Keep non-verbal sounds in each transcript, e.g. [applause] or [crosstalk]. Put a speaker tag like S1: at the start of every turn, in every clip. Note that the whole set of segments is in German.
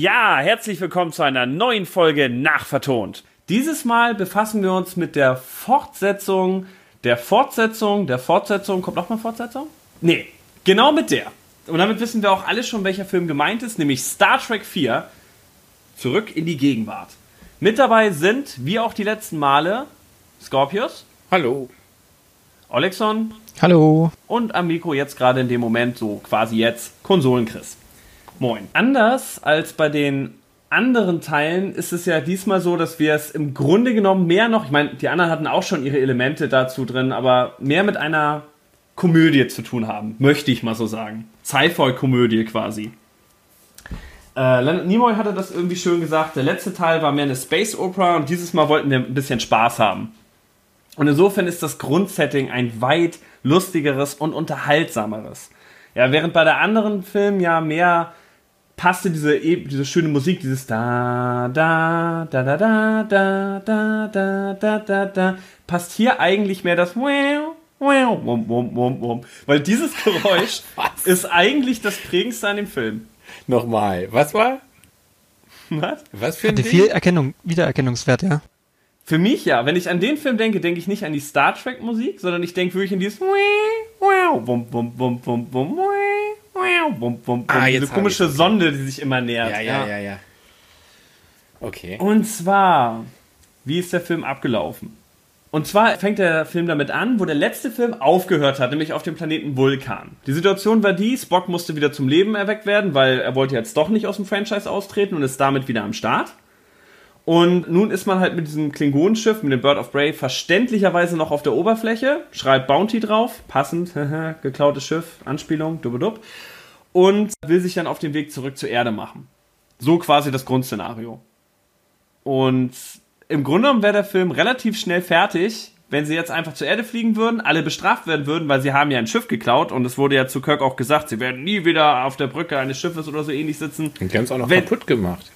S1: Ja, herzlich willkommen zu einer neuen Folge Nachvertont. Dieses Mal befassen wir uns mit der Fortsetzung, der Fortsetzung, der Fortsetzung. Kommt noch mal Fortsetzung? Nee, genau mit der. Und damit wissen wir auch alle schon, welcher Film gemeint ist, nämlich Star Trek 4, zurück in die Gegenwart. Mit dabei sind, wie auch die letzten Male, Scorpius.
S2: Hallo.
S1: Olexon.
S3: Hallo.
S1: Und am Mikro jetzt gerade in dem Moment, so quasi jetzt, Konsolenchris. Moin. Anders als bei den anderen Teilen ist es ja diesmal so, dass wir es im Grunde genommen mehr noch, ich meine, die anderen hatten auch schon ihre Elemente dazu drin, aber mehr mit einer Komödie zu tun haben, möchte ich mal so sagen. Sci-Fi-Komödie quasi. Äh, Leonard Nimoy hatte das irgendwie schön gesagt. Der letzte Teil war mehr eine Space Opera und dieses Mal wollten wir ein bisschen Spaß haben. Und insofern ist das Grundsetting ein weit lustigeres und unterhaltsameres. Ja, während bei der anderen Film ja mehr passte diese, diese schöne Musik, dieses da, da, da, da, da, da, da, da, da, da, da, passt hier eigentlich mehr das wow, wow, wum, wum, wum, wum. Weil dieses Geräusch ist eigentlich das prägendste an dem Film.
S2: Nochmal, was war?
S1: Was?
S2: Was für ein
S3: Hatte
S2: Ding?
S3: viel Erkennung, Wiedererkennungswert, ja.
S1: Für mich ja. Wenn ich an den Film denke, denke ich nicht an die Star Trek Musik, sondern ich denke wirklich an dieses wow, wum, wum, wum, wum, wum, wow, wum, wum,
S2: Ah,
S1: wum.
S2: jetzt
S1: Diese komische. Sonde, die sich immer nähert.
S2: Ja, ja, ja, ja. Okay.
S1: Und zwar, wie ist der Film abgelaufen? Und zwar fängt der Film damit an, wo der letzte Film aufgehört hat, nämlich auf dem Planeten Vulkan. Die Situation war die, Spock musste wieder zum Leben erweckt werden, weil er wollte jetzt doch nicht aus dem Franchise austreten und ist damit wieder am Start. Und nun ist man halt mit diesem Klingonenschiff, mit dem Bird of Prey, verständlicherweise noch auf der Oberfläche, schreibt Bounty drauf, passend, [laughs] geklautes Schiff, Anspielung, dubedub, und will sich dann auf den Weg zurück zur Erde machen. So quasi das Grundszenario. Und im Grunde genommen wäre der Film relativ schnell fertig, wenn sie jetzt einfach zur Erde fliegen würden, alle bestraft werden würden, weil sie haben ja ein Schiff geklaut und es wurde ja zu Kirk auch gesagt, sie werden nie wieder auf der Brücke eines Schiffes oder so ähnlich sitzen.
S2: Und die haben es auch noch
S1: Wenn-
S2: kaputt gemacht.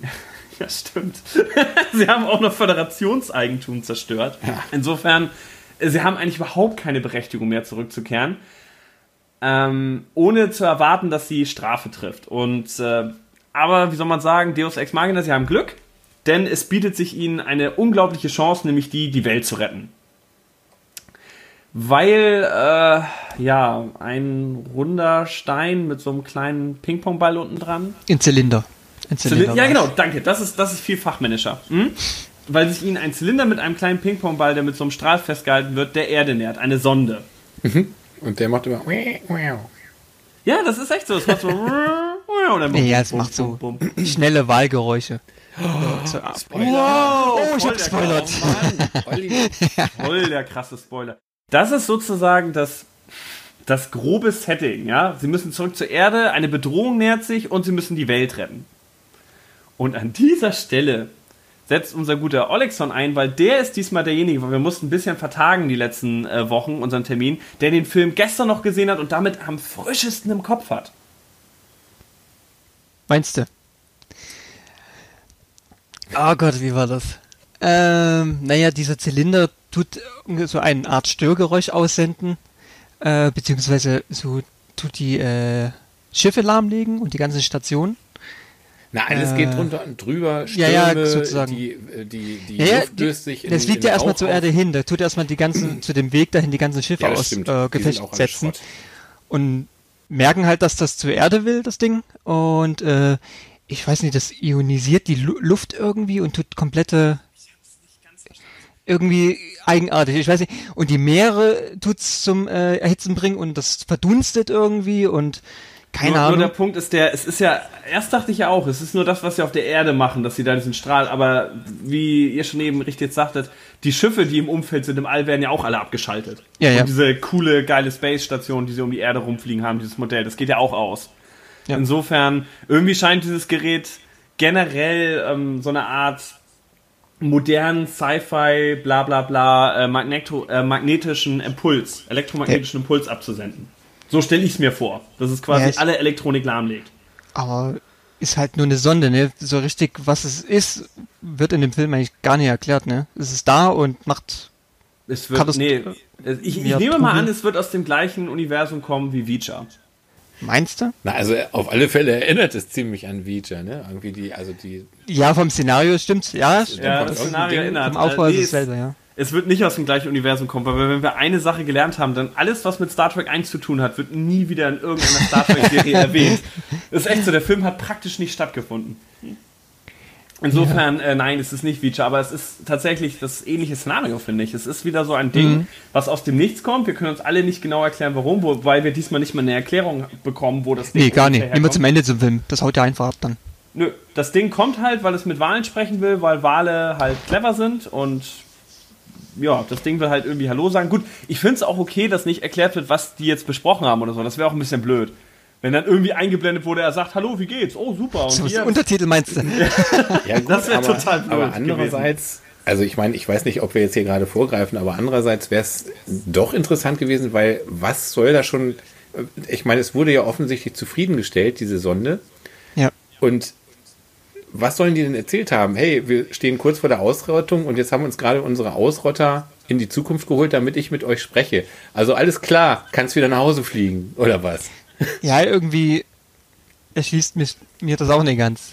S2: [laughs] [laughs]
S1: Ja, stimmt. [laughs] sie haben auch noch Föderationseigentum zerstört.
S2: Ja.
S1: Insofern, sie haben eigentlich überhaupt keine Berechtigung mehr zurückzukehren, ähm, ohne zu erwarten, dass sie Strafe trifft. Und äh, aber wie soll man sagen, Deus Ex Machina, sie haben Glück, denn es bietet sich ihnen eine unglaubliche Chance, nämlich die, die Welt zu retten. Weil, äh, ja, ein runder Stein mit so einem kleinen Ping-Pong-Ball unten dran
S3: In Zylinder. In Zylinder
S1: ja, genau, danke. Das ist, das ist viel fachmännischer. Hm? Weil sich ihnen ein Zylinder mit einem kleinen Ping-Pong-Ball, der mit so einem Strahl festgehalten wird, der Erde nähert. Eine Sonde.
S2: Und der macht immer.
S1: Ja, das ist echt so. Es macht so. [laughs]
S3: Ja, es macht so schnelle Wahlgeräusche. So,
S1: Wow,
S3: Oh, ich hab gespoilert. [laughs]
S1: Voll der krasse Spoiler. Das ist sozusagen das, das grobe Setting, ja. Sie müssen zurück zur Erde, eine Bedrohung nähert sich und sie müssen die Welt retten. Und an dieser Stelle setzt unser guter Olexon ein, weil der ist diesmal derjenige, weil wir mussten ein bisschen vertagen die letzten äh, Wochen, unseren Termin, der den Film gestern noch gesehen hat und damit am frischesten im Kopf hat.
S3: Meinst du? Oh Gott, wie war das? Ähm, naja, dieser Zylinder tut so eine Art Störgeräusch aussenden, äh, beziehungsweise so tut die äh, Schiffe lahmlegen und die ganzen Stationen.
S2: Na, alles
S3: Äh,
S2: geht drunter und drüber.
S3: ja, ja,
S2: Stürme,
S3: sozusagen.
S2: Die, äh, die, die
S3: Ja, ja,
S2: Luft löst sich in
S3: das fliegt ja erstmal zur. Erde hin, da tut erstmal die ganzen, zu dem Weg dahin die ganzen Schiffe
S2: Ja,
S3: aus äh, Gefecht setzen und merken halt, dass das zur Erde will, das Ding. Und äh, ich weiß nicht, das ionisiert die Lu Luft irgendwie und tut komplette irgendwie eigenartig. Ich weiß nicht. Und die Meere tut's zum äh, Erhitzen bringen und das verdunstet irgendwie und keine
S1: nur,
S3: Ahnung.
S1: Nur der Punkt ist der, es ist ja, erst dachte ich ja auch, es ist nur das, was sie auf der Erde machen, dass sie da diesen Strahl, aber wie ihr schon eben richtig sagtet, die Schiffe, die im Umfeld sind im All, werden ja auch alle abgeschaltet.
S3: Ja, ja.
S1: Und diese coole, geile Space-Station, die sie um die Erde rumfliegen haben, dieses Modell, das geht ja auch aus.
S3: Ja.
S1: Insofern, irgendwie scheint dieses Gerät generell ähm, so eine Art modernen Sci-Fi, bla bla bla, äh, äh, magnetischen Impuls, elektromagnetischen Impuls abzusenden. So stelle ich es mir vor, dass es quasi
S3: Ja, ich-
S1: alle Elektronik lahmlegt.
S3: Aber ist halt nur eine Sonde, ne? So richtig, was es ist, wird in dem Film eigentlich gar nicht erklärt, ne? Es ist da und macht.
S1: Es wird,
S3: Katast-
S1: nee, ich, ich nehme mal an, es wird aus dem gleichen Universum kommen wie Vicha.
S3: Meinst du?
S2: Na, also auf alle Fälle erinnert es ziemlich an Vija, ne? Irgendwie die, also die.
S3: Ja, vom Szenario stimmt's. Ja, stimmt.
S1: Ja,
S2: das
S1: Szenario
S2: Ding
S1: erinnert.
S3: Vom Aufbau
S1: Äh,
S3: ist es selber, ja.
S1: Es wird nicht aus dem gleichen Universum kommen, weil wenn wir eine Sache gelernt haben, dann alles, was mit Star Trek 1 zu tun hat, wird nie wieder in irgendeiner Star Trek-Serie [laughs] erwähnt. Das ist echt so, der Film hat praktisch nicht stattgefunden. Insofern, äh, nein, es ist nicht Feature, aber es ist tatsächlich das ähnliche Szenario, finde ich. Es ist wieder so ein Ding,
S3: Mhm.
S1: was aus dem Nichts kommt. Wir können uns alle nicht genau erklären, warum, wobei wir diesmal nicht mal eine Erklärung bekommen, wo das Ding
S3: Nee, gar nicht. Immer
S1: herkommt.
S3: zum Ende zum Film. Das haut ja einfach ab dann.
S1: Nö, das Ding kommt halt, weil es mit Wahlen sprechen will, weil Wale halt clever sind und ja, das Ding will halt irgendwie Hallo sagen. Gut, ich finde es auch okay, dass nicht erklärt wird, was die jetzt besprochen haben oder so. Das wäre auch ein bisschen blöd. Wenn dann irgendwie eingeblendet wurde, er sagt, hallo, wie geht's? Oh, super. Und
S3: So,
S1: hier,
S3: Untertitel meinst du?
S2: Ja, [laughs] gut,
S1: Das wär
S2: aber,
S1: total blöd
S2: aber andererseits, also ich meine, ich weiß nicht, ob wir jetzt hier gerade vorgreifen, aber andererseits wäre es doch interessant gewesen, weil was soll da schon, ich meine, es wurde ja offensichtlich zufriedengestellt, diese Sonde.
S3: Ja.
S2: Und was sollen die denn erzählt haben? Hey, wir stehen kurz vor der Ausrottung und jetzt haben uns gerade unsere Ausrotter in die Zukunft geholt, damit ich mit euch spreche. Also alles klar, kannst wieder nach Hause fliegen, oder was? [laughs]
S3: Ja, irgendwie erschließt mich, mir das auch nicht ganz.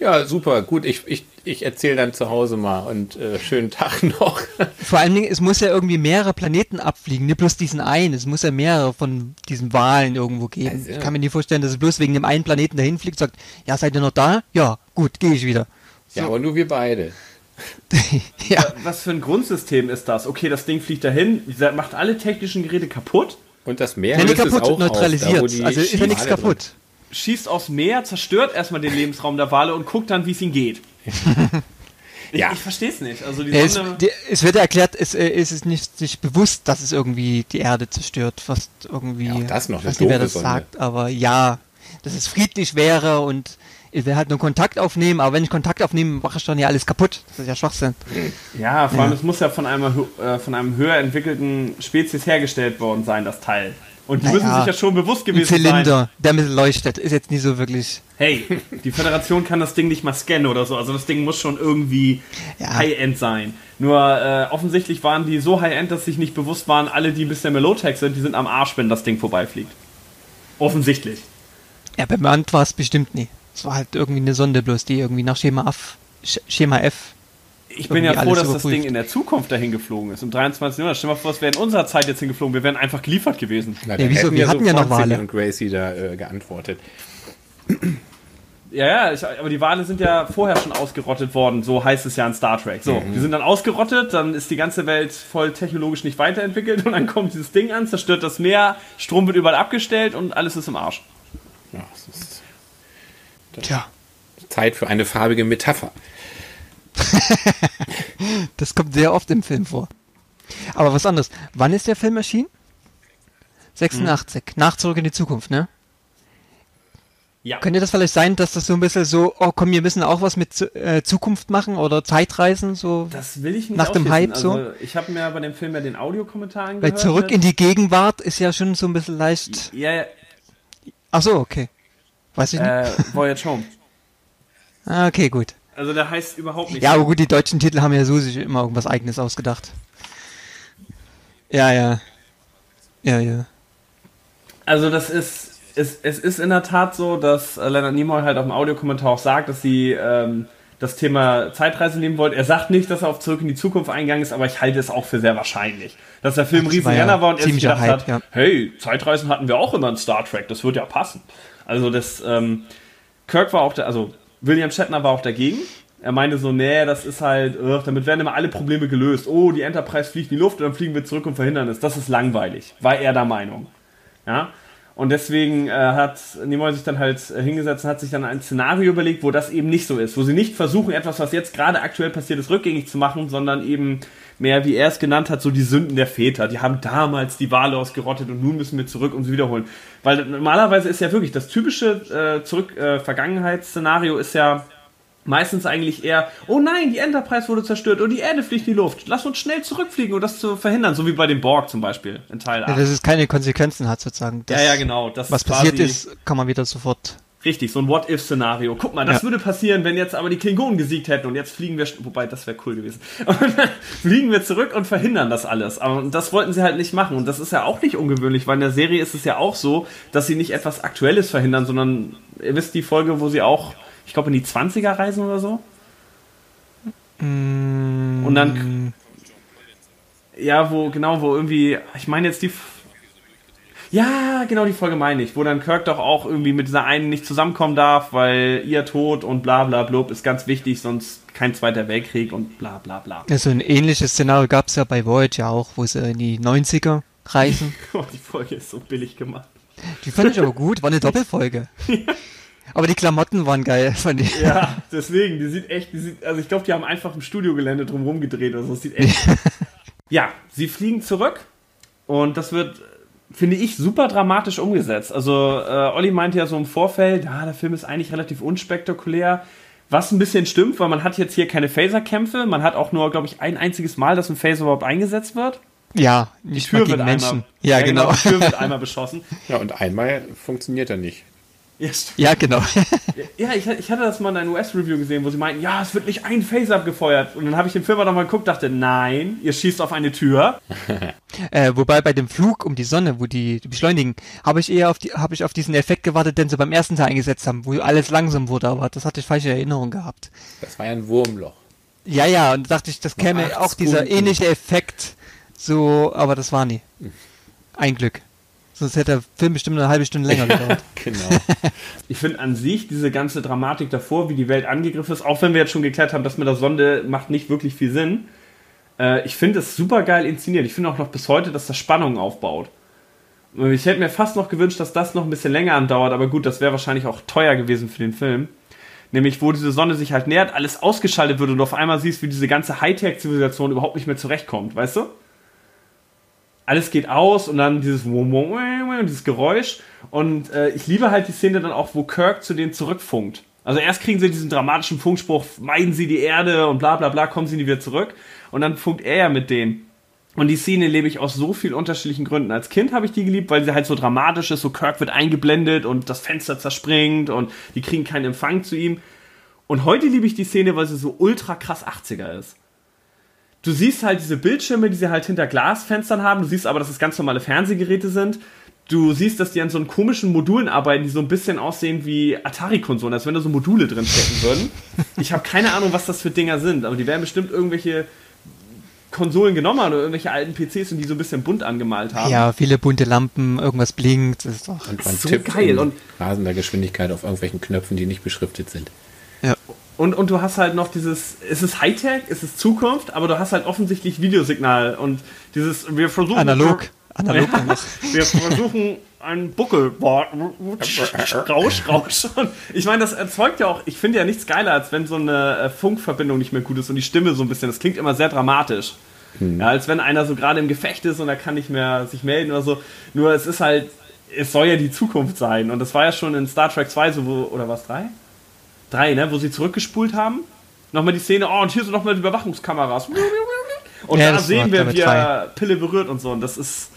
S2: Ja, super, gut, ich, ich, ich erzähle dann zu Hause mal und äh, schönen Tag [laughs] noch.
S3: Vor allen Dingen, es muss ja irgendwie mehrere Planeten abfliegen, nicht bloß diesen einen. Es muss ja mehrere von diesen Wahlen irgendwo geben.
S2: Also.
S3: Ich kann mir nicht vorstellen, dass es bloß wegen dem einen Planeten dahin fliegt, sagt, ja, seid ihr noch da? Ja, gut, gehe ich wieder.
S2: Ja, aber nur wir beide. [laughs]
S3: ja,
S1: was für ein Grundsystem ist das? Okay, das Ding fliegt dahin, macht alle technischen Geräte kaputt,
S2: Und das Meer
S3: nicht
S2: es
S3: kaputt,
S2: auch
S3: neutralisiert.
S2: Auf, da,
S3: also ist ja nichts
S2: Schale drin-
S3: kaputt.
S1: schießt aufs Meer, zerstört erstmal den Lebensraum der Wale und guckt dann, wie es ihnen geht. Ich, [laughs]
S2: Ja.
S1: ich verstehe es nicht. Also
S3: es, die, es wird ja erklärt, es, äh, es ist nicht sich bewusst, dass es irgendwie die Erde zerstört. Fast irgendwie.
S2: Ja, auch das noch,
S3: Ich weiß nicht, wer das sagt, aber ja, dass es friedlich wäre und ich will halt nur Kontakt aufnehmen, aber wenn ich Kontakt aufnehme, mache ich dann ja alles kaputt. Das ist ja Schwachsinn.
S1: Ja, vor allem,
S3: Ja.
S1: es muss ja von einem, äh, von einem höher entwickelten Spezies hergestellt worden sein, das Teil. Und die
S3: Naja,
S1: müssen sich ja schon bewusst
S3: Ein
S1: gewesen sein.
S3: Zylinder, der ein bisschen leuchtet, ist jetzt nicht so wirklich.
S1: Hey, die Föderation kann das Ding nicht mal scannen oder so. Also das Ding muss schon irgendwie
S3: Ja.
S1: High-End sein. Nur äh, offensichtlich waren die so High-End, dass sich nicht bewusst waren, alle, die ein bisschen mehr Low-Tech sind, die sind am Arsch, wenn das Ding vorbeifliegt. Offensichtlich.
S3: Ja, bemannt war es bestimmt nie. Es war halt irgendwie eine Sonde bloß, die irgendwie nach Schema F, Sch- Schema F.
S1: Ich bin ja froh, dass das
S3: überprüft.
S1: Ding in der Zukunft dahin geflogen ist, im 23. Jahrhundert. Stell dir mal vor, es wäre in unserer Zeit jetzt hingeflogen. Wir wären einfach geliefert gewesen.
S2: Na,
S3: Ja, wieso? Wir hatten ja noch Wale.
S2: und Gracie da äh, geantwortet.
S1: Ja, ja, ich, aber die Wale sind ja vorher schon ausgerottet worden, so heißt es ja in Star Trek. So, die sind dann ausgerottet, dann ist die ganze Welt voll technologisch nicht weiterentwickelt [laughs] und dann kommt dieses Ding an, zerstört das Meer, Strom wird überall abgestellt und alles ist im Arsch.
S2: Ja, es ist
S3: Tja,
S2: Zeit für eine farbige Metapher. [laughs]
S3: das kommt sehr oft im Film vor. Aber was anderes. Wann ist der Film erschienen? 86. Nach Zurück in die Zukunft, ne?
S1: Ja.
S3: Könnte das vielleicht sein, dass das so ein bisschen so, oh komm, wir müssen auch was mit äh, Zukunft machen oder Zeitreisen, so?
S1: Das will ich nicht
S3: Nach dem. Hype so?
S1: Also, ich habe mir bei dem Film ja den Audiokommentar
S3: Weil
S1: angehört.
S3: zurück in die Gegenwart ist ja schon so ein bisschen leicht.
S1: Ja, ja,
S3: Ach so, okay. Weiß ich nicht.
S1: äh, Voyage Home. [laughs]
S3: Ah, okay, gut.
S1: Also der heißt überhaupt nicht
S3: Ja, aber gut, die deutschen Titel haben ja so sich immer irgendwas eigenes ausgedacht. Ja, ja. Ja, ja.
S1: Also das ist, es, es ist in der Tat so, dass äh, Leonard Nimoy halt auf dem Audiokommentar auch sagt, dass sie ähm, das Thema Zeitreise nehmen wollen. Er sagt nicht, dass er auf Zurück in die Zukunft eingegangen ist, aber ich halte es auch für sehr wahrscheinlich. Dass der Film ein
S3: Das war
S1: Riesenrenner
S3: ja
S1: war und er sich gedacht
S3: Hype,
S1: hat,
S3: ja.
S1: hey, Zeitreisen hatten wir auch immer in Star Trek, das wird ja passen. Also das, ähm, Kirk war auch der, also William Shatner war auch dagegen. Er meinte so, nee, das ist halt, ugh, damit werden immer alle Probleme gelöst. Oh, die Enterprise fliegt in die Luft und dann fliegen wir zurück und verhindern es. Das ist langweilig, war er der Meinung. Ja. Und deswegen äh, hat Nimoy sich dann halt äh, hingesetzt und hat sich dann ein Szenario überlegt, wo das eben nicht so ist. Wo sie nicht versuchen, etwas, was jetzt gerade aktuell passiert ist, rückgängig zu machen, sondern eben mehr, wie er es genannt hat, so die Sünden der Väter. Die haben damals die Wale ausgerottet und nun müssen wir zurück und sie wiederholen. Weil normalerweise ist ja wirklich das typische äh, zurück äh, Vergangenheitsszenario ist ja meistens eigentlich eher, oh nein, die Enterprise wurde zerstört und die Erde fliegt in die Luft. Lass uns schnell zurückfliegen, um das zu verhindern. So wie bei dem Borg zum Beispiel in Teil 8.
S3: ja dass es keine Konsequenzen hat, sozusagen.
S1: Ja,
S3: Das,
S1: ja, genau. Das
S3: Was passiert ist, kann man wieder sofort.
S1: Richtig, so ein What-If-Szenario. Guck mal, das
S3: Ja.
S1: würde passieren, wenn jetzt aber die Klingonen gesiegt hätten und jetzt fliegen wir, wobei das wäre cool gewesen. Und dann [laughs] fliegen wir zurück und verhindern das alles. Aber das wollten sie halt nicht machen. Und das ist ja auch nicht ungewöhnlich, weil in der Serie ist es ja auch so, dass sie nicht etwas Aktuelles verhindern, sondern ihr wisst die Folge, wo sie auch, ich glaube, in die 20er reisen oder so.
S3: Mm,
S1: Und dann, ja, wo, genau, wo irgendwie, ich meine jetzt die, ja, genau die Folge meine ich, wo dann Kirk doch auch irgendwie mit dieser einen nicht zusammenkommen darf, weil ihr Tod und bla bla blub ist ganz wichtig, sonst kein Zweiter Weltkrieg und bla bla bla.
S3: Ja, so ein ähnliches Szenario gab es ja bei Voyager auch, wo sie in die 90er reisen. [laughs]
S1: Oh, die Folge ist so billig gemacht.
S3: Die fand ich aber gut, war eine [laughs] Doppelfolge. Aber die Klamotten waren geil, fand ich.
S1: Ja, deswegen, die sieht echt, die sieht, also ich glaube, die haben einfach im Studiogelände drumherum gedreht, also es sieht echt. [laughs] ja, sie fliegen zurück und das wird, finde ich, super dramatisch umgesetzt. Also, äh, Olli meinte ja so im Vorfeld, ja, der Film ist eigentlich relativ unspektakulär. Was ein bisschen stimmt, weil man hat jetzt hier keine Phaserkämpfe, man hat auch nur, glaube ich, ein einziges Mal, dass ein Phaser überhaupt eingesetzt wird.
S3: Ja,
S1: Die
S3: nicht
S1: Tür wird
S3: gegen Menschen.
S1: einmal.
S3: Ja, genau.
S1: Die Tür wird [laughs] einmal beschossen.
S2: Ja, und einmal funktioniert er nicht.
S1: Ja.
S3: Ja, genau. [laughs]
S1: Ja, ich, ich hatte das mal in einem US-Review gesehen, wo sie meinten, ja, es wird nicht ein Phaser abgefeuert. Und dann habe ich den Film nochmal geguckt, dachte, nein, ihr schießt auf eine Tür. [laughs]
S3: äh, wobei bei dem Flug um die Sonne, wo die, die beschleunigen, habe ich eher auf die, habe ich auf diesen Effekt gewartet, den sie beim ersten Teil eingesetzt haben, wo alles langsam wurde, aber das hatte ich falsche Erinnerung gehabt.
S2: Das war ja ein Wurmloch.
S3: Ja, ja, und da dachte ich, das käme auch dieser
S2: Sekunden.
S3: ähnliche Effekt, so, aber das war nie. Ein Glück. Sonst hätte der Film bestimmt eine halbe Stunde länger gedauert. [laughs]
S2: Genau.
S1: Ich finde an sich diese ganze Dramatik davor, wie die Welt angegriffen ist, auch wenn wir jetzt schon geklärt haben, das mit der Sonde macht nicht wirklich viel Sinn. Äh, ich finde es super geil inszeniert. Ich finde auch noch bis heute, dass das Spannung aufbaut. Ich hätte mir fast noch gewünscht, dass das noch ein bisschen länger andauert, aber gut, das wäre wahrscheinlich auch teuer gewesen für den Film. Nämlich, wo diese Sonne sich halt nähert, alles ausgeschaltet wird und du auf einmal siehst, wie diese ganze Hightech-Zivilisation überhaupt nicht mehr zurechtkommt, weißt du? Alles geht aus und dann dieses Wum, dieses Geräusch. Und äh, ich liebe halt die Szene dann auch, wo Kirk zu denen zurückfunkt. Also erst kriegen sie diesen dramatischen Funkspruch, meiden sie die Erde und bla bla bla, kommen sie nie wieder zurück. Und dann funkt er ja mit denen. Und die Szene lebe ich aus so vielen unterschiedlichen Gründen. Als Kind habe ich die geliebt, weil sie halt so dramatisch ist. So Kirk wird eingeblendet und das Fenster zerspringt und die kriegen keinen Empfang zu ihm. Und heute liebe ich die Szene, weil sie so ultra krass 80er ist. Du siehst halt diese Bildschirme, die sie halt hinter Glasfenstern haben. Du siehst aber, dass es ganz normale Fernsehgeräte sind. Du siehst, dass die an so einen komischen Modulen arbeiten, die so ein bisschen aussehen wie Atari-Konsolen, als wenn da so Module drin stecken würden. Ich habe keine Ahnung, was das für Dinger sind, aber die werden bestimmt irgendwelche Konsolen genommen haben oder irgendwelche alten PCs und die so ein bisschen bunt angemalt haben.
S3: ja, viele bunte Lampen, irgendwas blinkt, das ist doch.
S2: Und man
S1: So
S2: tippt
S1: geil.
S2: in
S1: Und-
S2: rasender Geschwindigkeit auf irgendwelchen Knöpfen, die nicht beschriftet sind.
S3: Ja.
S1: Und, und du hast halt noch dieses, es ist Hightech, es ist Zukunft, aber du hast halt offensichtlich Videosignal und dieses, wir versuchen.
S3: Analog. [laughs] Analog
S1: Ja, wir versuchen einen Buckel. Rausch, Rausch. Und ich meine, das erzeugt ja auch, ich finde ja nichts geiler, als wenn so eine äh, Funkverbindung nicht mehr gut ist und die Stimme so ein bisschen, das klingt immer sehr dramatisch. Ja, als wenn einer so gerade im Gefecht ist und er kann nicht mehr sich melden oder so. Nur es ist halt, es soll ja die Zukunft sein. Und das war ja schon in Star Trek 2 so, wo, oder was, 3? 3, ne, wo sie zurückgespult haben. Nochmal die Szene, oh, und hier sind nochmal die Überwachungskameras. Und
S3: Ja,
S1: da sehen wir, wie er Pille berührt und so. Und das ist.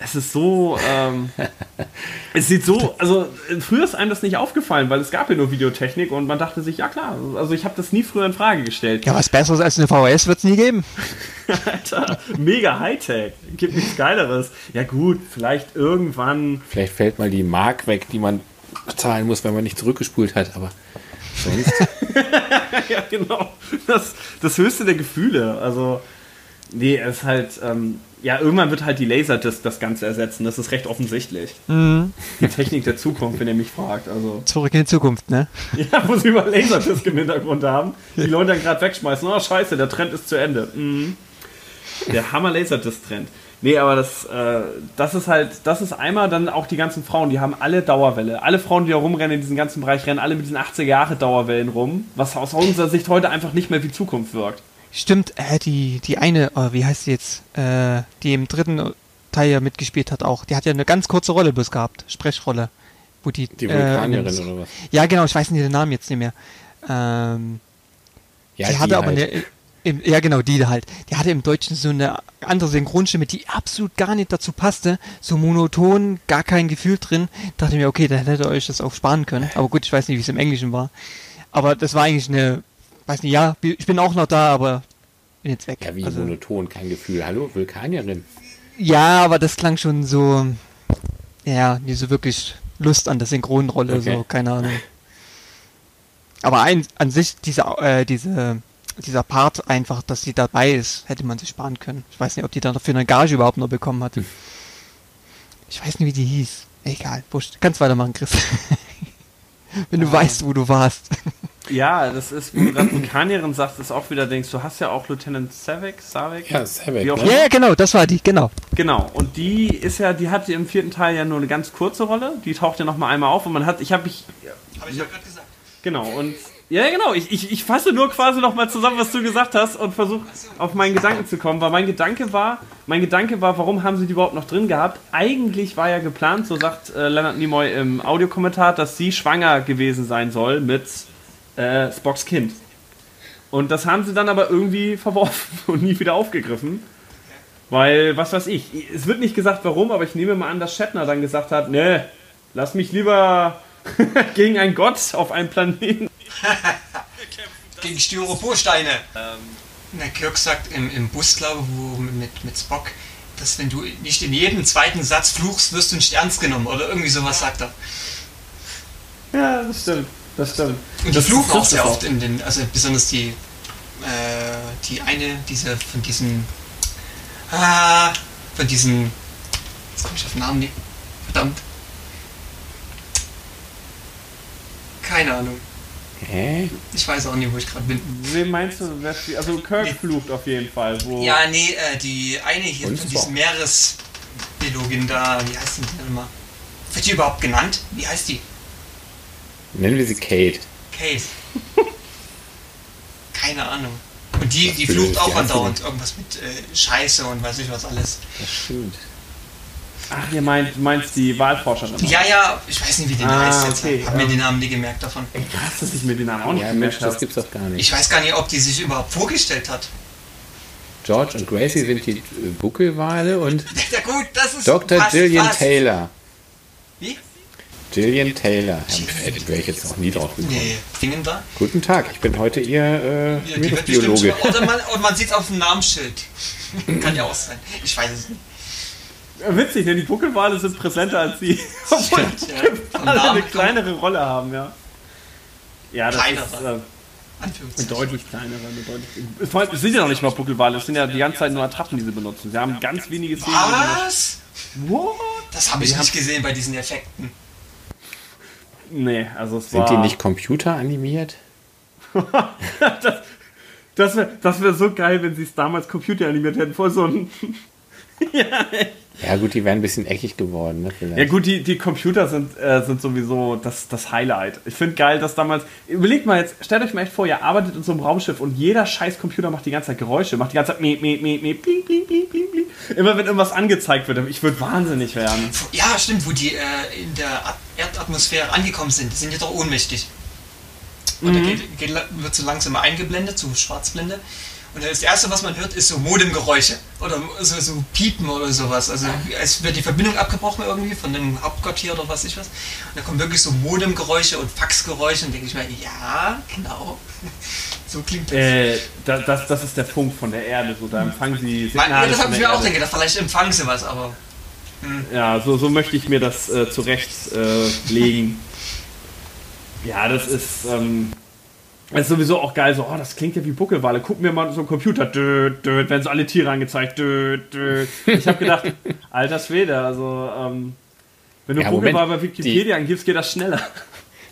S1: Es ist so. Ähm, [laughs] es sieht so. Also, früher ist einem das nicht aufgefallen, weil es gab ja nur Videotechnik und man dachte sich, ja klar. Also, ich habe das nie früher in Frage gestellt.
S3: Ja, was Besseres als eine VHS wird es nie geben. [laughs]
S1: Alter, mega Hightech. Gibt nichts Geileres. Ja, gut, vielleicht irgendwann.
S2: Vielleicht fällt mal die Mark weg, die man bezahlen muss, wenn man nicht zurückgespult hat, aber sonst. [laughs]
S1: ja, genau. Das, das höchste der Gefühle. Also, nee, es ist halt. Ähm, ja, irgendwann wird halt die Laserdisc das Ganze ersetzen. Das ist recht offensichtlich. Die Technik der Zukunft, wenn ihr mich fragt. Also.
S3: Zurück in die Zukunft, ne?
S1: Ja, wo sie über Laserdisc im Hintergrund haben. Die Leute dann gerade wegschmeißen. Oh, scheiße, der Trend ist zu Ende. Mhm. Der Hammer Laserdisc-Trend. Nee, aber das, äh, das ist halt, das ist einmal dann auch die ganzen Frauen, die haben alle Dauerwelle. Alle Frauen, die da rumrennen in diesem ganzen Bereich, rennen alle mit diesen 80er Jahre Dauerwellen rum, was aus unserer Sicht heute einfach nicht mehr wie Zukunft wirkt.
S3: Stimmt, äh, die, die eine, oh, wie heißt sie jetzt, äh, die im dritten Teil ja mitgespielt hat auch, die hat ja eine ganz kurze Rolle bloß gehabt, Sprechrolle. Wo die,
S2: Die Vulkanierin
S3: äh,
S2: oder was?
S3: Ja, genau, ich weiß nicht den Namen jetzt nicht mehr. Ähm,
S2: Ja,
S3: die hatte aber
S2: halt.
S3: eine, Im, ja, genau, die halt. Die hatte im Deutschen so eine andere Synchronstimme, die absolut gar nicht dazu passte. So monoton, gar kein Gefühl drin. Dachte mir, okay, dann hättet ihr euch das auch sparen können. Aber gut, ich weiß nicht, wie es im Englischen war. Aber das war eigentlich eine, weiß nicht, ja, ich bin auch noch da, aber bin jetzt weg.
S2: Ja, wie
S3: Also-
S2: monoton, kein Gefühl. Hallo, Vulkanierin.
S3: Ja, aber das klang schon so, ja, nicht so wirklich Lust an der Synchronrolle,
S2: Okay.
S3: so, keine Ahnung. Aber ein, an sich, diese, äh, diese, dieser Part einfach, dass sie dabei ist, hätte man sich sparen können. Ich weiß nicht, ob die dann dafür eine Gage überhaupt noch bekommen hat. Ich weiß nicht, wie die hieß. Egal, wurscht. Kannst weitermachen, Chris. [laughs] Wenn du weißt, wo du warst.
S1: Ja, das ist, wo du gerade Vulkanierin sagst, ist auch wieder denkst, du hast ja auch Lieutenant Savik, Savik?
S2: Ja,
S1: Wie
S2: ne?
S3: Ja, ja, genau, das war die, genau.
S1: Genau, und die ist ja, die hatte im vierten Teil ja nur eine ganz kurze Rolle, die taucht ja nochmal einmal auf und man hat, ich habe mich,
S3: Habe ich ja gerade gesagt.
S1: genau, und, ja genau, ich, ich, ich fasse nur quasi nochmal zusammen, was du gesagt hast und versuche auf meinen Gedanken zu kommen, weil mein Gedanke war, mein Gedanke war, warum haben sie die überhaupt noch drin gehabt? Eigentlich war ja geplant, so sagt äh, Leonard Nimoy im Audiokommentar, dass sie schwanger gewesen sein soll mit äh, Spocks Kind. Und das haben sie dann aber irgendwie [laughs] verworfen und nie wieder aufgegriffen. Weil, was weiß ich, es wird nicht gesagt, warum, aber ich nehme mal an, dass Shatner dann gesagt hat, ne, lass mich lieber [laughs] gegen einen Gott auf einem Planeten. [laughs]
S4: Gegen Styroporsteine. Na, Kirk sagt im, im Bus, glaube ich, wo, mit, mit Spock, dass wenn du nicht in jedem zweiten Satz fluchst, wirst du nicht ernst genommen. Oder irgendwie sowas sagt er.
S1: Ja, das stimmt. Das stimmt.
S4: Und die
S1: Das
S4: fluchen auch sehr oft in den, also besonders die, äh, die eine, diese, von diesen, ah, von diesen, jetzt komme ich auf den Namen nicht, verdammt. Keine Ahnung.
S2: Hä?
S4: Ich weiß auch nicht, wo ich gerade bin.
S1: Wen meinst du? Also Kirk flucht auf jeden Fall. Wo
S4: Ja, nee, äh, die eine hier
S2: Und
S4: von diesen Meeresbiologin da, wie heißt die denn immer? Wird die überhaupt genannt? Wie heißt die?
S2: Nennen wir sie Kate.
S4: Kate. [laughs] Keine Ahnung. Und die,
S2: Was
S4: die flucht auch andauernd irgendwas mit äh, Scheiße und weiß ich was alles.
S2: Das stimmt.
S1: Ach, ihr meint, meinst die Wahlforscherin.
S4: Ja, ja, ich weiß nicht, wie die
S1: Ah,
S4: heißt jetzt.
S1: okay,
S4: Hab mir
S1: ähm.
S4: den Namen nie gemerkt davon.
S1: Ey, krass, dass ich mir den Namen auch nicht
S2: Ja, Mensch,
S1: gemerkt
S2: das
S1: habe.
S2: gibt's doch gar nicht.
S4: Ich weiß gar nicht, ob die sich überhaupt vorgestellt hat.
S2: George und Gracie sind die äh, Buckelwale und [laughs]
S4: Ja gut, das ist
S2: Dr.
S4: passt,
S2: Gillian
S4: passt.
S2: Taylor.
S4: Wie?
S2: Gillian Taylor. Hätte wäre ich jetzt auch nie drauf gekommen.
S4: Nee, Dingen da?
S2: Guten Tag, ich bin heute Ihr äh,
S4: Ja,
S2: Meeresbiologe.
S4: Oder man, oder man sieht es auf dem Namensschild. [laughs] Kann ja auch sein. Ich weiß es nicht.
S1: Ja, Witzig, ne? Die Buckelwale sind präsenter als sie. [laughs] Obwohl
S4: Stimmt, ja.
S1: alle eine kleinere Rolle haben, ja. Ja, das
S4: Kleinere.
S1: ist äh, eine deutlich kleinere. Eine deutlich, vor allem, es sind ja noch nicht mal Buckelwale, es sind ja die ganze Zeit nur Attrappen, die sie benutzen. Sie haben ganz wenige Szenen.
S4: Was?
S1: What?
S4: Das habe ich
S1: Die
S4: nicht gesehen bei diesen Effekten.
S1: Nee, also es
S2: Sind
S1: war...
S2: die nicht computeranimiert? [laughs]
S1: das das wäre das wär so geil, wenn sie es damals computeranimiert hätten. Vor so ein... [laughs]
S2: Ja gut, die wären ein bisschen eckig geworden, ne? Vielleicht.
S1: Ja gut, die, die Computer sind, äh, sind sowieso das, das Highlight. Ich finde geil, dass damals... Überlegt mal jetzt, stellt euch mal echt vor, ihr arbeitet in so einem Raumschiff und jeder scheiß Computer macht die ganze Zeit Geräusche, macht die ganze Zeit miep, miep, miep, miep, bling, bling, bling, bling, bling. Immer wenn irgendwas angezeigt wird. Ich würde wahnsinnig werden.
S4: Ja, stimmt, wo die äh, in der At Erdatmosphäre angekommen sind. Die sind ja doch ohnmächtig. Und
S1: Mhm.
S4: dann geht, geht, wird so langsam eingeblendet, so Schwarzblende. Und das Erste, was man hört, ist so Modemgeräusche. Oder so, so Piepen oder sowas. Also es wird die Verbindung abgebrochen irgendwie von dem Hauptquartier oder was ich was. Und da kommen wirklich so Modemgeräusche und Faxgeräusche. Und denke ich mir, ja, genau. [laughs] So klingt das.
S1: Äh, da- das, das ist der Punkt von der Erde. So, da empfangen sie Signale
S4: ja, das habe ich mir auch gedacht. Vielleicht empfangen sie was, aber
S1: Ja, so, so möchte ich mir das äh, zurechtlegen. Äh, ja, das ist, ähm, das ist sowieso auch geil. So, oh, das klingt ja wie Buckelwale. Guck mir mal so ein Computer. Dö, dö, werden so alle Tiere angezeigt. Dö, dö. Ich habe gedacht, alter Schwede, also, ähm, wenn du
S2: Ja,
S1: Buckelwale bei Wikipedia angibst, geht das schneller.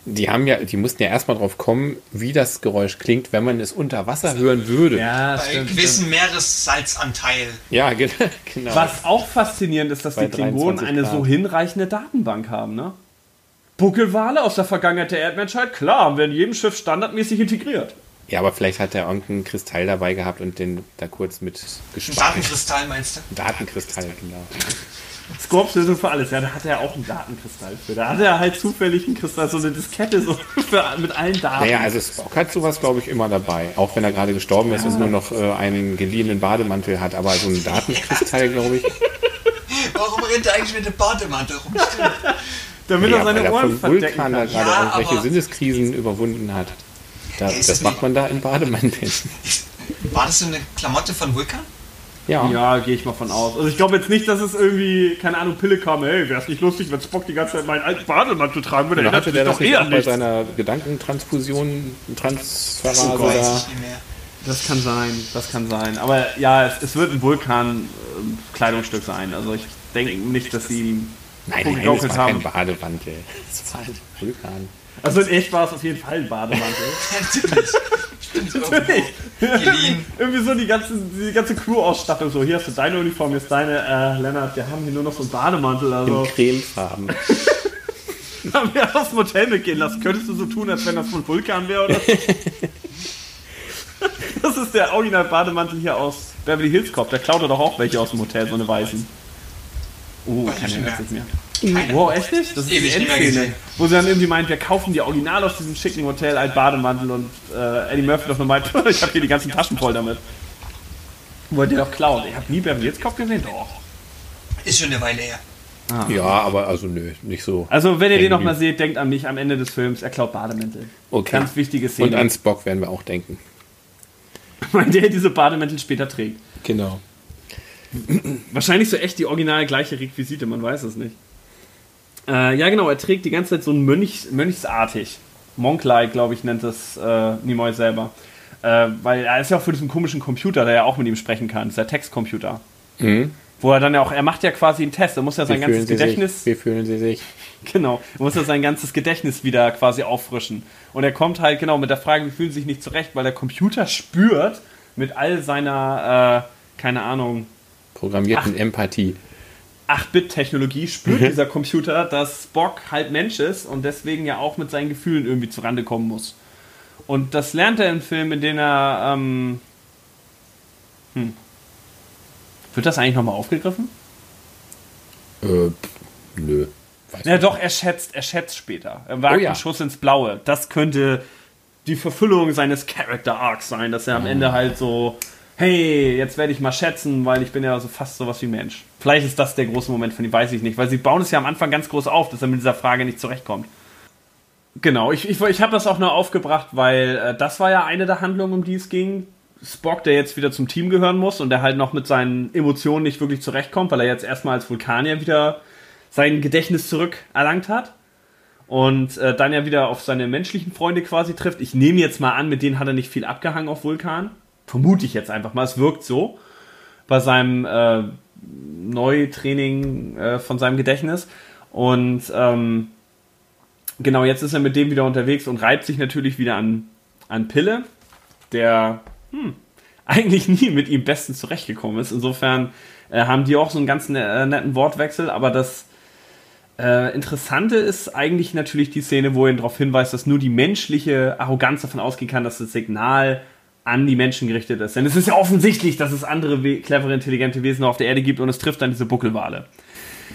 S2: Die haben ja, die mussten ja erstmal drauf kommen, wie das Geräusch klingt, wenn man es unter Wasser hören würde. Ja,
S1: Ja,
S4: bei gewissem Meeressalzanteil.
S2: ge- genau.
S1: Was auch faszinierend ist, dass
S2: Bei
S1: die Klingonen
S2: 23
S1: eine so hinreichende Datenbank haben, ne? Buckelwale aus der Vergangenheit der Erdmenschheit, klar, haben wir in jedem Schiff standardmäßig integriert.
S2: Ja, aber vielleicht hat er irgendeinen Kristall dabei gehabt und den da kurz mit gespart.
S4: Datenkristall meinst du?
S2: Datenkristall, genau.
S1: Scorps Lösung für alles, ja, da hat er auch einen Datenkristall für. Da hat er halt zufällig einen Kristall, so eine Diskette so [laughs] für, mit allen Daten.
S2: Naja, also Spock hat sowas, glaube ich, immer dabei. Auch wenn er gerade gestorben ist und nur noch äh, einen geliehenen Bademantel hat. Aber so einen [laughs] Datenkristall, glaube ich.
S4: Warum rennt er eigentlich mit dem Bademantel rum? Stimmt. [laughs]
S1: damit
S2: Ja,
S1: er seine
S2: er
S1: Ohren verdecken
S2: Vulkan da
S1: kann.
S2: gerade
S4: Ja,
S2: irgendwelche
S4: aber-
S2: Sinneskrisen überwunden hat. Da, das macht
S4: nicht-
S2: man da in Bademanteln.
S4: War das so eine Klamotte von Vulkan?
S2: Ja.
S1: Ja, gehe ich mal von aus. Also ich glaube jetzt nicht, dass es irgendwie, keine Ahnung, Pille kam, hey, wäre es nicht lustig, wenn Spock die ganze Zeit meinen alten Bademantel tragen würde,
S2: hatte
S1: sich
S2: der das
S1: doch
S2: nicht
S1: eher
S2: auch bei
S1: nicht.
S2: seiner Gedankentransfusion, Transferase
S1: Oh Gott.
S4: Weiß
S2: da?
S4: ich nicht mehr.
S1: Das kann sein, das kann sein. Aber ja, es, es wird ein Vulkan-Kleidungsstück sein. Also ich denke nicht, dass sie
S2: Nein, nein, das war kein
S1: haben.
S2: Bademantel. [laughs] Das war ein Vulkan.
S1: Also in echt war es auf jeden Fall ein Bademantel. [laughs]
S4: Natürlich. Stimmt. Geliehen. [laughs]
S1: Irgendwie so die ganze, die ganze Crew-Ausstattung. So, hier hast du deine Uniform, hier ist deine, äh, Lennart, wir haben hier nur noch so einen Bademantel.
S2: In
S1: Also
S2: Cremefarben.
S1: haben wir aus dem Hotel mitgehen lassen. Könntest du so tun, als wenn das von Vulkan wäre oder so? Das ist der Original-Bademantel hier aus Beverly Hills Cop. Der klaut doch auch welche aus dem Hotel, so eine weißen. Oh,
S4: ich
S1: keine
S4: nicht
S1: Ahnung,
S4: mehr.
S1: nicht mehr. Wow, echt nicht? Das ist
S4: Ewig
S1: die Endszene. Wo sie dann irgendwie meint, wir kaufen die Original aus diesem schicken Hotel als Bademantel und äh, Eddie Murphy doch nur meint, [laughs] ich habe hier die ganzen Taschen voll damit. Wollt ihr doch klauen. Ich habe nie Beverly Hills Cop gesehen? Doch.
S4: Ist schon eine Weile her.
S2: Ja, aber also nö, nicht so.
S1: Also, wenn ihr den
S2: Irgendwie.
S1: nochmal seht, denkt an mich am Ende des Films. Er klaut Bademäntel.
S2: Okay.
S1: Ganz wichtige Szene.
S2: Und an Spock werden wir auch denken. [laughs]
S1: weil der diese Bademäntel später trägt.
S2: Genau.
S1: Wahrscheinlich so echt die original gleiche Requisite, man weiß es nicht. Äh, ja, genau, er trägt die ganze Zeit so ein Mönch, Mönchsartig. Monk-like, glaube ich, nennt das äh, Nimoy selber. Äh, weil er ist ja auch für diesen komischen Computer, der ja auch mit ihm sprechen kann. Das ist der Textcomputer.
S2: Mhm.
S1: Wo er dann ja auch, er macht ja quasi einen Test, er muss ja
S2: Wie
S1: sein ganzes
S2: fühlen, Sie
S1: Gedächtnis.
S2: sich? Wie fühlen Sie sich? [laughs]
S1: Genau. Er muss ja sein ganzes Gedächtnis wieder quasi auffrischen. Und er kommt halt genau mit der Frage, wir fühlen sich nicht zurecht, weil der Computer spürt mit all seiner, äh, keine Ahnung,
S2: Programmierten Empathie.
S1: 8-Bit-Technologie spürt dieser Computer, dass Spock halt Mensch ist und deswegen ja auch mit seinen Gefühlen irgendwie zurande kommen muss. Und das lernt er im Film, in dem er. Ähm, hm. Wird das eigentlich nochmal aufgegriffen?
S2: Äh, nö. Weiß
S1: Ja, doch, er schätzt, er schätzt später. Er wagt
S2: Oh ja.
S1: einen Schuss ins Blaue. Das könnte die Verfüllung seines Character Arcs sein, dass er am Ende halt so, hey, jetzt werde ich mal schätzen, weil ich bin ja so fast sowas wie Mensch. Vielleicht ist das der große Moment von ihm, weiß ich nicht, weil sie bauen es ja am Anfang ganz groß auf, dass er mit dieser Frage nicht zurechtkommt. Genau, ich, ich, ich habe das auch nur aufgebracht, weil äh, das war ja eine der Handlungen, um die es ging. Spock, der jetzt wieder zum Team gehören muss und der halt noch mit seinen Emotionen nicht wirklich zurechtkommt, weil er jetzt erstmal als Vulkanier wieder sein Gedächtnis zurückerlangt hat und äh, dann ja wieder auf seine menschlichen Freunde quasi trifft. Ich nehme jetzt mal an, mit denen hat er nicht viel abgehangen auf Vulkan. Vermute ich jetzt einfach mal, es wirkt so bei seinem äh, Neutraining äh, von seinem Gedächtnis. Und ähm, genau, jetzt ist er mit dem wieder unterwegs und reibt sich natürlich wieder an, an Pille, der hm, eigentlich nie mit ihm bestens zurechtgekommen ist. Insofern äh, haben die auch so einen ganz ne äh, netten Wortwechsel, aber das äh, Interessante ist eigentlich natürlich die Szene, wo er ihn darauf hinweist, dass nur die menschliche Arroganz davon ausgehen kann, dass das Signal an die Menschen gerichtet ist. Denn es ist ja offensichtlich, dass es andere we clevere, intelligente Wesen auf der Erde gibt und es trifft dann diese Buckelwale.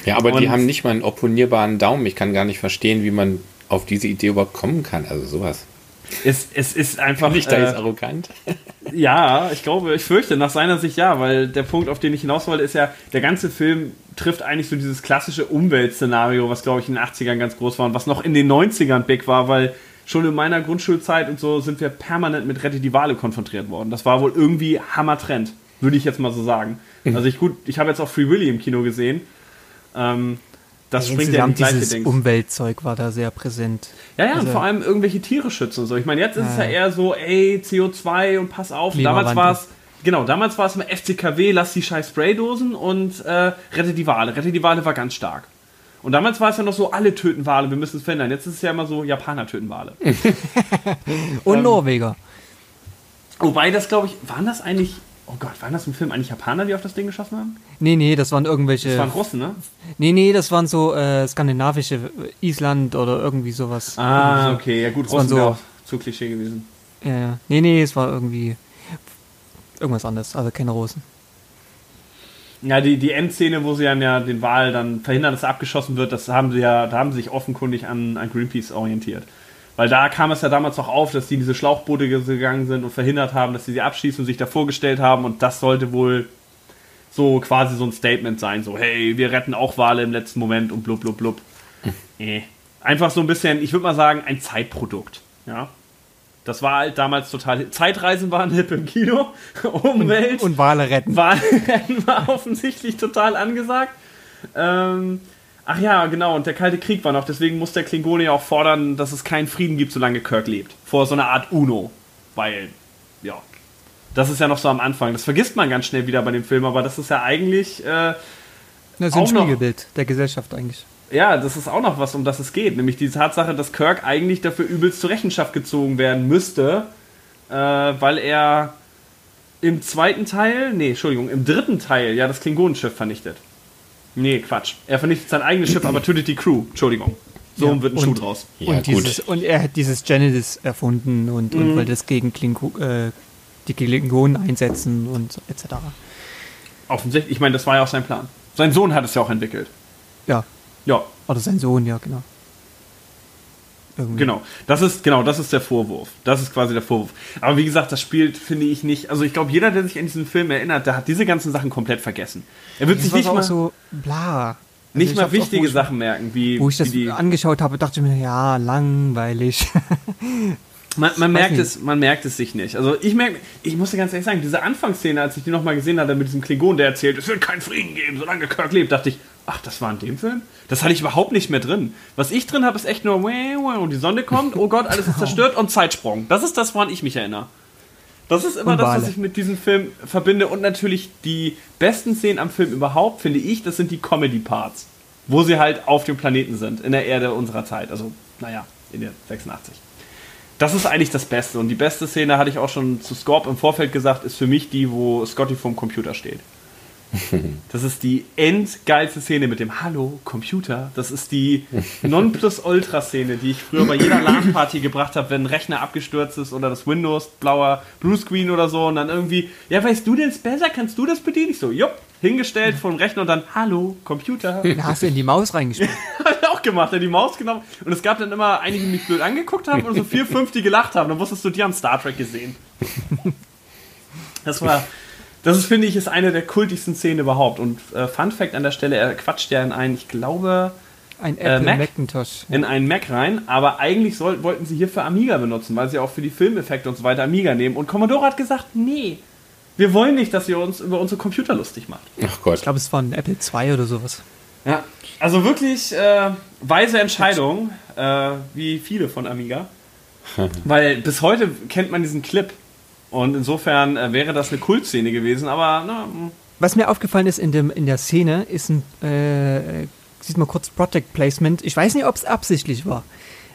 S2: Ja, aber die
S1: Und-
S2: haben nicht mal einen opponierbaren Daumen. Ich kann gar nicht verstehen, wie man auf diese Idee überhaupt kommen kann. Also sowas.
S1: Es, es ist einfach.
S2: Nicht, da
S1: äh,
S2: ist arrogant. [laughs]
S1: Ja, ich glaube, ich fürchte nach seiner Sicht ja, weil der Punkt, auf den ich hinaus wollte, ist ja, der ganze Film trifft eigentlich so dieses klassische Umweltszenario, was glaube ich in den 80ern ganz groß war und was noch in den 90ern big war, weil schon in meiner Grundschulzeit und so sind wir permanent mit Rette die Wale konfrontiert worden. Das war wohl irgendwie Hammertrend, würde ich jetzt mal so sagen. Also ich gut, ich habe jetzt auch Free Willy im Kino gesehen. Ähm, das springt ja in die gleiche
S3: dieses
S1: Dings.
S3: Umweltzeug war da sehr präsent.
S1: Ja, ja, und
S3: Also-
S1: vor allem irgendwelche Tiere schützen und so. Ich meine, jetzt ist es ja
S3: Ja.
S1: eher so, ey, CO2 und pass auf. Damals war es, genau, damals war es immer FCKW, lass die scheiß Spraydosen und äh, rette die Wale. Rette die Wale war ganz stark. Und damals war es ja noch so, alle töten Wale, wir müssen es verhindern. Jetzt ist es ja immer so, Japaner töten Wale. [laughs]
S3: Und
S1: Ähm,
S3: Norweger.
S1: Wobei das, glaube ich, waren das eigentlich, oh Gott, waren das im Film eigentlich Japaner, die auf das Ding geschossen haben?
S3: Nee, nee, das waren irgendwelche.
S1: Das waren Russen, ne?
S3: nee, nee, das waren so äh, skandinavische Island oder irgendwie sowas.
S1: Ah,
S3: Irgendwie so.
S1: okay, ja gut,
S3: Das
S1: Russen
S3: so-
S1: wäre auch zu Klischee gewesen.
S3: Ja, ja. Nee, nee, es war irgendwie irgendwas anderes, also keine Rosen.
S1: Ja, die, die Endszene, wo sie dann ja den Wal dann verhindern, dass er abgeschossen wird, das haben sie ja, da haben sie sich offenkundig an, an Greenpeace orientiert. Weil da kam es ja damals noch auf, dass die in diese Schlauchboote gegangen sind und verhindert haben, dass sie sie abschießen und sich da vorgestellt haben und das sollte wohl so quasi so ein Statement sein, so hey, wir retten auch Wale im letzten Moment und blub blub blub. äh. Einfach so ein bisschen, ich würde mal sagen, ein Zeitprodukt. Ja. Das war halt damals total. Zeitreisen waren hip im Kino. [laughs] Umwelt.
S3: Und Wale retten.
S1: Wale retten war [laughs] offensichtlich total angesagt. Ähm, ach ja, genau. Und der Kalte Krieg war noch. Deswegen muss der Klingone auch fordern, dass es keinen Frieden gibt, solange Kirk lebt. Vor so einer Art UNO. Weil, ja. Das ist ja noch so am Anfang. Das vergisst man ganz schnell wieder bei dem Film, aber das ist ja eigentlich. Äh,
S3: Das ist
S1: auch
S3: ein
S1: noch-
S3: Spiegelbild der Gesellschaft eigentlich.
S1: Ja, das ist auch noch was, um das es geht. Nämlich die Tatsache, dass Kirk eigentlich dafür übelst zur Rechenschaft gezogen werden müsste, äh, weil er im zweiten Teil, nee, Entschuldigung, im dritten Teil ja das Klingonenschiff vernichtet. Nee, Quatsch. Er vernichtet sein eigenes Schiff, aber tötet die Crew. Entschuldigung. So
S3: Ja,
S1: wird ein
S3: und-
S1: Schuh draus.
S2: Ja,
S3: und,
S2: gut.
S3: dieses, und er hat dieses Genesis erfunden und,
S1: Mhm.
S3: und wollte das gegen Klingo, äh, die Klingonen einsetzen und etc.
S1: Offensichtlich, ich meine, das war ja auch sein Plan. Sein Sohn hat es ja auch entwickelt.
S3: Ja,
S1: Ja,
S3: oder sein Sohn, ja, genau. Irgendwie.
S1: Genau, das ist genau, das ist der Vorwurf. Das ist quasi der Vorwurf. Aber wie gesagt, das spielt, finde ich nicht. Also ich glaube, jeder, der sich an diesen Film erinnert, der hat diese ganzen Sachen komplett vergessen. Er wird
S3: Das
S1: sich nicht mal,
S3: so bla. Also
S1: nicht
S3: ich
S1: mal
S3: auch,
S1: wichtige Sachen merken, wie,
S3: Wo ich das
S1: wie die.
S3: angeschaut habe, dachte ich mir, ja, langweilig. [laughs]
S1: Man, man merkt
S3: nicht.
S1: es, man merkt es sich nicht. Also ich merke, ich muss dir ganz ehrlich sagen, diese Anfangsszene, als ich die nochmal gesehen hatte mit diesem Klingon, der erzählt, es wird keinen Frieden geben, solange Kirk lebt, dachte ich, ach, das war in dem Film? Das hatte ich überhaupt nicht mehr drin. Was ich drin habe, ist echt nur, wow, wow, und die Sonne kommt, oh Gott, alles ist zerstört und Zeitsprung. Das ist das, woran ich mich erinnere. Das ist immer das, was ich mit diesem Film verbinde. Und natürlich die besten Szenen am Film überhaupt, finde ich, das sind die Comedy-Parts. Wo sie halt auf dem Planeten sind, in der Erde unserer Zeit. Also, naja, in der 86. Das ist eigentlich das Beste. Und die beste Szene, hatte ich auch schon zu Scorp im Vorfeld gesagt, ist für mich die, wo Scotty vorm Computer steht. [laughs] Das ist die endgeilste Szene mit dem Hallo, Computer. Das ist die Nonplusultra-Szene, die ich früher bei jeder LAN-Party gebracht habe, wenn ein Rechner abgestürzt ist oder das Windows blauer Bluescreen oder so. Und dann irgendwie, ja, weißt du denn besser? Kannst du das bedienen? Ich so, jupp, hingestellt vor dem Rechner und dann Hallo, Computer. [laughs]
S3: Da hast du in die Maus reingespielt. [laughs]
S1: Hat er auch gemacht, er hat die Maus genommen und es gab dann immer einige, die mich blöd angeguckt haben und so vier, fünf, die gelacht haben. Dann wusstest du, die haben Star Trek gesehen. [laughs] Das war, das ist, finde ich, ist eine der kultigsten Szenen überhaupt. Und äh, Fun Fact an der Stelle, er quatscht ja in einen, ich glaube,
S3: Ein
S1: Äh,
S3: Apple
S1: Mac?
S3: Macintosh.
S1: in einen Mac rein, aber eigentlich soll, wollten sie hier für Amiga benutzen, weil sie auch für die Filmeffekte und so weiter Amiga nehmen. Und Commodore hat gesagt, nee, wir wollen nicht, dass ihr uns über unsere Computer lustig macht.
S2: Ach Gott.
S3: Ich glaube, es war ein Apple II oder sowas.
S1: Ja, also wirklich äh, weise Entscheidung, äh, wie viele von Amiga. [laughs] Weil bis heute kennt man diesen Clip. Und insofern äh, wäre das eine Kultszene gewesen, aber na, mh.
S3: Was mir aufgefallen ist in, dem, in der Szene, ist ein, äh, sieht mal kurz Project Placement. Ich weiß nicht, ob es absichtlich war.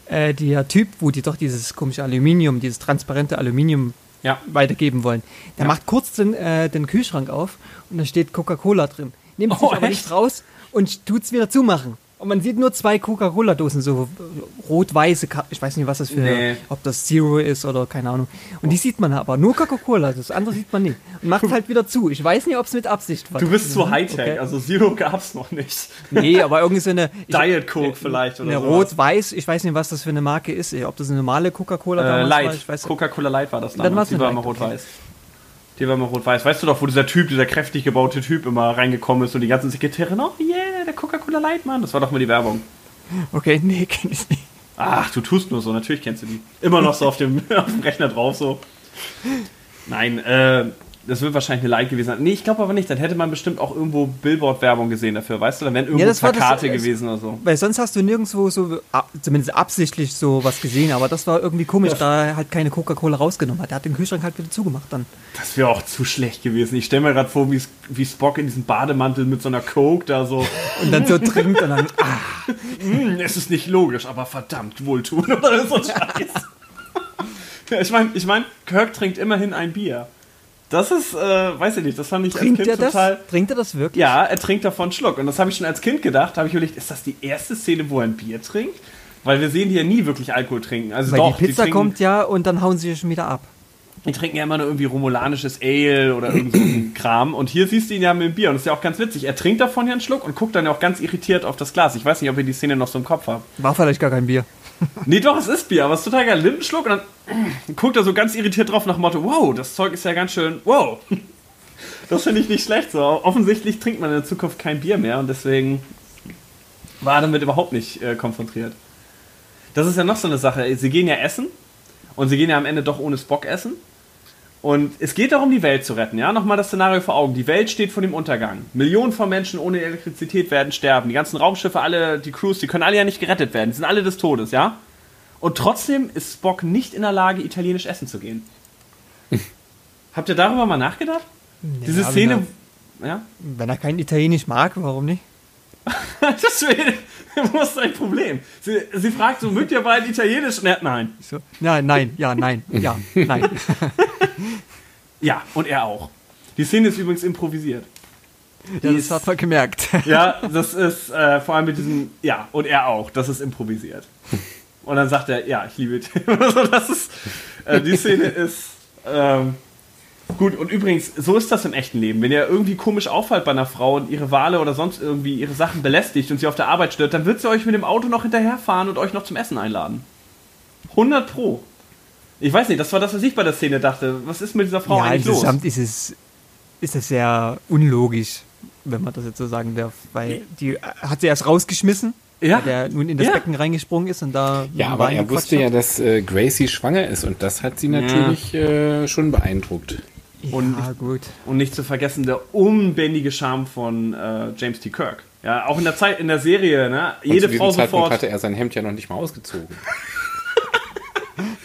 S3: Äh, der Typ, wo die doch dieses komische Aluminium, dieses transparente Aluminium
S1: ja.
S3: weitergeben wollen, der
S1: Ja.
S3: macht kurz den, äh, den Kühlschrank auf und da steht Coca-Cola drin. Nimmt sich
S1: Oh,
S3: aber
S1: echt?
S3: nicht raus und tut es wieder zumachen. Und man sieht nur zwei Coca-Cola-Dosen, so rot-weiße, ich weiß nicht, was das für,
S1: Nee.
S3: ob das Zero ist oder keine Ahnung. Und die sieht man aber, nur Coca-Cola, das andere sieht man nicht. Und macht halt wieder zu. Ich weiß nicht, ob es mit Absicht war.
S1: Du bist zu Hightech,
S3: Okay.
S1: also Zero gab's noch nicht.
S3: Nee, aber irgendwie so eine. ich-
S1: Diet Coke vielleicht oder
S3: Eine
S1: so.
S3: Rot-Weiß, ich weiß nicht, was das für eine Marke ist. Ob das eine normale Coca-Cola
S1: Äh,
S3: damals war.
S1: Light.
S3: Weiß
S1: Coca-Cola Light war das
S3: Dann
S1: damals. Die
S3: eine
S1: war immer
S3: Light, okay.
S1: Die war immer rot-weiß. Weißt du doch, wo dieser Typ, dieser kräftig gebaute Typ immer reingekommen ist und die ganzen Sekretärin, oh yeah, der Coca-Cola Light, Mann. Das war doch mal die Werbung.
S3: Okay, nee, kenn ich nicht.
S1: Ach, du tust nur so, natürlich kennst du die. Immer noch so auf dem, [laughs] auf dem Rechner drauf, so. Nein, äh, das wird wahrscheinlich eine Light gewesen sein. Nee, ich glaube aber nicht. Dann hätte man bestimmt auch irgendwo Billboard-Werbung gesehen dafür, weißt du? Dann wären irgendwo
S3: das das-
S1: Plakate
S3: es-
S1: gewesen oder so.
S3: Weil sonst hast du nirgendwo so, zumindest absichtlich so was gesehen, aber das war irgendwie komisch, da er halt keine Coca-Cola rausgenommen hat. Er hat den Kühlschrank halt wieder zugemacht dann.
S1: Das wäre auch zu schlecht gewesen. Ich stelle mir gerade vor, wie, wie Spock in diesem Bademantel mit so einer Coke da so.
S3: Und dann so trinkt und dann, ah, [laughs]
S1: Hm, es ist nicht logisch, aber verdammt wohltun oder so Scheiß. [laughs] Ja, ich meine, ich mein, Kirk trinkt immerhin ein Bier. Das ist, äh, weiß ich nicht, das fand ich
S3: trinkt
S1: als
S3: er
S1: Kind
S3: das?
S1: total.
S3: Trinkt er das wirklich?
S1: Ja, er trinkt davon einen Schluck. Und das habe ich schon als Kind gedacht. habe ich überlegt, ist das die erste Szene, wo er ein Bier trinkt? Weil wir sehen die ja nie wirklich Alkohol trinken. Also
S3: Weil
S1: doch,
S3: die Pizza
S1: trinken,
S3: kommt ja und dann hauen sie schon wieder ab.
S1: Die trinken ja immer nur irgendwie romulanisches Ale oder irgend so ein [clears throat] Kram. Und hier siehst du ihn ja mit dem Bier. Und das ist ja auch ganz witzig. Er trinkt davon ja einen Schluck und guckt dann ja auch ganz irritiert auf das Glas. Ich weiß nicht, ob ihr die Szene noch so im Kopf habt.
S3: War vielleicht gar kein Bier.
S1: Nee, doch, es ist Bier, aber es ist total geil. Nimmt einen Schluck und dann guckt er so ganz irritiert drauf nach Motto, wow, das Zeug ist ja ganz schön, wow. Das finde ich nicht schlecht so. Offensichtlich trinkt man in der Zukunft kein Bier mehr und deswegen war er damit überhaupt nicht äh, konfrontiert. Das ist ja noch so eine Sache. Sie gehen ja essen und sie gehen ja am Ende doch ohne Spock essen. Und es geht darum, die Welt zu retten. Ja, nochmal das Szenario vor Augen. Die Welt steht vor dem Untergang. Millionen von Menschen ohne Elektrizität werden sterben. Die ganzen Raumschiffe, alle, die Crews, die können alle ja nicht gerettet werden. Die sind alle des Todes, ja? Und trotzdem ist Spock nicht in der Lage, italienisch essen zu gehen. [laughs] Habt ihr darüber mal nachgedacht? Diese
S3: Ja,
S1: Szene. Ja?
S3: Wenn er kein Italienisch mag, warum nicht? [laughs]
S1: Das wäre ist [laughs] dein Problem. Sie, sie fragt so, mögt ihr beide Italienisch? Ne, nein.
S3: So. Nein, nein, ja, nein, ja, nein.
S1: Ja, und er auch. Die Szene ist übrigens improvisiert.
S3: Ja, das hat man gemerkt. [laughs]
S1: Ja, das ist äh, vor allem mit diesem, ja, und er auch, das ist improvisiert. Und dann sagt er, ja, ich liebe Tim. [laughs] also das ist, äh, die Szene [laughs] ist, ähm, gut, und übrigens, so ist das im echten Leben. Wenn ihr irgendwie komisch auffällt bei einer Frau und ihre Wale oder sonst irgendwie ihre Sachen belästigt und sie auf der Arbeit stört, dann wird sie euch mit dem Auto noch hinterherfahren und euch noch zum Essen einladen. 100 pro. Ich weiß nicht, das war das, was ich bei der Szene dachte. Was ist mit dieser Frau
S3: ja,
S1: eigentlich los?
S3: insgesamt ist es, ist es sehr unlogisch, wenn man das jetzt so sagen darf. Weil die hat sie erst rausgeschmissen,
S1: Ja.
S3: weil der nun in das
S1: Ja.
S3: Becken reingesprungen ist und da
S2: Ja, aber er wusste ja,
S3: hat.
S2: dass äh, Gracie schwanger ist und das hat sie natürlich äh, schon beeindruckt.
S1: Und-
S3: ja, gut.
S1: Und nicht zu vergessen der unbändige Charme von äh, James T. Kirk. Ja, auch in der Zeit, in der Serie, ne?
S2: Und
S1: Jede
S2: zu
S1: Frau
S2: Zeitpunkt
S1: sofort.
S2: hatte er sein Hemd ja noch nicht mal ausgezogen. [laughs]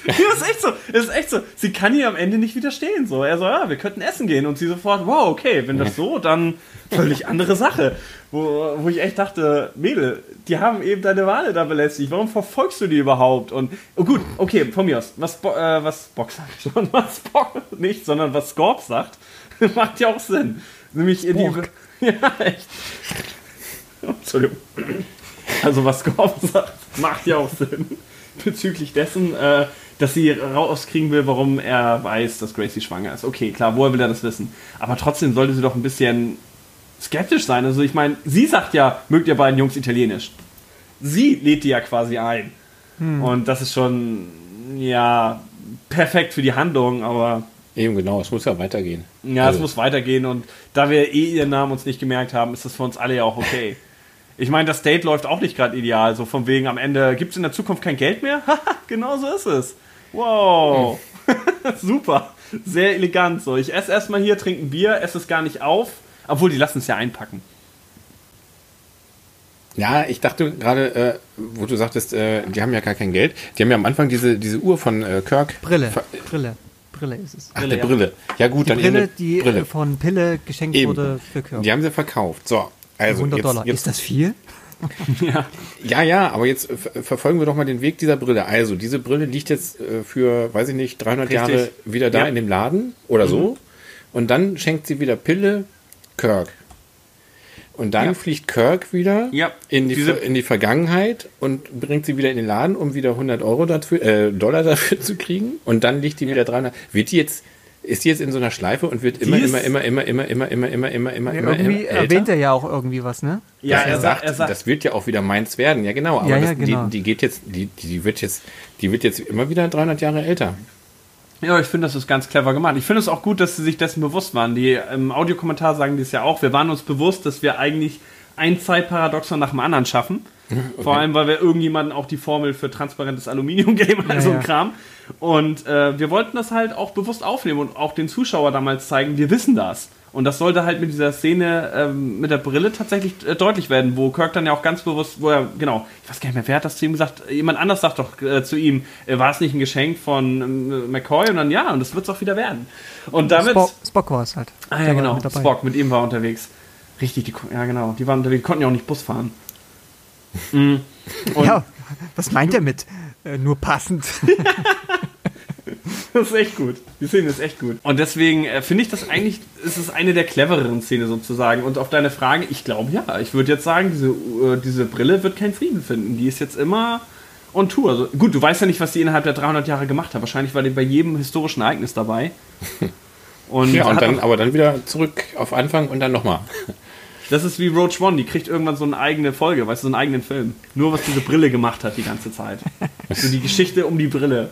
S2: [laughs]
S1: Ja, das ist echt so. Das ist echt so. Sie kann ihr am Ende nicht widerstehen. So, er so, ja, wir könnten essen gehen. Und sie sofort, wow, okay, wenn das so, dann völlig andere Sache. Wo, wo ich echt dachte, Mädel, die haben eben deine Wale da belästigt. Warum verfolgst du die überhaupt? Und, oh gut, okay, von mir aus. Was, Bo äh, was Bock sagt [laughs] schon, was Bock nicht, sondern was Scorp sagt, [laughs] macht ja auch Sinn. Nämlich in die. Ja, echt. Entschuldigung. Also was Scorp sagt, macht ja auch Sinn. Bezüglich dessen, äh, dass sie rauskriegen will, warum er weiß, dass Gracie schwanger ist. Okay, klar, woher will er das wissen? Aber trotzdem sollte sie doch ein bisschen skeptisch sein. Also ich meine, sie sagt ja, mögt ihr beiden Jungs Italienisch. Sie lädt die ja quasi ein. Und das ist schon, ja, perfekt für die Handlung, aber
S2: Eben genau, es muss ja weitergehen.
S1: ja,
S2: Also,
S1: es muss weitergehen und da wir eh ihren Namen uns nicht gemerkt haben, ist das für uns alle ja auch okay. [laughs] Ich meine, das Date läuft auch nicht gerade ideal, so von wegen am Ende gibt es in der Zukunft kein Geld mehr? Haha, [laughs] genau so ist es. Wow. [laughs] Super. Sehr elegant so. Ich esse erstmal hier, trinke ein Bier, esse es gar nicht auf, obwohl die lassen es ja einpacken.
S2: Ja, ich dachte gerade, äh, wo du sagtest, äh, die haben ja gar kein Geld. Die haben ja am Anfang diese, diese Uhr von äh, Kirk.
S3: Brille,
S2: Ver-
S3: Brille, Brille ist es.
S2: Ach,
S1: Brille,
S2: der
S1: ja.
S2: Brille. Ja gut,
S3: Die
S2: dann
S3: Brille, die
S2: Brille.
S3: von Pille geschenkt
S2: Eben.
S3: wurde für Kirk.
S2: Die haben sie verkauft. So, also
S3: 100
S2: jetzt,
S3: Dollar.
S2: jetzt,
S3: Ist das viel? [laughs]
S2: Ja, ja, aber jetzt ver- verfolgen wir doch mal den Weg dieser Brille. Also, diese Brille liegt jetzt äh, für, weiß ich nicht, 300
S1: Richtig.
S2: Jahre wieder da
S1: Ja. Mhm.
S2: in dem Laden oder so. Und dann schenkt sie wieder Pille Kirk. Und dann
S1: Ja.
S2: fliegt Kirk wieder
S1: Ja,
S2: in, die,
S1: diese-
S2: in die Vergangenheit und bringt sie wieder in den Laden, um wieder 100 Euro dafür, äh, Dollar dafür zu kriegen. Und dann liegt die wieder 300. Wird die jetzt, ist die jetzt in so einer Schleife und wird immer, immer, immer, immer, immer, immer, immer, immer, immer, immer,
S3: Ja,
S2: immer,
S3: irgendwie
S2: immer älter?
S3: erwähnt er ja auch irgendwie was, ne?
S1: Ja,
S2: Ja, er, sagt,
S1: er sagt,
S2: das wird ja auch wieder meins werden. Ja, genau. Aber
S3: Ja,
S2: das,
S3: ja, genau.
S2: die, die geht jetzt, die, die wird jetzt, die wird jetzt immer wieder 300 Jahre älter.
S1: Ja, ich finde, das ist ganz clever gemacht. Ich finde es auch gut, dass sie sich dessen bewusst waren. Die im Audiokommentar sagen die es ja auch. Wir waren uns bewusst, dass wir eigentlich ein Zeitparadoxon nach dem anderen schaffen. Vor allem, weil wir irgendjemanden auch die Formel für transparentes Aluminium geben, also
S3: Ja,
S1: ein
S3: ja.
S1: Kram. Und äh, wir wollten das halt auch bewusst aufnehmen und auch den Zuschauer damals zeigen, wir wissen das. Und das sollte halt mit dieser Szene ähm, mit der Brille tatsächlich äh, deutlich werden, wo Kirk dann ja auch ganz bewusst, wo er, genau, ich weiß gar nicht mehr, wer hat das zu ihm gesagt? Jemand anders sagt doch äh, zu ihm, äh, war es nicht ein Geschenk von ähm, McCoy? Und dann ja, und das wird es auch wieder werden. Und damit.
S3: Spock, Spock war es halt.
S1: ah ja, genau,
S3: mit.
S1: Spock, mit ihm war er unterwegs. Richtig, die, ja genau, die waren unterwegs, die konnten ja auch nicht Bus fahren. Und
S3: Ja, was meint er mit? Äh, nur passend. [laughs]
S1: Das ist echt gut. Die Szene ist echt gut. Und deswegen äh, finde ich das eigentlich, ist es eine der clevereren Szenen sozusagen. Und auf deine Frage, ich glaube ja. Ich würde jetzt sagen, diese, äh, diese Brille wird keinen Frieden finden. Die ist jetzt immer on Tour. Also, gut, du weißt ja nicht, was die innerhalb der 300 Jahre gemacht haben. Wahrscheinlich war die bei jedem historischen Ereignis dabei. [laughs] Und,
S2: Ja, und
S1: hat
S2: dann aber dann wieder zurück auf Anfang und dann nochmal.
S1: Das ist wie Roach One, die kriegt irgendwann so eine eigene Folge, weißt du, so einen eigenen Film. Nur was diese Brille gemacht hat die ganze Zeit. [laughs] so die Geschichte um die Brille.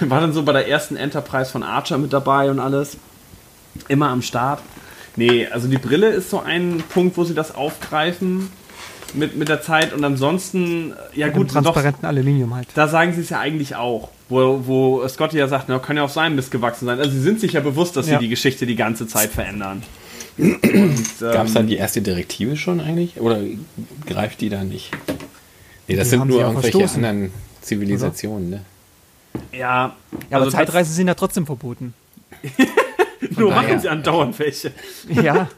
S1: War dann so bei der ersten Enterprise von Archer mit dabei und alles. Immer am Start. Nee, also die Brille ist so ein Punkt, wo sie das aufgreifen mit, mit der Zeit und ansonsten, ja
S3: Mit
S1: gut, doch,
S3: transparenten Aluminium halt.
S1: da sagen sie es ja eigentlich auch. Wo, wo Scotty ja sagt, na, kann ja auf seinem Mist gewachsen sein. Also sie sind sich ja bewusst, dass
S3: Ja.
S1: sie die Geschichte die ganze Zeit verändern. Ähm,
S2: Gab es dann die erste Direktive schon eigentlich? Oder greift die da nicht? Nee, das
S3: Die
S2: sind nur irgendwelche
S3: verstoßen.
S2: anderen Zivilisationen, ne?
S1: Ja,
S3: Ja, aber
S1: also
S3: Zeitreisen sind ja trotzdem verboten. [laughs]
S1: nur
S2: daher-
S1: machen sie andauernd welche.
S3: Ja,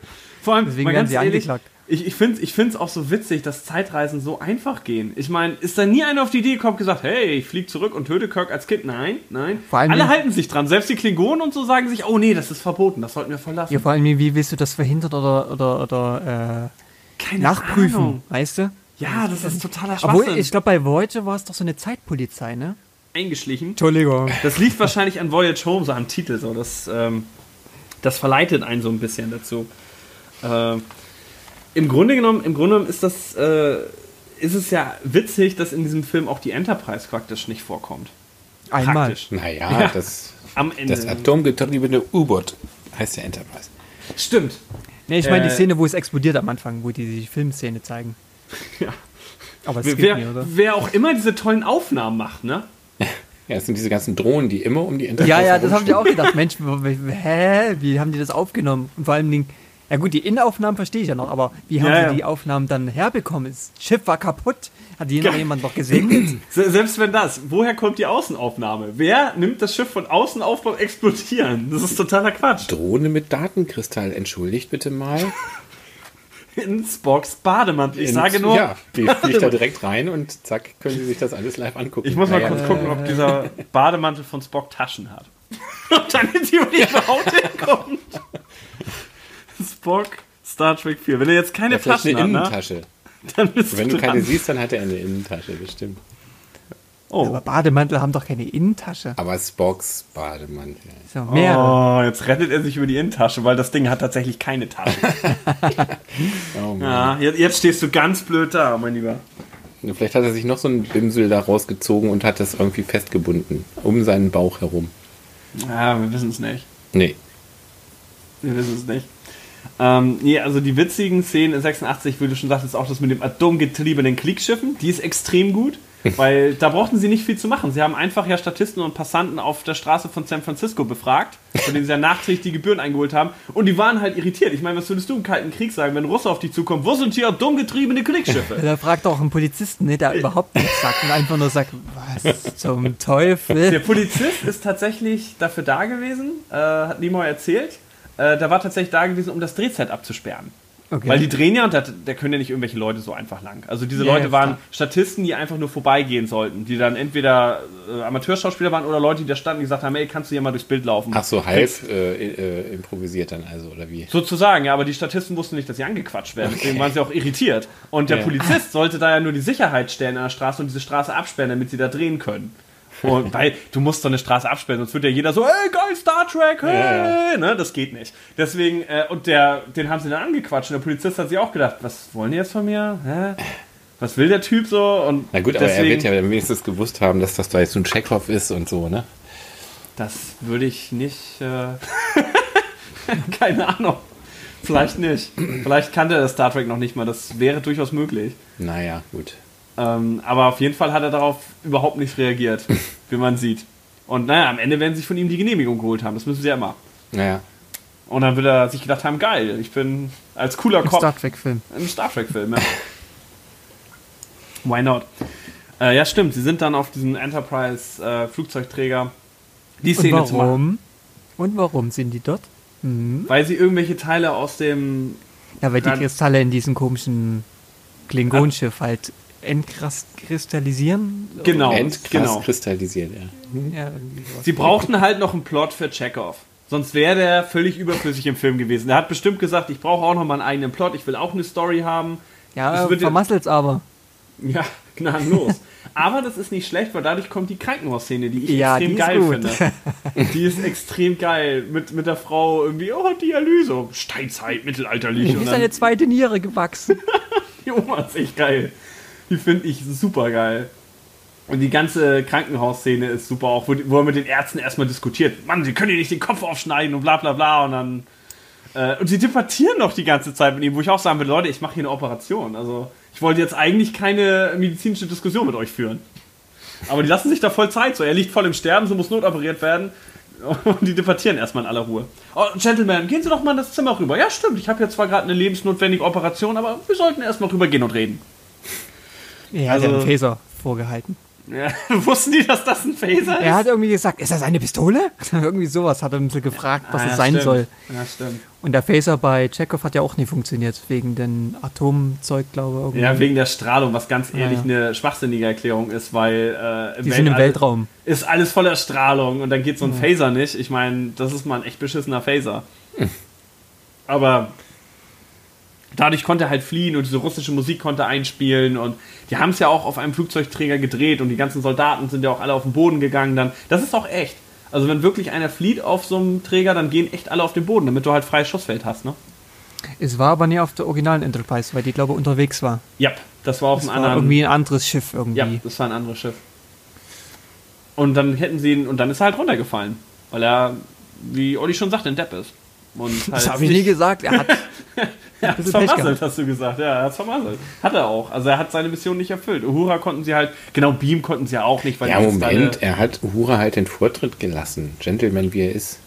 S1: Vor allem,
S3: Deswegen werden
S1: ganz
S3: sie
S1: ehrlich,
S3: angeklagt.
S1: Ich, ich finde es ich find's auch so witzig, dass Zeitreisen so einfach gehen. Ich meine, ist da nie einer auf die Idee gekommen und gesagt, hey, ich fliege zurück und töte Kirk als Kind? Nein, nein.
S3: Vor allem
S1: Alle halten sich dran. Selbst die Klingonen und so sagen sich, oh nee, das ist verboten, das sollten wir verlassen.
S3: ja, vor allem, wie willst du das verhindern oder, oder, oder äh,
S1: Keine
S3: nachprüfen,
S1: Ahnung.
S3: weißt du?
S1: Ja, das ist totaler Schwachsinn.
S3: Obwohl, ich glaube, bei Voyager war es doch so eine Zeitpolizei, ne?
S1: eingeschlichen.
S3: Entschuldigung.
S1: Das liegt wahrscheinlich an Voyage Home, so am Titel. So. Das, ähm, das verleitet einen so ein bisschen dazu. Äh, Im Grunde genommen, im Grunde genommen ist das, äh, ist es ja witzig, dass in diesem Film auch die Enterprise praktisch nicht vorkommt.
S3: Einmal.
S1: Praktisch.
S2: Naja,
S1: Ja.
S2: das,
S1: Am Ende.
S2: das atomgetriebene U-Boot heißt der Enterprise.
S1: Stimmt.
S3: Nee, ich meine
S1: Äh,
S3: die Szene, wo es explodiert am Anfang, wo die die Filmszene zeigen.
S1: Ja.
S3: Aber es
S1: Wer,
S3: geht nicht, oder?
S1: wer auch immer diese tollen Aufnahmen macht, ne?
S2: Ja, es sind diese ganzen Drohnen, die immer um die Enterprise
S3: Ja, ja, das habe ich auch gedacht. Mensch, hä? Wie haben die das aufgenommen? Und vor allem, Dingen, ja gut, die Innenaufnahmen verstehe ich ja noch, aber wie haben
S1: Ja,
S3: sie
S1: ja.
S3: die Aufnahmen dann herbekommen? Das Schiff war kaputt. Hat die noch jemand noch gesehen? [clears throat]
S1: Se- Selbst wenn das, woher kommt die Außenaufnahme? Wer nimmt das Schiff von außen auf beim Explodieren? Das ist totaler Quatsch.
S2: Drohne mit Datenkristall, entschuldigt bitte mal. [laughs]
S1: In Spocks Bademantel. Ich
S2: In-
S1: sage nur,
S2: Ja, die fliegt da direkt rein und zack, können Sie sich das alles live angucken.
S1: Ich muss mal
S2: Naja,
S1: kurz gucken, ob dieser Bademantel von Spock Taschen hat. Und dann in die überhaupt hinkommt. Spock, Star Trek 4. Wenn er jetzt keine
S2: Ja,
S1: Taschen
S2: eine
S1: hat, ne,
S2: Innentasche. [laughs]
S1: dann bist
S2: Wenn
S1: du
S2: du keine
S1: dran.
S2: siehst, dann hat er eine Innentasche, bestimmt.
S1: Oh.
S3: Aber Bademantel haben doch keine Innentasche.
S2: Aber Spocks Bademantel.
S3: So,
S1: oh, jetzt rettet er sich über die Innentasche, weil das Ding hat tatsächlich keine Tasche. [laughs]
S2: Oh
S1: ja, jetzt, jetzt stehst du ganz blöd da, mein Lieber.
S2: Vielleicht hat er sich noch so ein Bimsel da rausgezogen und hat das irgendwie festgebunden. Um seinen Bauch herum.
S1: Ja, wir wissen es nicht.
S2: Nee.
S1: Wir wissen es nicht. Ähm, nee, also die witzigen Szenen in 86, wie du schon sagtest, auch das mit dem atomgetriebenen Kriegsschiffen, die ist extrem gut, weil da brauchten sie nicht viel zu machen. Sie haben einfach ja Statisten und Passanten auf der Straße von San Francisco befragt, von denen sie ja nachträglich die Gebühren eingeholt haben und die waren halt irritiert. Ich meine, was würdest du im Kalten Krieg sagen, wenn Russe auf dich zukommen? Wo sind hier atomgetriebene Kriegsschiffe? [laughs]
S3: Da fragt auch ein Polizisten, ne, der überhaupt nichts sagt und einfach nur sagt, was zum Teufel?
S1: Der Polizist ist tatsächlich dafür da gewesen, äh, hat Nimoy erzählt. Äh, der war tatsächlich da gewesen, um das Drehset abzusperren.
S3: Okay.
S1: Weil die drehen ja und da, da können ja nicht irgendwelche Leute so einfach lang. Also diese
S3: Ja,
S1: Leute waren
S3: klar.
S1: Statisten, die einfach nur vorbeigehen sollten, die dann entweder äh, Amateurschauspieler waren oder Leute, die da standen, die gesagt haben, ey, kannst du hier mal durchs Bild laufen?
S2: Ach so, halb äh, äh, improvisiert dann also, oder wie?
S1: Sozusagen, ja, aber die Statisten wussten nicht, dass sie angequatscht werden. Deswegen waren sie auch irritiert. Und der
S2: Ja.
S1: Polizist sollte da ja nur die Sicherheit stellen an der Straße und diese Straße absperren, damit sie da drehen können. Und weil du musst doch eine Straße absperren, sonst wird ja jeder so, hey, geil, Star Trek, hey,
S2: Ja,
S1: Ne, das geht nicht. Deswegen, äh, und der, den haben sie dann angequatscht und der Polizist hat sich auch gedacht, was wollen die jetzt von mir? Hä? Was will der Typ so? Und
S2: Na gut, aber er
S1: deswegen,
S2: wird ja wenigstens gewusst haben, dass das da jetzt so ein Chekhov ist und so, ne?
S1: Das würde ich nicht. Äh, [laughs] keine Ahnung. Vielleicht nicht. Vielleicht kannte er Star Trek noch nicht mal. Das wäre durchaus möglich.
S2: Naja, gut.
S1: Ähm, aber auf jeden Fall hat er darauf überhaupt nicht reagiert, [laughs] wie man sieht. Und naja, am Ende werden sie sich von ihm die Genehmigung geholt haben. Das müssen sie ja immer.
S2: Naja.
S1: Und dann wird er sich gedacht haben, geil, ich bin als cooler
S3: Im
S1: Cop
S3: Star Trek-Film.
S1: im Star Trek-Film. Ja. [laughs] Why not? Äh, ja, stimmt. Sie sind dann auf diesem Enterprise-Flugzeugträger die
S3: Und
S1: Szene zu machen.
S3: warum? Und warum sind die dort? Hm.
S1: Weil sie irgendwelche Teile aus dem
S3: Ja, weil die Kristalle in diesem komischen Klingonschiff halt entkristallisieren.
S1: Genau,
S2: Endkrass
S1: genau.
S2: ja.
S3: Sowas.
S1: Sie brauchten halt noch einen Plot für Chekhov. Sonst wäre der völlig überflüssig im Film gewesen. Er hat bestimmt gesagt, ich brauche auch noch mal einen eigenen Plot, ich will auch eine Story haben.
S3: ja
S1: es wird-
S3: vermasselt's aber.
S1: Ja, [laughs] gnadenlos. Aber das ist nicht schlecht, weil dadurch kommt die Krankenhausszene, die ich
S3: Ja,
S1: extrem
S3: die
S1: geil
S3: gut.
S1: finde. [laughs] Die ist extrem geil. Mit, mit der Frau irgendwie, oh, Dialyse. Steinzeit, mittelalterlich.
S3: Mir ist eine zweite Niere gewachsen. [laughs]
S1: die Oma ist echt geil. Die finde ich super geil. Und die ganze Krankenhausszene ist super, auch wo, er mit den Ärzten erstmal diskutiert. Mann, sie können dir nicht den Kopf aufschneiden und bla bla bla. Und dann. Äh, und sie debattieren noch die ganze Zeit mit ihm, wo ich auch sagen würde, Leute, ich mache hier eine Operation. Also, ich wollte jetzt eigentlich keine medizinische Diskussion mit euch führen. Aber die lassen sich da voll Zeit. So, er liegt voll im Sterben, so muss notoperiert werden. Und die debattieren erstmal in aller Ruhe. Oh, Gentlemen, gehen Sie doch mal in das Zimmer rüber. Ja, stimmt, ich habe jetzt zwar gerade eine lebensnotwendige Operation, aber wir sollten erstmal rübergehen und reden.
S3: Ja,
S1: Also-
S3: der hat einen Phaser vorgehalten.
S1: Ja, [laughs] wussten die, dass das ein Phaser ist?
S3: Er hat irgendwie gesagt, ist das eine Pistole? [laughs] irgendwie sowas hat er ein bisschen gefragt, was
S1: Ah,
S3: es
S1: ja,
S3: sein
S1: stimmt.
S3: soll.
S1: Ja, stimmt.
S3: Und der Phaser bei Chekhov hat ja auch nie funktioniert, wegen den Atomzeug, glaube ich. irgendwie.
S1: Ja, wegen der Strahlung, was ganz ehrlich
S3: ja.
S1: eine schwachsinnige Erklärung ist, weil äh,
S3: Die sind im Weltraum.
S1: ist alles voller Strahlung und dann geht so ein Phaser nicht. Ich meine, das ist mal ein echt beschissener Phaser. Aber dadurch konnte er halt fliehen und diese russische Musik konnte einspielen und die haben es ja auch auf einem Flugzeugträger gedreht und die ganzen Soldaten sind ja auch alle auf den Boden gegangen dann. Das ist auch echt. Also wenn wirklich einer flieht auf so einem Träger, dann gehen echt alle auf den Boden, damit du halt freies Schussfeld hast, ne?
S3: Es war aber nie auf der originalen Enterprise, weil die, glaube ich, unterwegs war.
S1: Ja, das war auf einem anderen.
S3: irgendwie ein anderes Schiff irgendwie.
S1: Ja, das war ein anderes Schiff. Und dann hätten sie ihn, und dann ist er halt runtergefallen. Weil er, wie Olli schon sagte, ein Depp ist. Und
S3: Das
S1: halt
S3: habe ich nie gesagt. Er hat [laughs]
S1: Er
S3: bisschen Pech
S1: vermasselt, hast du gesagt. Ja, er hat's vermasselt. Hat er auch. Also er hat seine Mission nicht erfüllt. Uhura konnten sie halt, genau, Beam konnten sie ja auch nicht, weil
S2: Ja, Moment, er hat Uhura halt den Vortritt gelassen. Gentleman, wie er ist.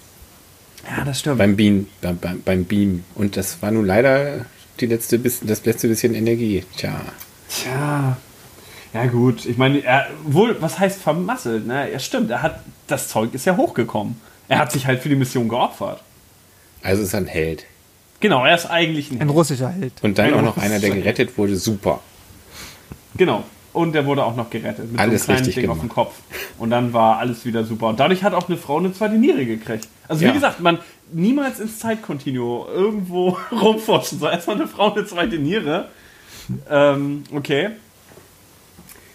S1: ja, das stimmt.
S2: Beim Beam, beim, beim, Beam. Und das war nun leider die letzte, das letzte bisschen Energie. Tja.
S1: Tja. Ja, gut. Ich meine, er, wohl, was heißt vermasselt, ne? Ja, stimmt. Er hat, das Zeug ist ja hochgekommen. Er hat sich halt für die Mission geopfert.
S2: Also ist er ein Held.
S1: Genau, er ist eigentlich ein
S3: ein russischer Held.
S2: Und dann
S1: Genau.
S2: auch noch einer, der gerettet wurde. Super.
S1: Genau. Und der wurde auch noch gerettet. Mit
S2: Alles
S1: so einem kleinen
S2: richtig
S1: Ding auf dem
S2: gemacht.
S1: Kopf. Und dann war alles wieder super. Und dadurch hat auch eine Frau eine zweite Niere gekriegt. Also wie
S2: Ja.
S1: gesagt, man niemals ins Zeitkontinuum irgendwo [laughs] rumforschen soll. Erstmal eine Frau eine zweite Niere. Ähm, okay.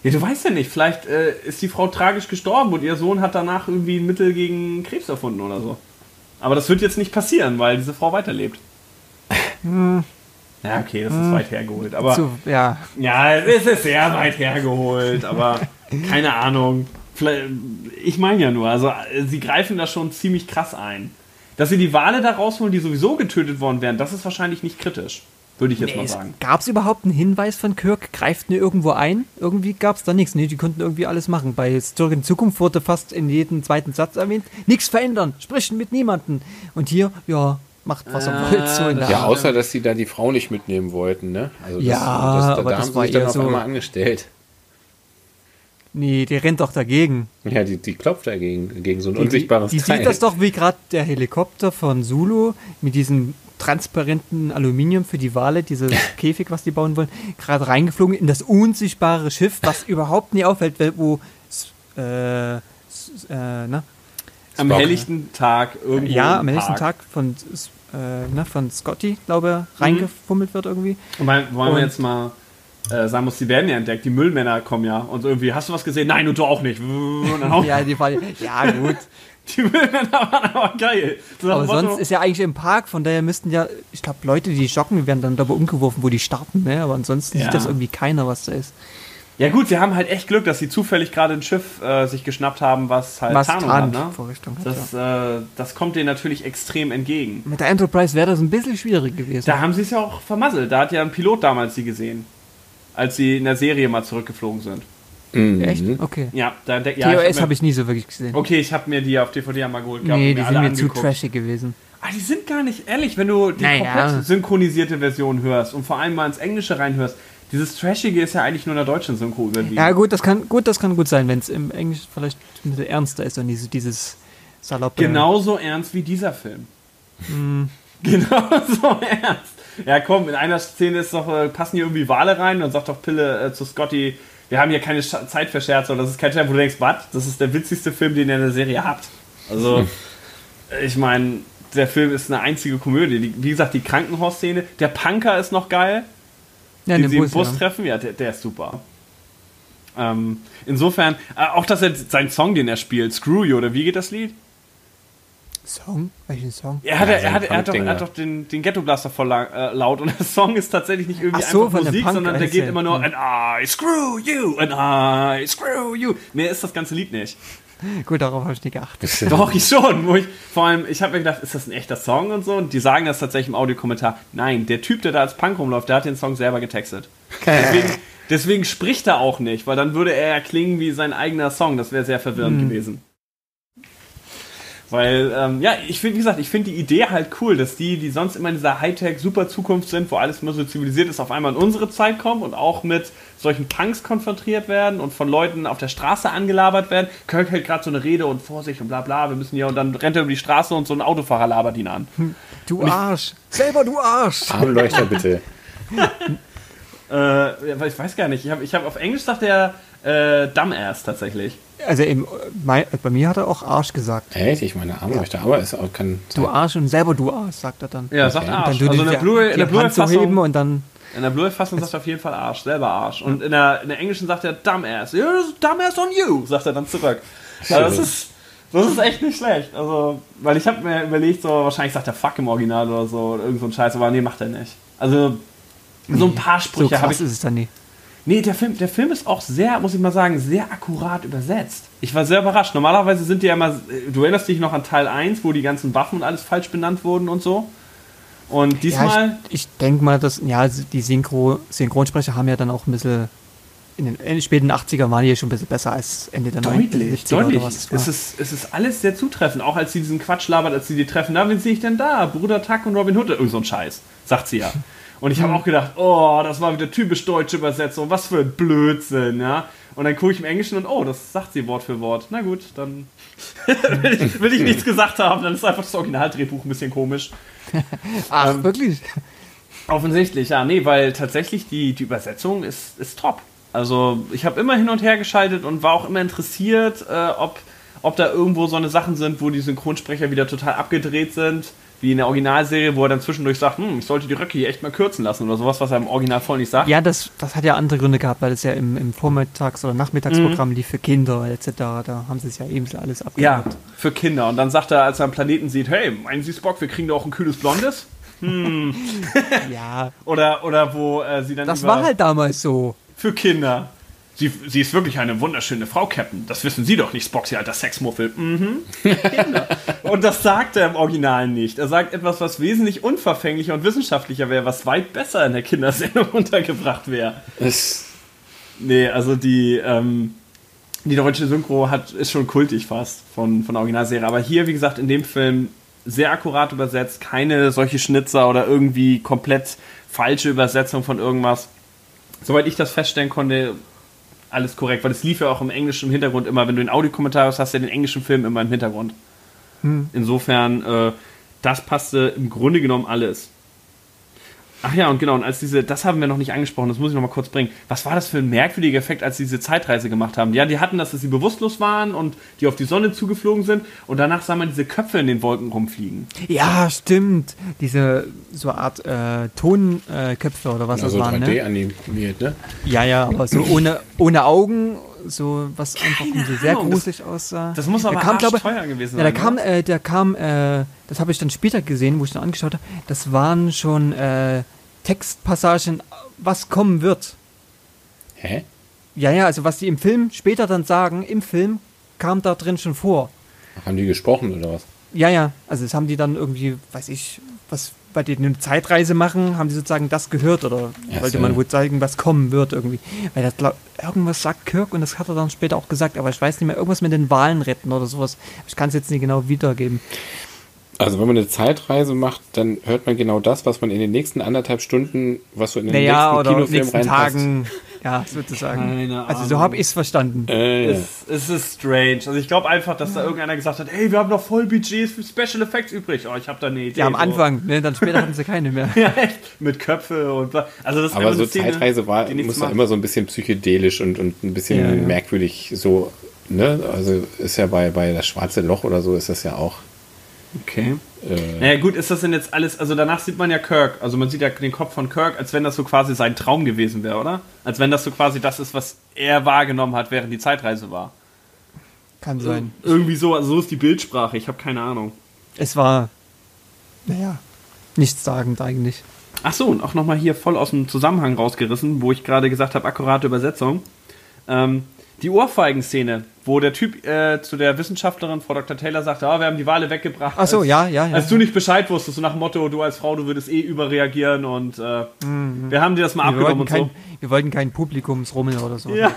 S1: Ja, du weißt ja nicht, vielleicht äh, ist die Frau tragisch gestorben und ihr Sohn hat danach irgendwie ein Mittel gegen Krebs erfunden oder so. Aber das wird jetzt nicht passieren, weil diese Frau weiterlebt. Ja, okay, das ist weit hergeholt. Aber
S3: Zu, ja,
S1: ja, es ist sehr weit hergeholt, aber keine Ahnung. Ich meine ja nur, also äh, sie greifen da schon ziemlich krass ein. Dass sie die Wale da rausholen, die sowieso getötet worden wären, das ist wahrscheinlich nicht kritisch. Würde ich jetzt mal sagen.
S3: Gab es überhaupt einen Hinweis von Kirk? Greift nur irgendwo ein? Irgendwie gab es da nichts. Nee, die konnten irgendwie alles machen. Bei Zurück in Zukunft wurde fast in jedem zweiten Satz erwähnt, nichts verändern, sprechen mit niemandem. Und hier, ja, macht was ihr
S1: Ah,
S3: wollt. So
S1: das-
S2: Ja, außer, dass sie da die Frau nicht mitnehmen wollten, ne? Also
S3: Ja,
S2: da,
S3: aber
S2: da
S3: das
S2: haben
S3: war
S2: sie sich dann
S3: eher
S2: auf
S3: so-
S2: einmal angestellt.
S3: Nee, die rennt doch dagegen.
S2: Ja, die, die klopft dagegen, gegen so ein
S3: Die,
S2: unsichtbares
S3: die
S2: Teil.
S3: sieht das doch, wie gerade der Helikopter von Zulu mit diesem transparenten Aluminium für die Wale, dieses [laughs] Käfig, was die bauen wollen, gerade reingeflogen in das unsichtbare Schiff, was [laughs] überhaupt nie auffällt, weil- wo äh, äh, na,
S1: Am
S2: Spock.
S1: helllichten Tag irgendwo.
S3: ja, am nächsten
S1: Park.
S3: Tag von, äh, na, von Scotty, glaube ich, reingefummelt wird irgendwie.
S1: Und mal, wollen wir
S3: Und-
S1: jetzt mal äh, sagen muss, die werden ja entdeckt. Die Müllmänner kommen ja. Und irgendwie, hast du was gesehen? Nein, und du auch nicht. [laughs] Und dann hauen
S3: Ja, die Fall, ja gut.
S1: Die Müllmänner waren aber geil. So
S3: Aber
S1: Motto,
S3: sonst ist ja eigentlich im Park, von daher müssten ja, ich glaube, Leute, die joggen, werden dann dabei umgeworfen, wo die starten, ne? Aber ansonsten
S1: Ja.
S3: sieht das irgendwie keiner, was da ist.
S1: Ja gut, sie haben halt echt Glück, dass sie zufällig gerade ein Schiff äh, sich geschnappt haben, was halt
S3: Was
S1: Tarnung hat. Ne?
S3: Tarnvorrichtung hat,
S1: Das, äh, das kommt denen natürlich extrem entgegen.
S3: Mit der Enterprise wäre das ein bisschen schwierig gewesen.
S1: Da haben sie es ja auch vermasselt. Da hat ja ein Pilot damals sie gesehen, als sie in der Serie mal zurückgeflogen sind.
S2: Mhm.
S3: Echt? Okay.
S1: Ja, da entdeckt ja,
S3: TOS habe ich nie so wirklich gesehen.
S1: Okay, ich habe mir die auf DVD ja mal geholt. gehabt
S3: nee, die sind mir zu
S1: angeguckt.
S3: trashig gewesen.
S1: Ah, die sind gar nicht ehrlich, wenn du die
S3: Naja.
S1: komplett synchronisierte Version hörst und vor allem mal ins Englische reinhörst. Dieses Trashige ist ja eigentlich nur in der deutschen Synchro überwiegend.
S3: Ja gut, das kann gut, das kann gut sein, wenn es im Englisch vielleicht ein bisschen ernster ist und diese, dieses saloppe.
S1: Genauso ernst wie dieser Film.
S3: Hm. [laughs]
S1: Genauso ernst. Ja, komm, in einer Szene ist doch, äh, passen hier irgendwie Wale rein und sagt doch Pille äh, zu Scotty, wir haben hier keine Sch Zeit für Scherze oder das ist kein Scherz, wo du denkst, was? Das ist der witzigste Film, den ihr in der Serie habt. Also, ich meine, der Film ist eine einzige Komödie. Die, wie gesagt, die Krankenhausszene, der Punker ist noch geil.
S3: Ja,
S1: den
S3: den
S1: sie im
S3: Bus,
S1: Bus
S3: ja.
S1: treffen, ja, der, der ist super. Ähm, insofern, äh, auch dass er seinen Song, den er spielt, Screw You, oder wie geht das Lied?
S3: Song? Welchen Song?
S1: Er hat,
S2: Ja,
S1: er, hat, er hat, doch, er hat doch den, den Ghetto Blaster voll lang, äh, laut und der Song ist tatsächlich nicht irgendwie
S3: so,
S1: einfach Musik, sondern der geht immer nur
S3: hm.
S1: And I screw you, and I screw you. Mehr ist das ganze Lied nicht. [laughs]
S3: Gut, darauf habe ich nicht geachtet.
S1: Doch, ich schon. Wo ich, vor allem, ich habe mir gedacht, ist das ein echter Song und so? Und die sagen das tatsächlich im Audiokommentar. Nein, der Typ, der da als Punk rumläuft, der hat den Song selber getextet. Deswegen, deswegen spricht er auch nicht, weil dann würde er ja klingen wie sein eigener Song. Das wäre sehr verwirrend gewesen. Weil, ähm, ja, ich finde, wie gesagt, ich finde die Idee halt cool, dass die, die sonst immer in dieser Hightech-Super-Zukunft sind, wo alles immer so zivilisiert ist, auf einmal in unsere Zeit kommen und auch mit solchen Punks konfrontiert werden und von Leuten auf der Straße angelabert werden. Kirk hält gerade so eine Rede und Vorsicht und bla bla, wir müssen hier und dann rennt er über die Straße und so ein Autofahrer labert ihn an.
S3: Du Arsch! Selber du Arsch! [laughs]
S2: Armleuchter bitte.
S1: Äh, ja, ich weiß gar nicht, ich habe ich hab auf Englisch sagt er äh, Dumbass tatsächlich.
S3: Also eben, mein, bei mir hat er auch Arsch gesagt.
S2: Echt? Ich meine Armleuchter, aber es auch kann.
S3: Du Arsch und selber du Arsch, sagt er dann.
S1: Ja, sagt
S2: Okay.
S3: Und
S1: Arsch. Also in der Blu-ray in
S3: die
S1: der
S3: Hand so heben
S1: Blu-ray-Fassung
S3: und dann.
S1: in der Blu-ray-Fassung sagt er auf jeden Fall Arsch, selber Arsch. Und in der, in der englischen sagt er Dumbass. Yeah, Dumbass on you, sagt er dann zurück. Also das ist das ist echt nicht schlecht. Also, weil ich habe mir überlegt, so wahrscheinlich sagt er Fuck im Original oder so oder irgend so ein Scheiß, aber nee, macht er nicht. Also so ein paar
S3: So
S1: Sprüche habe
S3: krass
S1: ich
S3: ist es dann nie.
S1: Nee, der Film, der Film ist auch sehr, muss ich mal sagen, sehr akkurat übersetzt. Ich war sehr überrascht. Normalerweise sind die ja immer, du erinnerst dich noch an Teil 1, wo die ganzen Waffen und alles falsch benannt wurden und so. Und diesmal,
S3: Ja, ich, ich denke mal, dass ja, die Synchro, Synchronsprecher haben ja dann auch ein bisschen. In den, in den späten 80ern waren die ja schon ein bisschen besser als Ende der
S1: deutlich,
S3: 90er
S1: deutlich.
S3: war.
S1: Es ist, es ist alles sehr zutreffend. Auch als sie diesen Quatsch labert, als sie die treffen. Na, wen sehe ich denn da? Bruder Tuck und Robin Hood. Irgend so ein Scheiß, sagt sie ja. Und ich habe auch gedacht, oh, das war wieder typisch deutsche Übersetzung. Was für ein Blödsinn, ja. Und dann gucke ich im Englischen und oh, das sagt sie Wort für Wort. Na gut, dann [laughs] will, ich, will ich nichts gesagt haben. Dann ist einfach das Originaldrehbuch ein bisschen komisch. [laughs]
S3: Ach,
S1: ähm,
S3: wirklich?
S1: Offensichtlich, ja, nee, weil tatsächlich die, die Übersetzung ist, ist top. Also ich habe immer hin und her geschaltet und war auch immer interessiert, äh, ob, ob da irgendwo so eine Sachen sind, wo die Synchronsprecher wieder total abgedreht sind, wie in der Originalserie, wo er dann zwischendurch sagt, hm, ich sollte die Röcke hier echt mal kürzen lassen oder sowas, was er im Original voll nicht sagt.
S3: Ja, das, das hat ja andere Gründe gehabt, weil es ja im, im Vormittags- oder Nachmittagsprogramm lief für Kinder etc. Da haben sie es ja eben so alles
S1: Ja,
S3: abgehört.
S1: für Kinder. Und dann sagt er, als er am Planeten sieht, hey, meinen Sie Spock, wir kriegen da auch ein kühles Blondes? [laughs]
S3: Ja,
S1: Oder, oder wo äh, sie dann
S3: das war halt damals so.
S1: für Kinder. Sie, sie ist wirklich eine wunderschöne Frau, Captain. Das wissen Sie doch nicht, Spock, Sie alter Sexmuffel. Mhm. Kinder. und das sagt er im Original nicht. Er sagt etwas, was wesentlich unverfänglicher und wissenschaftlicher wäre, was weit besser in der Kindersendung [laughs] untergebracht wäre. Nee, also die, ähm, die deutsche Synchro hat, ist schon kultig fast von, von der Originalserie. Aber hier, wie gesagt, in dem Film sehr akkurat übersetzt, keine solche Schnitzer oder irgendwie komplett falsche Übersetzung von irgendwas. Soweit ich das feststellen konnte, alles korrekt, weil es lief ja auch im Englischen im Hintergrund immer. Wenn du den Audiokommentar hast, hast du ja den englischen Film immer im Hintergrund. Insofern, äh, das passte im Grunde genommen alles. Ach ja, und genau, und als diese, das haben wir noch nicht angesprochen, das muss ich noch mal kurz bringen. Was war das für ein merkwürdiger Effekt, als sie diese Zeitreise gemacht haben? Ja, die hatten das, dass sie bewusstlos waren und die auf die Sonne zugeflogen sind und danach sah man diese Köpfe in den Wolken rumfliegen.
S3: Ja, stimmt. Diese so Art äh, Tonköpfe oder was
S2: also
S3: das waren,
S2: 3D
S3: ne?
S2: animiert, ne?
S3: Ja, ja, aber so ohne, ohne Augen, so was einfach so sehr gruselig aussah.
S1: Das muss aber
S3: kam, glaube-
S1: teuer gewesen
S3: Ja, der
S1: sein.
S3: kam,
S1: oder?
S3: äh, der kam, äh, das habe ich dann später gesehen, wo ich dann angeschaut habe. Das waren schon äh, Textpassagen, was kommen wird.
S2: Hä?
S3: Ja, ja, also was die im Film später dann sagen, im Film kam da drin schon vor.
S2: Haben die gesprochen oder was?
S3: Ja, ja, also das haben die dann irgendwie, weiß ich, was bei denen eine Zeitreise machen, haben die sozusagen das gehört oder
S2: Ach
S3: wollte
S2: so.
S3: man wohl zeigen, was kommen wird irgendwie. Weil das glaub, irgendwas sagt Kirk und das hat er dann später auch gesagt, aber ich weiß nicht mehr, irgendwas mit den Wahlen retten oder sowas. Ich kann es jetzt nicht genau wiedergeben.
S2: Also wenn man eine Zeitreise macht, dann hört man genau das, was man in den nächsten anderthalb Stunden, was so in den
S3: Naja,
S2: nächsten Kinofilm
S3: nächsten
S2: reinpasst.
S3: Tagen, [laughs] ja, sozusagen.
S1: Keine
S3: Also so habe ich es verstanden.
S2: Äh.
S1: Es, es ist strange. Also ich glaube einfach, dass da irgendeiner gesagt hat, hey, wir haben noch voll Budgets für Special Effects übrig. Oh, ich habe da eine Idee.
S3: Ja, am
S1: so.
S3: Anfang, ne, dann später hatten sie keine mehr. [laughs]
S1: Ja, echt. Mit Köpfe und also das ist
S2: Aber so
S1: Szene,
S2: Zeitreise war, muss immer so ein bisschen psychedelisch und, und ein bisschen
S3: Ja, ja.
S2: merkwürdig so, ne? Also ist ja bei, bei das schwarze Loch oder so ist das ja auch.
S1: Okay.
S2: Äh,
S1: Naja gut, ist das denn jetzt alles, also danach sieht man ja Kirk, also man sieht ja den Kopf von Kirk, als wenn das so quasi sein Traum gewesen wäre, oder? Als wenn das so quasi das ist, was er wahrgenommen hat, während die Zeitreise war.
S3: Kann sein.
S1: Irgendwie so, also so ist die Bildsprache, ich habe keine Ahnung.
S3: Es war, naja, nichtssagend eigentlich.
S1: Ach so, und auch nochmal hier voll aus dem Zusammenhang rausgerissen, wo ich gerade gesagt habe, akkurate Übersetzung. Ähm, die Ohrfeigenszene, wo der Typ äh, zu der Wissenschaftlerin, Frau Dr. Taylor, sagt, ah, wir haben die Wale weggebracht.
S3: Ach so,
S1: als,
S3: ja, ja, ja.
S1: Als du nicht Bescheid wusstest, so nach dem Motto, du als Frau, du würdest eh überreagieren und äh, wir haben dir das mal
S3: Mhm. Wir
S1: abgenommen
S3: wollten,
S1: und
S3: kein,
S1: so.
S3: wir wollten keinen Publikumsrummel oder so.
S1: Ja.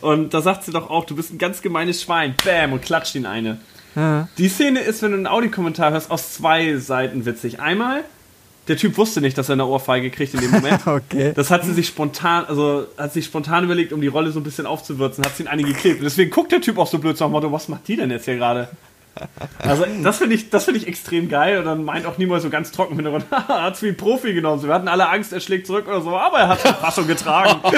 S1: Und da sagt sie doch auch, du bist ein ganz gemeines Schwein. Bam, und klatscht ihn eine.
S3: Ja.
S1: Die Szene ist, wenn du einen Audiokommentar hörst, aus zwei Seiten witzig. Einmal, der Typ wusste nicht, dass er eine Ohrfeige kriegt in dem Moment. [laughs]
S3: Okay.
S1: Das hat sie sich spontan, also hat sich spontan überlegt, um die Rolle so ein bisschen aufzuwürzen, hat sie ihn eine geklebt. Und deswegen guckt der Typ auch so blöd so nach dem Motto, was macht die denn jetzt hier gerade? Also das finde ich, das finde ich extrem geil und dann meint auch niemand so ganz trocken im Hintergrund, haha, hat's wie ein Profi genommen. Wir hatten alle Angst, er schlägt zurück oder so, aber er hat die Fassung getragen. [laughs]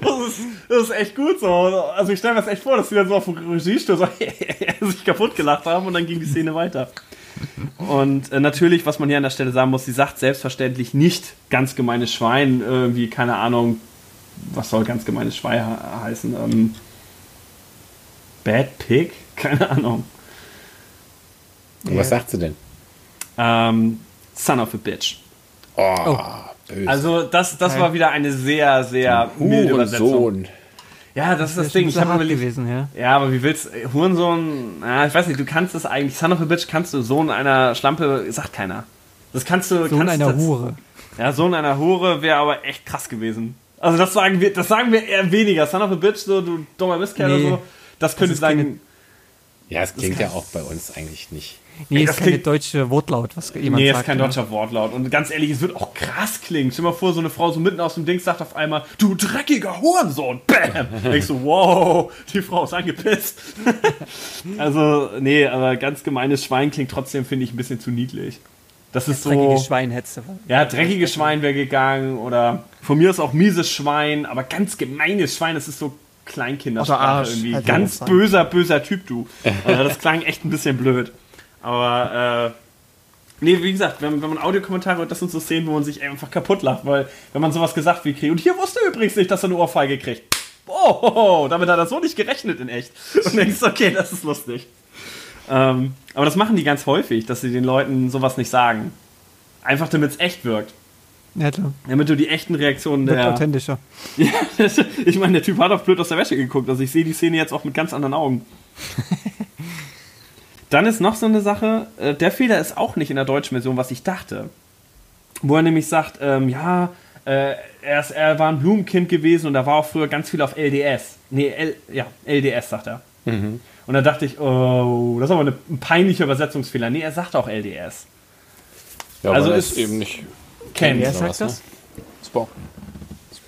S1: das, ist, das ist echt gut so. Also ich stelle mir das echt vor, dass die dann so auf dem Regiestuhl so [laughs] sich kaputt gelacht haben und dann ging die Szene weiter. Und äh, natürlich, was man hier an der Stelle sagen muss, sie sagt selbstverständlich nicht ganz gemeines Schwein, irgendwie, keine Ahnung, was soll ganz gemeines Schwein he heißen? Ähm, Bad Pig? [laughs] Keine Ahnung.
S2: und was sagt sie denn?
S1: Ähm, Son of a Bitch.
S2: Oh, böse.
S1: Also, das, das war wieder eine sehr, sehr milde Übersetzung.
S2: Hurensohn.
S1: Ja, das ist das
S3: Das
S1: Ding. Ich habe überlegt,
S3: gewesen, ja.
S1: Ja, aber wie willst du, Hurensohn, ja, ich weiß nicht, du kannst das eigentlich, Son of a Bitch kannst du, Sohn einer Schlampe, sagt keiner. Das kannst du,
S3: Sohn
S1: kannst
S3: einer
S1: das,
S3: Hure.
S1: Ja, Sohn einer Hure wäre aber echt krass gewesen. Also das sagen wir, das sagen wir eher weniger. Son of a Bitch, so du dummer Mistkerl
S3: Nee.
S1: oder so. Das könnte sagen,
S2: Ja, es klingt ja auch bei uns eigentlich nicht.
S3: Nee,
S1: das
S3: ist keine
S1: klingt-
S3: deutsche Wortlaut, was jemand
S1: nee,
S3: sagt.
S1: ist kein
S3: ja.
S1: deutscher Wortlaut. Und ganz ehrlich, es wird auch krass klingen. Stell dir mal vor, so eine Frau so mitten aus dem Ding sagt auf einmal, du dreckiger Hurensohn. Bam! [laughs] Denkst du, wow, die Frau ist angepisst. [laughs] also, nee, aber ganz gemeines Schwein klingt trotzdem, finde ich, ein bisschen zu niedlich. Das ist so.
S3: Dreckiges Schwein hättest du.
S1: Ja, dreckiges Schwein wäre gegangen oder von mir ist auch mieses Schwein, aber ganz gemeines Schwein, das ist so Kleinkindersprache
S3: Arsch,
S1: irgendwie.
S3: hätte
S1: Ganz böser, böser Typ, du. [laughs] also das klang echt ein bisschen blöd. Aber, äh, nee, wie gesagt, wenn, wenn man Audiokommentare hört, das sind so Szenen, wo man sich einfach kaputt lacht, weil wenn man sowas gesagt wie kriegt, und hier wusste übrigens nicht, dass er eine Ohrfeige kriegt. Oh, [laughs] damit hat er so nicht gerechnet in echt. Und denkst, [laughs] okay, das ist lustig. Ähm, aber das machen die ganz häufig, dass sie den Leuten sowas nicht sagen. Einfach damit es echt wirkt.
S3: Ja, klar.
S1: Damit du die echten Reaktionen
S3: Wird
S1: der.
S3: authentischer. [laughs]
S1: ich meine, der Typ hat auch blöd aus der Wäsche geguckt. Also ich sehe die Szene jetzt auch mit ganz anderen Augen. [laughs] Dann ist noch so eine Sache, äh, der Fehler ist auch nicht in der deutschen Version, was ich dachte. Wo er nämlich sagt, ähm, ja, äh, er, ist, er war ein Blumenkind gewesen und da war auch früher ganz viel auf LDS. Nee, L, ja, LDS sagt er. Und da dachte ich, oh, das ist aber eine, ein peinlicher Übersetzungsfehler. Nee, er sagt auch LDS.
S2: Ja,
S1: Also
S2: aber das
S1: ist-
S2: eben nicht.
S1: Kennt.
S3: Wer sagt
S2: was, ne?
S3: das?
S2: Spock.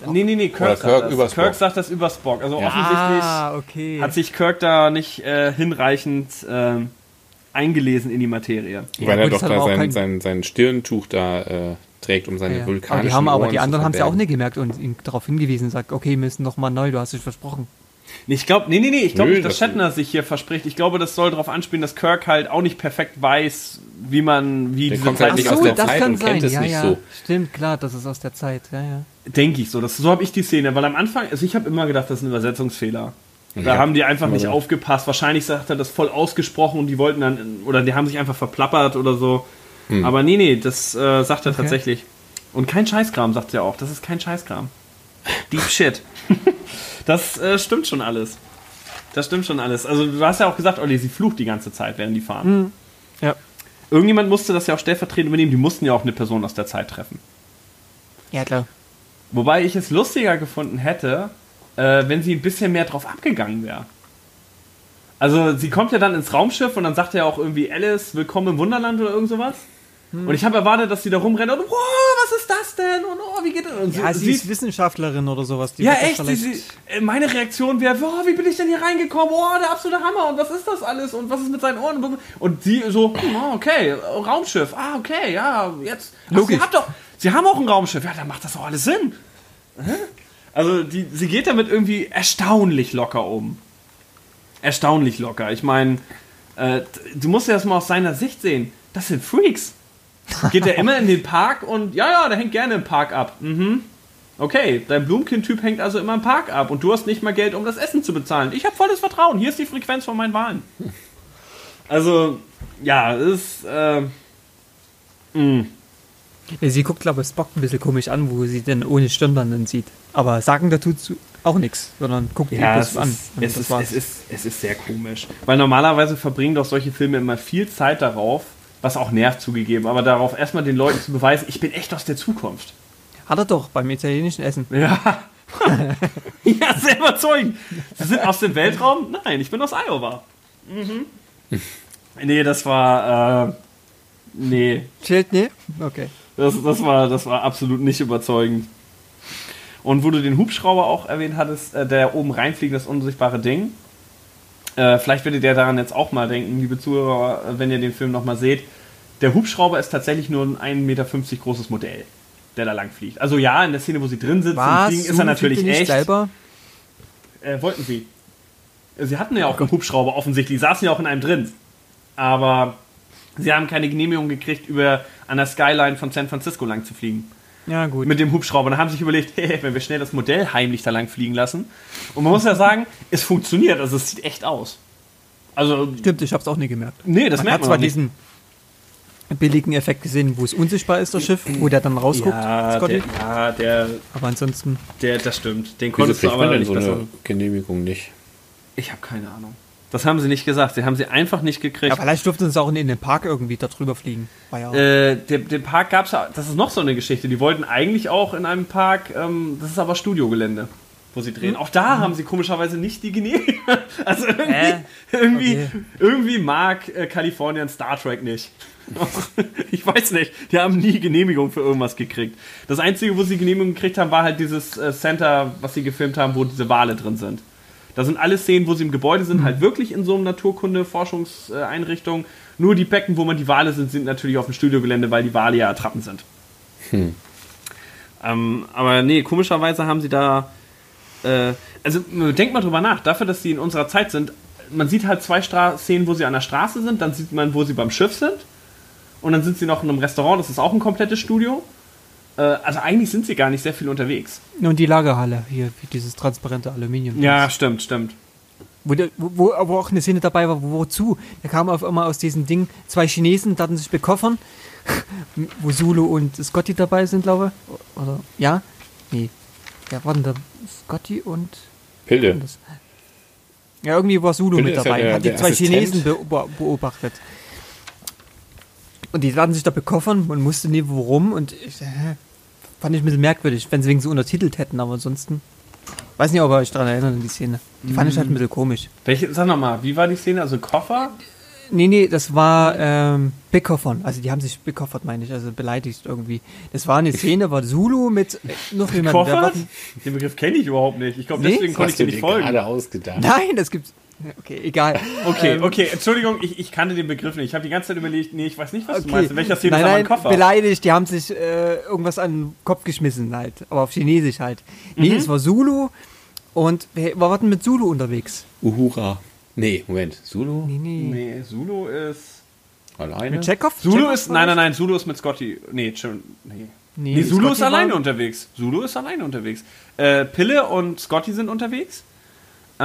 S1: Nee, nee, nee, Kirk,
S2: Oder
S1: sagt
S2: Kirk
S1: das.
S2: über Spock.
S1: Kirk sagt das über Spock. Also offensichtlich
S3: Ah, okay.
S1: hat sich Kirk da nicht äh, hinreichend ähm, eingelesen in die Materie.
S2: Weil er doch da sein,
S3: kein-
S2: sein, sein Stirntuch da äh, trägt, um seine
S3: ja.
S2: vulkanischen
S3: aber die haben aber
S2: Ohren
S3: die
S2: zu
S3: anderen haben es ja auch nicht gemerkt und ihn darauf hingewiesen und sagt, okay, wir müssen nochmal neu, du hast dich versprochen.
S1: Nee, ich glaube, nee, nee, nee, ich glaube nicht, dass
S2: das-
S1: Shatner sich hier verspricht. Ich glaube, das soll darauf anspielen, dass Kirk halt auch nicht perfekt weiß, wie man, wie
S2: Der
S1: diese
S2: kommt halt
S1: Zeit
S2: nicht
S1: nicht
S2: aus der Zeit und kennt es
S3: ja,
S2: nicht
S3: ja.
S2: so.
S3: Stimmt, klar, das ist aus der Zeit, ja, ja.
S1: Denke ich so. Das, so habe ich die Szene, weil am Anfang, also ich habe immer gedacht, das ist ein Übersetzungsfehler. Da
S2: Ja,
S1: haben die einfach nicht
S2: so.
S1: aufgepasst. Wahrscheinlich sagt er das voll ausgesprochen und die wollten dann, oder die haben sich einfach verplappert oder so.
S2: Hm.
S1: Aber nee, nee, das äh, sagt er
S3: Okay.
S1: tatsächlich. Und kein Scheißkram, sagt er auch. Das ist kein Scheißkram. Deep Shit. [laughs] das äh, stimmt schon alles. Das stimmt schon alles. Also du hast ja auch gesagt, Olli, sie flucht die ganze Zeit, während die fahren.
S3: Ja.
S1: Irgendjemand musste das ja auch stellvertretend übernehmen. Die mussten ja auch eine Person aus der Zeit treffen.
S3: Ja, klar.
S1: Wobei ich es lustiger gefunden hätte, äh, wenn sie ein bisschen mehr drauf abgegangen wäre. Also sie kommt ja dann ins Raumschiff und dann sagt er auch irgendwie Alice, willkommen im Wunderland oder irgend sowas.
S3: Hm.
S1: Und ich habe erwartet, dass sie da rumrennt und wow, was ist das denn? Und oh, wie geht das? Und
S3: Ja,
S1: so-
S3: sie ist Wissenschaftlerin oder sowas. Die
S1: ja, echt. Sie, sie, äh, meine Reaktion wäre, oh, wie bin ich denn hier reingekommen? Oh, der absolute Hammer. Und was ist das alles? Und was ist mit seinen Ohren? Und sie so, oh, okay, Raumschiff. Ah, okay, ja, jetzt. Ach. Sie, doch, sie haben auch ein Raumschiff. Ja, dann macht das doch alles Sinn. Also, die, sie geht damit irgendwie erstaunlich locker um. Erstaunlich locker. Ich meine, Äh, du musst ja das mal aus seiner Sicht sehen. Das sind Freaks. Geht er immer in den Park und ja, ja, der hängt gerne im Park ab. Mhm. Okay, dein Blumenkind-Typ hängt also immer im Park ab und du hast nicht mal Geld, um das Essen zu bezahlen. Ich habe volles Vertrauen. Hier ist die Frequenz von meinen Wahlen. Also, ja, es ist. Äh, mh.
S3: Ja, sie guckt, glaube ich, Spock ein bisschen komisch an, wo sie denn ohne Stirnband dann sieht. Aber sagen dazu zu- auch nichts, sondern guckt
S1: Ja, es
S3: an.
S1: ist, es, ist, es, ist, es ist sehr komisch. Weil normalerweise verbringen doch solche Filme immer viel Zeit darauf, was auch nervt zugegeben, aber darauf erstmal den Leuten zu beweisen, ich bin echt aus der Zukunft.
S3: Hat er doch beim italienischen Essen.
S1: Ja. [laughs] ja, sehr überzeugend. Sie sind aus dem Weltraum? Nein, ich bin aus Iowa. Mhm. Nee, das war. Äh, nee,
S3: Schild, ne? Okay.
S1: das, das, war, das war absolut nicht überzeugend. Und wo du den Hubschrauber auch erwähnt hattest, äh, der oben reinfliegt, das unsichtbare Ding. Äh, vielleicht werdet ihr daran jetzt auch mal denken, liebe Zuhörer, wenn ihr den Film nochmal seht. Der Hubschrauber ist tatsächlich nur ein 1,50 Meter großes Modell, der da lang fliegt. Also ja, in der Szene, wo sie drin sitzen
S3: Was?
S1: fliegen, ist er natürlich echt.
S3: selber?
S1: Äh, wollten sie. Sie hatten ja auch einen Hubschrauber offensichtlich, saßen ja auch in einem drin. Aber sie haben keine Genehmigung gekriegt, über an der Skyline von San Francisco lang zu fliegen.
S3: Ja, gut.
S1: Mit dem Hubschrauber. Dann haben sie sich überlegt, [laughs] hey, wenn wir schnell das Modell heimlich da lang fliegen lassen. Und man muss ja sagen, es funktioniert. Also es sieht echt aus. Also,
S3: Stimmt, ich hab's auch nie gemerkt.
S1: nee, das
S3: man
S1: merkt
S3: hat
S1: man
S3: zwar
S1: nicht.
S3: diesen billigen Effekt gesehen, wo es unsichtbar ist, das Schiff, wo der dann rausguckt,
S1: Ja,
S3: Scotty.
S1: der, ja der,
S3: Aber ansonsten,
S1: der, das stimmt. Den
S2: Wieso
S1: konntest du
S2: kriegt
S1: aber
S2: man denn
S1: nicht
S2: so
S1: besser.
S2: eine Genehmigung nicht?
S1: Ich habe keine Ahnung. Das haben sie nicht gesagt. Sie haben sie einfach nicht gekriegt.
S3: ja, vielleicht durften sie auch in den Park irgendwie da drüber fliegen. Ja
S1: Äh, den, den Park gab es ja, das ist noch so eine Geschichte. Die wollten eigentlich auch in einem Park, ähm, das ist aber Studiogelände, wo sie drehen. Auch da haben sie komischerweise nicht die Genehmigung. [laughs] Also irgendwie,
S3: Äh,
S1: irgendwie,
S3: okay.
S1: irgendwie mag äh, Kalifornien Star Trek nicht. [laughs] ich weiß nicht, die haben nie Genehmigung für irgendwas gekriegt. Das Einzige, wo sie Genehmigung gekriegt haben, war halt dieses äh, Center, was sie gefilmt haben, wo diese Wale drin sind. Da sind alle Szenen, wo sie im Gebäude sind, halt wirklich in so einer Naturkunde-Forschungseinrichtung. Nur die Becken, wo man die Wale sind, sind natürlich auf dem Studiogelände, weil die Wale ja Attrappen sind. Ähm, aber nee, komischerweise haben sie da. Äh, also denkt mal drüber nach, dafür, dass sie in unserer Zeit sind, man sieht halt zwei Stra Szenen, wo sie an der Straße sind, dann sieht man, wo sie beim Schiff sind. Und dann sind sie noch in einem Restaurant, das ist auch ein komplettes Studio. Äh, also eigentlich sind sie gar nicht sehr viel unterwegs.
S3: Und die Lagerhalle, hier, wie dieses transparente Aluminium.
S1: Ja, stimmt, stimmt.
S3: Wo, wo, aber auch eine Szene dabei war, wo, wozu? Da kamen auf einmal aus diesem Ding zwei Chinesen, taten sich bekoffern, [laughs] wo Zulu und Scotty dabei sind, glaube ich. Oder, ja? Nee. Ja, waren da Scotty und...
S2: Pilde.
S3: Ja, irgendwie war Zulu
S2: Pilde
S3: mit
S2: ist ja
S3: dabei.
S2: der-
S3: hat die zwei
S2: Assistent.
S3: Chinesen be beobachtet. Und die taten sich da bekoffern, man wusste nie warum und ich, hä? fand ich ein bisschen merkwürdig, wenn sie wegen so untertitelt hätten, aber ansonsten... Weiß nicht, ob ihr euch daran erinnert an die Szene. Die fand ich halt ein bisschen komisch.
S1: Welche, sag nochmal, wie war die Szene? Also Koffer?
S3: Nee, nee, das war ähm, bekoffern. Also die haben sich bekoffert, meine ich, also beleidigt irgendwie. Das war eine Szene, war Zulu mit äh, noch jemandem.
S1: Den Begriff kenne ich überhaupt nicht. Ich glaube,
S3: Nee?
S1: deswegen konnte ich dir nicht folgen.
S2: gerade ausgedacht?
S3: Nein, das gibt's. [laughs] Okay, egal.
S1: Okay,
S3: Ähm,
S1: okay, Entschuldigung, ich, ich kannte den Begriff nicht. Ich habe die ganze Zeit überlegt, nee, ich weiß nicht, was du
S3: Okay.
S1: meinst. In welcher Szene
S3: nein,
S1: ist
S3: nein,
S1: Koffer?
S3: beleidigt, die haben sich äh, irgendwas an den Kopf geschmissen halt, aber auf Chinesisch halt. Nee,
S1: Mhm.
S3: es war Zulu und wer war denn mit Zulu unterwegs?
S2: Uhura. Nee, Moment. Zulu?
S3: Nee, nee.
S1: Nee, Zulu ist.
S2: Alleine?
S3: Mit Chekhov?
S1: Zulu
S3: Chekhov
S1: ist. Nein, nein, nein, Zulu ist mit Scotty. Nee, schon. Nee.
S3: Nee,
S1: Nee, Zulu
S3: Scotty
S1: ist alleine unterwegs. Zulu ist alleine unterwegs. Äh, Pille und Scotty sind unterwegs.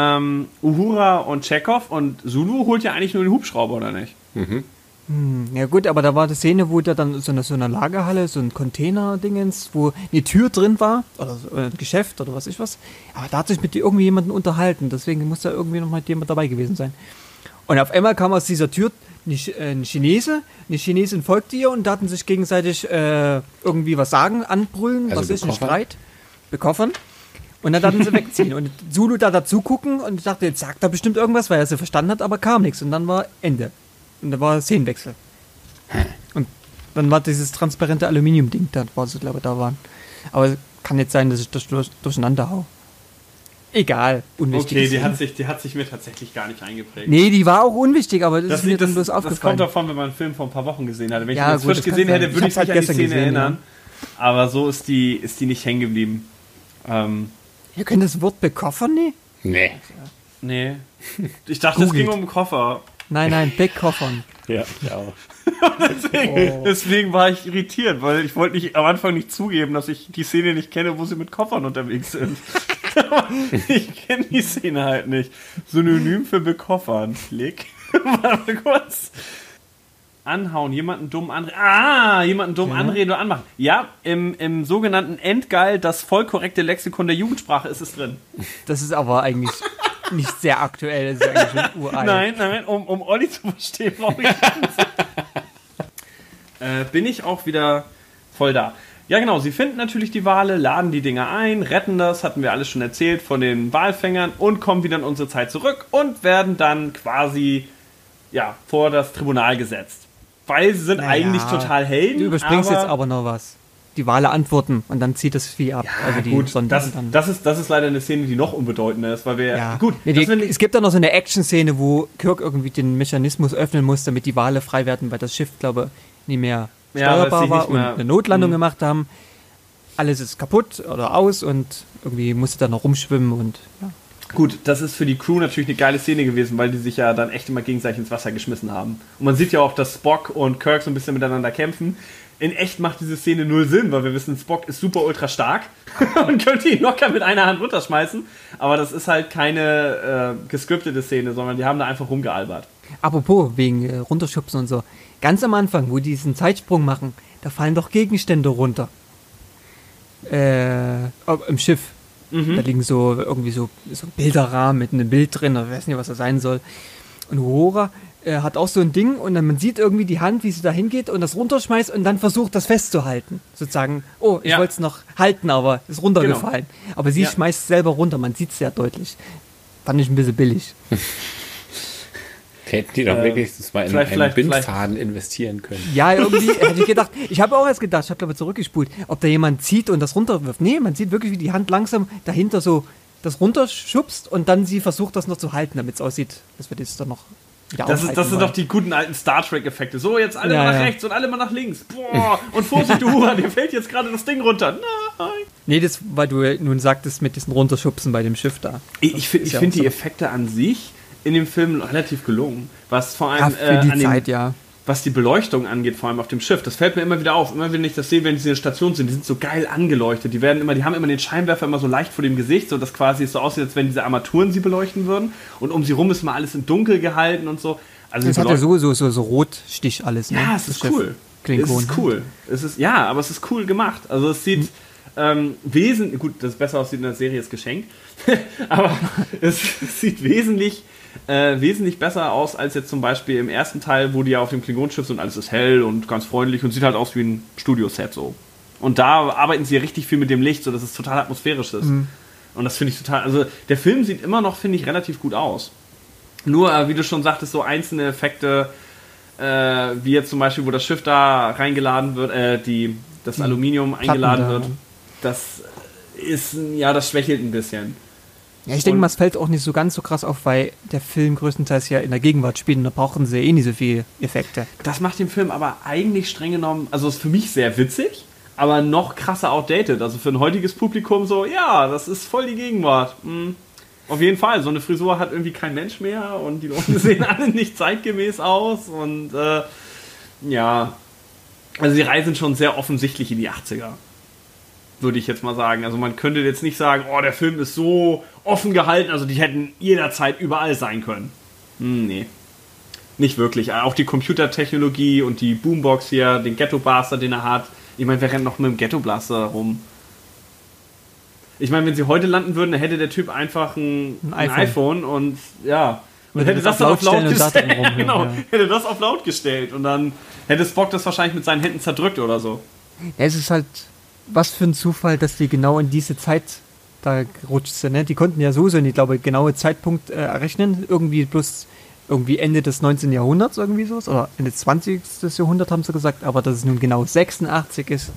S1: Ähm, Uhura und Chekhov und Zulu holt ja eigentlich nur den Hubschrauber, oder nicht?
S3: Hm, Ja gut, aber da war die Szene, wo da dann so eine, so eine Lagerhalle, so ein Container-Dingens, wo eine Tür drin war, oder so ein Geschäft oder was ich was. Aber da hat sich mit irgendwie jemandem unterhalten, deswegen muss da irgendwie noch mal jemand dabei gewesen sein. Und auf einmal kam aus dieser Tür äh, ein Chinese, eine Chinesin folgte ihr und da hatten sich gegenseitig äh, irgendwie was sagen, anbrüllen,
S2: Also
S3: was ist ein? Streit, bekoffern. Und dann hatten sie wegziehen. Und Zulu da dazu gucken und ich dachte, jetzt sagt er bestimmt irgendwas, weil er sie verstanden hat, aber kam nichts. Und dann war Ende. Und da war Szenenwechsel. Und dann war dieses transparente Aluminium-Ding, da war sie, glaube ich, da waren. Aber kann jetzt sein, dass ich das durch, durcheinander hau. Egal, unwichtig.
S1: Okay, die hat, sich, die hat sich mir tatsächlich gar nicht eingeprägt.
S3: Nee, die war auch unwichtig, aber das,
S1: Das,
S3: ist mir
S1: liegt-
S3: dann
S1: das,
S3: bloß
S1: das
S3: aufgefallen.
S1: kommt davon, wenn man einen Film vor ein paar Wochen gesehen hatte. Wenn ich
S3: Ja,
S1: ihn jetzt
S3: gut,
S1: frisch
S3: das
S1: gesehen hätte, würde
S3: Ich
S1: ich mich
S3: halt
S1: an die Szene
S3: gesehen,
S1: erinnern. Aber so ist die, ist die nicht hängen geblieben. Ähm,
S3: Ihr könnt das Wort bekoffern, nee?
S2: Nee.
S1: nee. Ich dachte, es ging um einen Koffer.
S3: Nein, nein, Big Koffern. [laughs]
S2: Ja, ich auch. [laughs]
S1: Deswegen, deswegen war ich irritiert, weil ich wollte nicht am Anfang nicht zugeben, dass ich die Szene nicht kenne, wo sie mit Koffern unterwegs sind. [laughs] ich kenne die Szene halt nicht. Synonym für bekoffern. Klick. Warte kurz. Anhauen, jemanden dumm anreden. Ah, jemanden dumm
S3: Ja.
S1: anreden oder anmachen. Ja, im, im sogenannten Endgeil, das voll korrekte Lexikon der Jugendsprache ist es drin.
S3: Das ist aber eigentlich nicht sehr aktuell, das ist eigentlich schon uralt.
S1: Nein, nein, um, um Olli zu verstehen, brauche ich [laughs] äh, Bin ich auch wieder voll da. Ja, genau, sie finden natürlich die Wale, laden die Dinger ein, retten das, hatten wir alles schon erzählt, von den Walfängern und kommen wieder in unsere Zeit zurück und werden dann quasi ja, vor das Tribunal gesetzt. Weil sie sind
S3: Naja,
S1: eigentlich total Helden.
S3: Du überspringst jetzt aber noch was. Die Wale antworten und dann zieht das Vieh ab. also die
S1: gut,
S3: Sonde
S1: das, das, ist, das ist leider eine Szene, die noch unbedeutender ist, weil wir.
S3: ja.
S1: Gut, das
S3: die, es gibt dann noch so eine Action-Szene, wo Kirk irgendwie den Mechanismus öffnen muss, damit die Wale frei werden, weil das Schiff, glaube ich, nicht mehr
S1: Ja,
S3: steuerbar
S1: sie
S3: war und eine Notlandung
S1: Mhm.
S3: gemacht haben. Alles ist kaputt oder aus und irgendwie musste dann noch rumschwimmen und ja.
S1: Gut, das ist für die Crew natürlich eine geile Szene gewesen, weil die sich ja dann echt immer gegenseitig ins Wasser geschmissen haben. Und man sieht ja auch, dass Spock und Kirk so ein bisschen miteinander kämpfen. In echt macht diese Szene null Sinn, weil wir wissen, Spock ist super ultra stark [laughs] und könnte ihn locker mit einer Hand runterschmeißen. Aber das ist halt keine äh, gescriptete Szene, sondern die haben da einfach rumgealbert.
S3: Apropos, wegen äh, runterschubsen und so. Ganz am Anfang, wo die diesen Zeitsprung machen, da fallen doch Gegenstände runter. Äh, im Schiff. Da liegen so irgendwie so, so ein Bilderrahmen mit einem Bild drin, oder ich weiß nicht, was das sein soll. Und Aurora äh, hat auch so ein Ding und dann man sieht irgendwie die Hand, wie sie da hingeht und das runterschmeißt und dann versucht, das festzuhalten. Sozusagen, oh, ich
S1: Ja.
S3: wollte es noch halten, aber ist runtergefallen. Aber sie
S1: Ja.
S3: schmeißt es selber runter, man sieht es sehr deutlich. Fand ich ein bisschen billig. [laughs]
S2: Hätten die doch
S1: Äh,
S2: wirklich das mal in
S1: vielleicht-
S2: einen
S1: vielleicht-
S2: Bindfaden investieren können.
S3: Ja, irgendwie hätte ich gedacht, ich habe auch erst gedacht, ich habe glaube zurückgespult, ob da jemand zieht und das runterwirft. Nee, man sieht wirklich, wie die Hand langsam dahinter so das runterschubst und dann sie versucht, das noch zu halten, damit es aussieht, dass wir das dann noch
S1: Das, ist, das sind doch die guten alten Star Trek-Effekte. So, jetzt alle
S3: Ja,
S1: mal nach
S3: ja.
S1: rechts und alle mal nach links. Boah, und Vorsicht, Uhura, dir fällt jetzt gerade das Ding runter. Nein.
S3: Nee, das, weil du nun sagtest mit diesen Runterschubsen bei dem Schiff da.
S1: Ich, ich finde
S3: ja
S1: find die
S3: so.
S1: Effekte an sich in dem Film relativ gelungen. Was vor allem äh,
S3: die
S1: an dem,
S3: Zeit, ja.
S1: was die Beleuchtung angeht, vor allem auf dem Schiff. Das fällt mir immer wieder auf. Immer wenn ich das sehe, wenn die in der Station sind, die sind so geil angeleuchtet. Die werden immer, die haben immer den Scheinwerfer immer so leicht vor dem Gesicht, so dass quasi es so aussieht, als wenn diese Armaturen sie beleuchten würden. Und um sie rum ist mal alles in dunkel gehalten und so. Also
S3: Das hat ja
S1: Beleuchtung-
S3: so, so, Rotstich alles. Ne?
S1: ja, es
S3: das
S1: ist cool.
S3: Klingon.
S1: Es ist cool. Es ist, ja, aber es ist cool gemacht. Also es sieht ähm, wesentlich, gut, dass es besser aussieht in der Serie ist geschenkt, [laughs] aber es [laughs] sieht wesentlich, äh, wesentlich besser aus als jetzt zum Beispiel im ersten Teil, wo die ja auf dem Klingonschiff sind und alles ist hell und ganz freundlich und sieht halt aus wie ein Studioset so. Und da arbeiten sie ja richtig viel mit dem Licht, so dass es total atmosphärisch ist. Und das finde ich total, also der Film sieht immer noch, finde ich, relativ gut aus. Nur, äh, wie du schon sagtest, so einzelne Effekte, äh, wie jetzt zum Beispiel, wo das Schiff da reingeladen wird, äh, die, das Aluminium eingeladen
S3: da.
S1: wird, das ist, ja, das schwächelt ein bisschen.
S3: Ja, ich denke mal, es fällt auch nicht so ganz so krass auf, weil der Film größtenteils ja in der Gegenwart spielt und da brauchen sie eh nicht so viele Effekte.
S1: Das macht den Film aber eigentlich streng genommen, also ist für mich sehr witzig, aber noch krasser outdated. Also für ein heutiges Publikum so, ja, das ist voll die Gegenwart. Hm. Auf jeden Fall, so eine Frisur hat irgendwie kein Mensch mehr und die Leute [laughs] sehen alle nicht zeitgemäß aus und äh, ja, also die reisen schon sehr offensichtlich in die 80er. Würde ich jetzt mal sagen. Also man könnte jetzt nicht sagen, oh, der Film ist so offen gehalten, also die hätten jederzeit überall sein können. Hm, nee. Nicht wirklich. Auch die Computertechnologie und die Boombox hier, den Ghetto Blaster, den er hat. Ich meine, wer rennt noch mit dem Ghetto Blaster rum? Ich meine, wenn sie heute landen würden, dann hätte der Typ einfach ein,
S3: Ein
S1: ein,
S3: iPhone.
S1: iPhone. und ja. Und hätte
S3: das
S1: das dann
S3: auf laut
S1: gestellt.
S3: rumhören, [laughs]
S1: genau,
S3: ja.
S1: hätte das auf laut gestellt und dann hätte Spock das wahrscheinlich mit seinen Händen zerdrückt oder so.
S3: Ja, es ist halt, was für ein Zufall, dass die genau in diese Zeit da gerutscht sind. Ne? Die konnten ja sowieso nicht, glaube ich, genaue Zeitpunkt äh, errechnen. Irgendwie bloß irgendwie Ende des 19. Jahrhunderts irgendwie so. Oder Ende des 20. Jahrhunderts haben sie gesagt. Aber dass es nun genau 86 ist,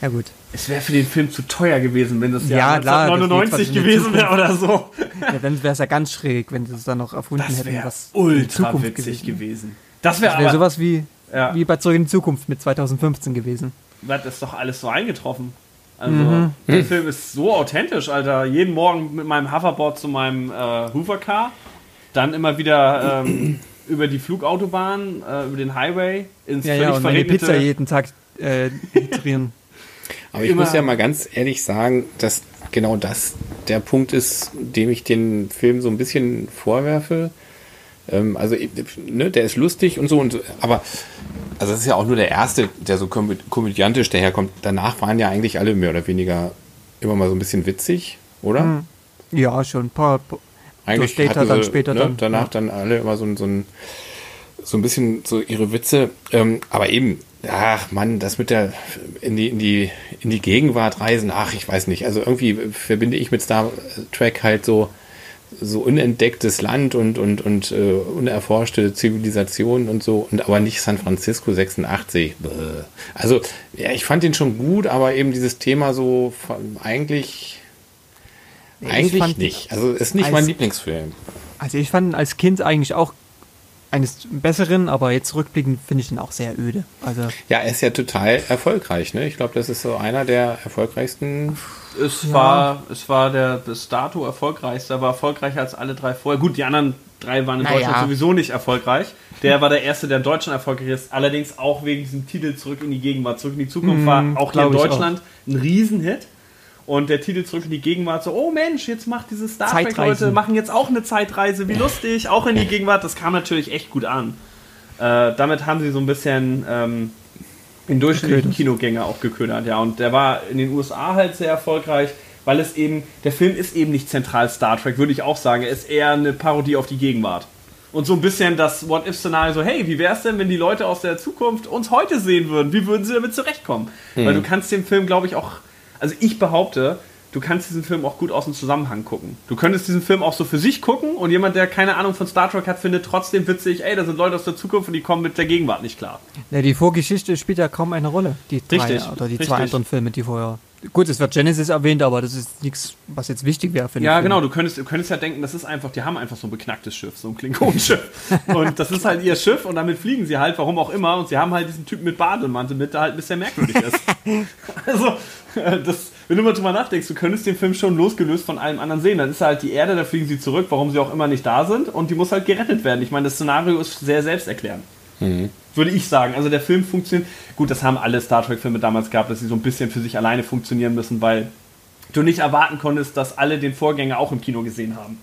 S3: ja gut.
S1: Es wäre für den Film zu teuer gewesen, wenn das
S3: Ja,
S1: Jahr
S3: klar, das liegt
S1: 1999
S3: was in der
S1: gewesen wäre oder so.
S3: Ja, dann wäre es ja ganz schräg, wenn sie es dann noch erfunden
S1: Das
S3: hätten,
S1: wäre
S3: was
S1: ultra
S3: Zukunft
S1: witzig
S3: gewesen
S1: gewesen. Das wäre aber,
S3: sowas wie,
S1: Ja.
S3: wie bei Zurück in die Zukunft mit 2015 gewesen.
S1: Das ist doch alles so eingetroffen. Also,
S3: Mhm.
S1: der Film ist so authentisch, Alter. Jeden Morgen mit meinem Hoverboard zu meinem äh, Hoover-Car. Dann immer wieder ähm, [clears throat] über die Flugautobahn, äh, über den Highway ins
S3: Ja,
S1: völlig
S3: ja, und meine Pizza jeden Tag äh. [laughs]
S2: Aber ich
S1: Immer-
S2: muss ja mal ganz ehrlich sagen, dass genau das der Punkt ist, dem ich den Film so ein bisschen vorwerfe. Ähm, also, ne, der ist lustig und so und so, aber also das ist ja auch nur der erste, der so komö komödiantisch daherkommt. Danach waren ja eigentlich alle mehr oder weniger immer mal so ein bisschen witzig, oder?
S3: Hm. Ja, schon ein paar.
S2: Eigentlich
S3: Data
S2: hatten
S3: dann später
S2: ne,
S3: dann,
S2: danach
S3: ja.
S2: dann alle immer so, ein- so ein so ein bisschen so ihre Witze. Ähm, aber eben, ach Mann, das mit der in die in die in die Gegenwart reisen, ach ich weiß nicht. Also irgendwie verbinde ich mit Star Trek halt so so unentdecktes Land und und und äh, unerforschte Zivilisation und so und aber nicht San Francisco 86. Bäh. Also ja, ich fand den schon gut, aber eben dieses Thema so eigentlich
S3: Nee, ich
S2: eigentlich nicht. Also ist nicht
S3: als-
S2: mein Lieblingsfilm.
S3: Also ich fand ihn als Kind eigentlich auch eines besseren, aber jetzt rückblickend finde ich ihn auch sehr öde. Also
S2: Ja, er ist ja total erfolgreich, ne? Ich glaube, das ist so einer der erfolgreichsten.
S1: Es war, es war der bis dato erfolgreichste, aber erfolgreicher als alle drei vorher. Gut, die anderen drei waren in
S3: Naja.
S1: Deutschland sowieso nicht erfolgreich. Der war der erste, der in Deutschland erfolgreich ist. Allerdings auch wegen diesem Titel Zurück in die Gegenwart. Zurück in die Zukunft
S3: Mhm,
S1: war auch hier in Deutschland ein Riesenhit. Und der Titel Zurück in die Gegenwart so, oh Mensch, jetzt macht diese Star Trek. Leute, machen jetzt auch eine Zeitreise, wie lustig, auch in die Gegenwart. Das kam natürlich echt gut an. Äh, damit haben sie so ein bisschen ähm, den durchschnittlichen. Kinogänger auch geködert, ja. Und der war in den USA halt sehr erfolgreich, weil es eben, der Film ist eben nicht zentral Star Trek, würde ich auch sagen. Er ist eher eine Parodie auf die Gegenwart. Und so ein bisschen das What-If-Szenario, so, hey, wie wäre es denn, wenn die Leute aus der Zukunft uns heute sehen würden? Wie würden sie damit zurechtkommen? Weil du kannst den Film, glaube ich, auch, also ich behaupte, du kannst diesen Film auch gut aus dem Zusammenhang gucken. Du könntest diesen Film auch so für sich gucken und jemand, der keine Ahnung von Star Trek hat, findet trotzdem witzig, ey, da sind Leute aus der Zukunft und die kommen mit der Gegenwart nicht klar.
S3: ja, die Vorgeschichte spielt ja kaum eine Rolle. Die drei
S1: Richtig,
S3: oder die
S1: richtig.
S3: zwei anderen Filme, die vorher. Gut, es wird Genesis erwähnt, aber das ist nichts, was jetzt wichtig wäre für den
S1: Ja,
S3: Film.
S1: genau, du könntest, du könntest ja denken, das ist einfach, die haben einfach so ein beknacktes Schiff, so ein Klingonenschiff. und das ist halt ihr Schiff und damit fliegen sie halt, warum auch immer. Und sie haben halt diesen Typen mit Bademantel mit, der halt ein bisschen merkwürdig ist. [laughs] also, äh, das, wenn du mal drüber nachdenkst, du könntest den Film schon losgelöst von allem anderen sehen. Dann ist halt die Erde, da fliegen sie zurück, warum sie auch immer nicht da sind. Und die muss halt gerettet werden. Ich meine, das Szenario ist sehr selbsterklärend. Würde ich sagen. Also der Film funktioniert. Gut, das haben alle Star Trek-Filme damals gehabt, dass sie so ein bisschen für sich alleine funktionieren müssen, weil du nicht erwarten konntest, dass alle den Vorgänger auch im Kino gesehen haben.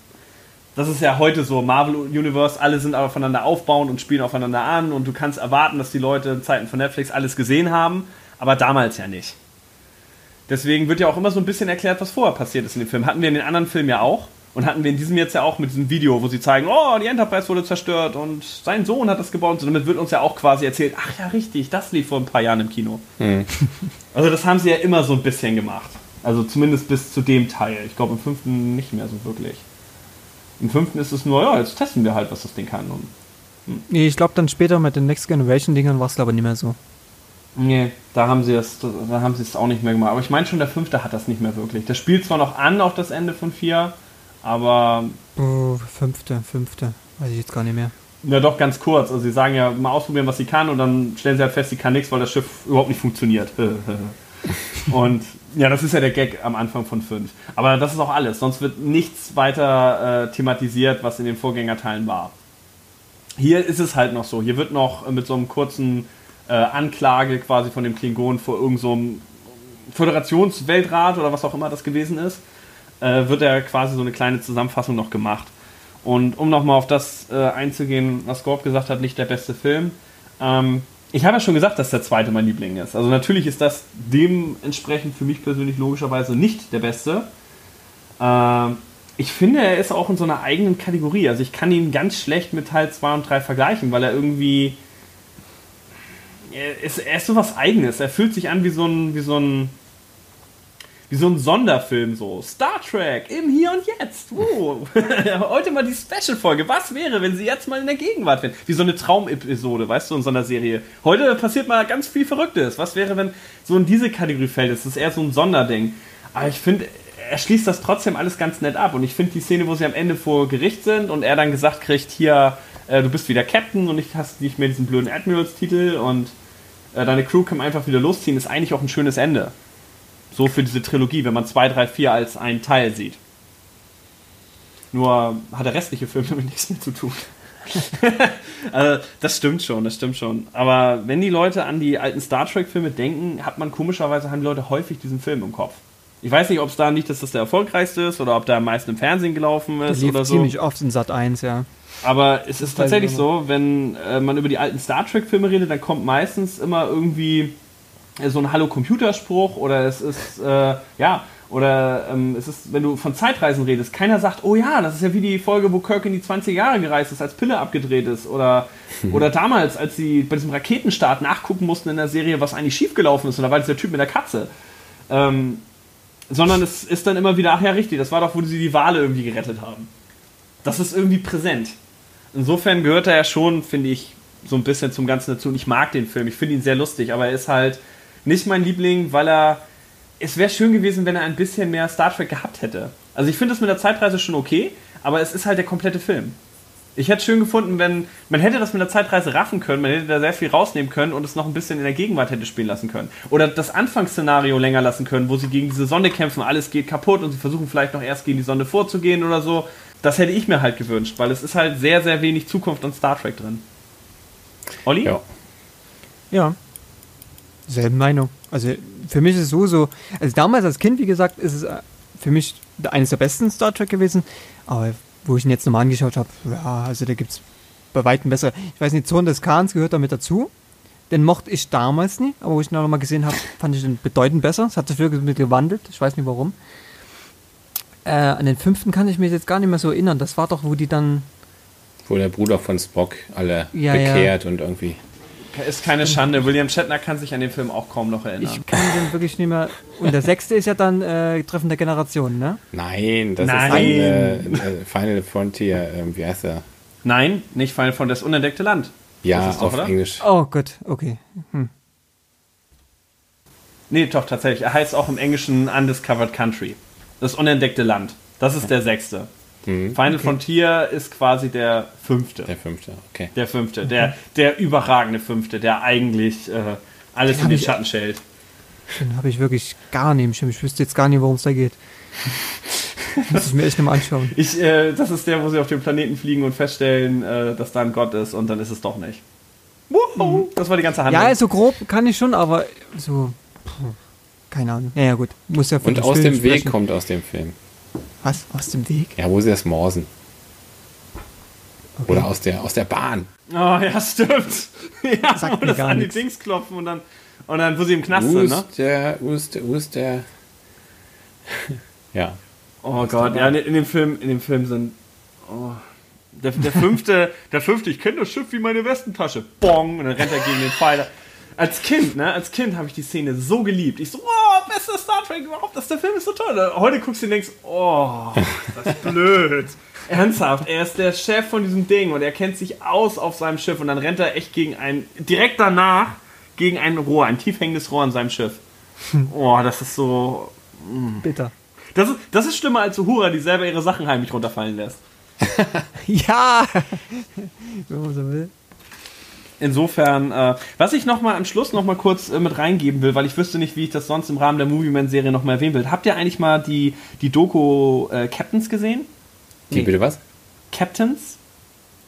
S1: Das ist ja heute so. Marvel Universe, alle sind aber voneinander aufbauend und spielen aufeinander an und du kannst erwarten, dass die Leute in Zeiten von Netflix alles gesehen haben, aber damals ja nicht. Deswegen wird ja auch immer so ein bisschen erklärt, was vorher passiert ist in dem Film. Hatten wir in den anderen Filmen ja auch. Und hatten wir in diesem jetzt ja auch mit diesem Video, wo sie zeigen, oh, die Enterprise wurde zerstört und sein Sohn hat das gebaut. Und so, damit wird uns ja auch quasi erzählt, ach ja, richtig, das lief vor ein paar Jahren im Kino. [laughs] Also das haben sie ja immer so ein bisschen gemacht. Also zumindest bis zu dem Teil. Ich glaube im fünften nicht mehr so wirklich. Im fünften ist es nur, ja, jetzt testen wir halt, was das Ding kann. Und
S3: Nee, ich glaube dann später mit den Next Generation Dingern war es glaube ich nicht mehr so.
S1: Nee, da haben sie es, da haben sie es auch nicht mehr gemacht. Aber ich meine schon, der fünfte hat das nicht mehr wirklich. Das spielt zwar noch an auf das Ende von vier, aber
S3: Oh, fünfte, fünfte, weiß ich jetzt gar nicht mehr.
S1: ja doch ganz kurz. Also sie sagen ja mal ausprobieren, was sie kann und dann stellen sie halt fest, sie kann nichts, weil das Schiff überhaupt nicht funktioniert. [laughs] und ja, das ist ja der Gag am Anfang von fünf. Aber das ist auch alles. Sonst wird nichts weiter äh, thematisiert, was in den Vorgängerteilen war. Hier ist es halt noch so. Hier wird noch mit so einem kurzen äh, Anklage quasi von dem Klingon vor irgendeinem so Föderationsweltrat oder was auch immer das gewesen ist, äh, wird er quasi so eine kleine Zusammenfassung noch gemacht. Und um nochmal auf das äh, einzugehen, was Gorb gesagt hat, nicht der beste Film. Ähm, ich habe ja schon gesagt, dass der zweite mein Liebling ist. Also natürlich ist das dementsprechend für mich persönlich logischerweise nicht der beste. Ähm, ich finde, er ist auch in so einer eigenen Kategorie. Also ich kann ihn ganz schlecht mit Teil 2 und 3 vergleichen, weil er irgendwie. Er ist, er ist so was Eigenes. Er fühlt sich an wie so ein, wie so ein, wie so ein Sonderfilm so. Star Trek im Hier und Jetzt. Uh. [laughs] Heute mal die Special-Folge. Was wäre, wenn sie jetzt mal in der Gegenwart wären? Wie so eine Traumepisode, weißt du, in so einer Serie. Heute passiert mal ganz viel Verrücktes. Was wäre, wenn so in diese Kategorie fällt? Das ist eher so ein Sonderding. Aber ich finde, er schließt das trotzdem alles ganz nett ab. Und ich finde die Szene, wo sie am Ende vor Gericht sind und er dann gesagt kriegt, hier, äh, du bist wieder Captain und ich hast nicht mehr diesen blöden Admirals-Titel und äh, deine Crew kann einfach wieder losziehen, ist eigentlich auch ein schönes Ende. So für diese Trilogie, wenn man 2, 3, 4 als einen Teil sieht. Nur hat der restliche Film damit nichts mehr zu tun. [laughs] also, das stimmt schon, das stimmt schon. Aber wenn die Leute an die alten Star Trek-Filme denken, hat man komischerweise haben die Leute häufig diesen Film im Kopf. Ich weiß nicht, ob es da nicht, dass das der erfolgreichste ist oder ob der am meisten im Fernsehen gelaufen ist
S3: lief
S1: oder so.
S3: ziemlich oft in Sat 1, ja.
S1: Aber es ist tatsächlich so, wenn äh, man über die alten Star Trek-Filme redet, dann kommt meistens immer irgendwie so ein Hallo-Computerspruch oder es ist, äh, ja, oder ähm, es ist, wenn du von Zeitreisen redest, keiner sagt, oh ja, das ist ja wie die Folge, wo Kirk in die 20er Jahre gereist ist, als Pille abgedreht ist. Oder, [laughs] oder damals, als sie bei diesem Raketenstart nachgucken mussten in der Serie, was eigentlich schiefgelaufen ist. Und da war dieser Typ mit der Katze. Ähm, sondern es ist dann immer wieder, ach ja, richtig, das war doch, wo sie die Wale irgendwie gerettet haben. Das ist irgendwie präsent. Insofern gehört er ja schon, finde ich, so ein bisschen zum Ganzen dazu. Und ich mag den Film, ich finde ihn sehr lustig, aber er ist halt nicht mein Liebling, weil er. Es wäre schön gewesen, wenn er ein bisschen mehr Star Trek gehabt hätte. Also ich finde es mit der Zeitreise schon okay, aber es ist halt der komplette Film. Ich hätte es schön gefunden, wenn man hätte das mit der Zeitreise raffen können, man hätte da sehr viel rausnehmen können und es noch ein bisschen in der Gegenwart hätte spielen lassen können. Oder das Anfangsszenario länger lassen können, wo sie gegen diese Sonne kämpfen, alles geht kaputt und sie versuchen vielleicht noch erst gegen die Sonne vorzugehen oder so. Das hätte ich mir halt gewünscht, weil es ist halt sehr, sehr wenig Zukunft und Star Trek drin. Olli?
S2: Ja.
S3: Ja. Selben Meinung. Also für mich ist es so, so, also damals als Kind, wie gesagt, ist es äh, für mich eines der besten Star Trek gewesen. Aber wo ich ihn jetzt nochmal angeschaut habe, ja, also da gibt es bei Weitem besser. Ich weiß nicht, Zorn des Khans gehört damit dazu. Den mochte ich damals nie, aber wo ich ihn noch mal gesehen habe, fand ich den bedeutend besser. Es hat sich wirklich gewandelt, ich weiß nicht warum. Äh, an den fünften kann ich mich jetzt gar nicht mehr so erinnern. Das war doch, wo die dann.
S2: Wo der Bruder von Spock alle
S3: Ja, ja.
S2: bekehrt und irgendwie.
S1: Ist keine Schande. William Shatner kann sich an den Film auch kaum noch erinnern.
S3: Ich kann den wirklich nicht mehr. Und der sechste ist ja dann äh, Treffen der Generation, ne?
S2: Nein, das
S1: Nein.
S2: ist dann äh, äh, Final Frontier, ähm, wie heißt er?
S1: Nein, nicht Final von das unentdeckte Land.
S2: Ja,
S1: Das ist doch,
S2: auf
S1: oder?
S2: Englisch.
S3: Oh Gott, okay. Hm.
S1: Nee, doch, tatsächlich. Er heißt auch im Englischen Undiscovered Country. Das unentdeckte Land. Das ist der sechste.
S2: Mhm.
S1: Final Frontier ist quasi der fünfte.
S2: Der fünfte, okay.
S1: Der fünfte. Der, der überragende fünfte, der eigentlich äh, alles in
S3: hab
S1: den
S3: ich-
S1: Schatten stellt.
S3: Den habe ich wirklich gar nicht im Schirm. Ich wüsste jetzt gar nicht, worum es da geht. [laughs] Muss ich mir echt nochmal anschauen.
S1: Ich, äh, das ist der, wo sie auf den Planeten fliegen und feststellen, äh, dass da ein Gott ist und dann ist es doch nicht. Wuhu, das war die ganze Handlung.
S3: Ja, so grob kann ich schon, aber so. puh, keine Ahnung. Ja, ja, gut. Muss ja
S2: Und
S3: den
S2: aus
S3: Film
S2: dem Weg
S3: sprechen.
S2: kommt aus dem Film.
S3: Was? Aus dem Weg?
S2: Ja, wo sie das morsen.
S3: Okay.
S2: Oder aus der, aus der Bahn.
S1: Oh, ja, stimmt. [laughs] Ja,
S3: Sagt
S1: wo
S3: mir
S1: das
S3: gar
S1: an die
S3: nichts.
S1: Dings klopfen und dann, und dann, wo sie im Knast
S2: Wo
S1: sind, ne?
S2: ist der, wo ist der, wo ist der? [laughs] ja.
S1: Oh Gott, ja, in dem Film, in dem Film sind. Oh, der, der fünfte, der fünfte, ich kenne das Schiff wie meine Westentasche. Bong, und dann rennt er gegen den Pfeiler. Als Kind, ne, als Kind habe ich die Szene so geliebt. Ich so, oh, bester Star Trek überhaupt, das, der Film ist so toll. Heute guckst du und denkst, oh, das ist blöd. [laughs] Ernsthaft, er ist der Chef von diesem Ding und er kennt sich aus auf seinem Schiff und dann rennt er echt gegen ein, direkt danach gegen ein Rohr, ein tief hängendes Rohr an seinem Schiff. [laughs] Oh, das ist so,
S3: Bitter.
S1: das ist, das ist schlimmer als Uhura, die selber ihre Sachen heimlich runterfallen lässt. [laughs]
S3: Ja! Wenn man so will.
S1: Insofern, äh, was ich noch mal am Schluss noch mal kurz äh, mit reingeben will, weil ich wüsste nicht, wie ich das sonst im Rahmen der Movie Man Serie noch mal erwähnen will. Habt ihr eigentlich mal die, die Doku äh, Captains gesehen?
S2: Die, bitte was?
S1: Captains?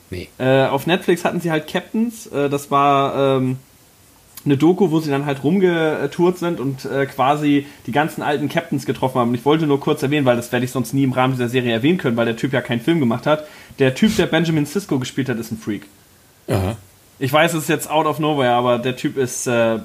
S2: Nee.
S1: Äh, auf Netflix hatten sie halt Captains. Äh, das war ähm, eine Doku, wo sie dann halt rumgetourt sind und äh, quasi die ganzen alten Captains getroffen haben. Und ich wollte nur kurz erwähnen, weil das werde ich sonst nie im Rahmen dieser Serie erwähnen können, weil der Typ ja keinen Film gemacht hat. Der Typ, der Benjamin Sisko gespielt hat, ist ein Freak.
S2: Aha.
S1: Ich weiß, es ist jetzt out of nowhere, aber der Typ ist. Äh,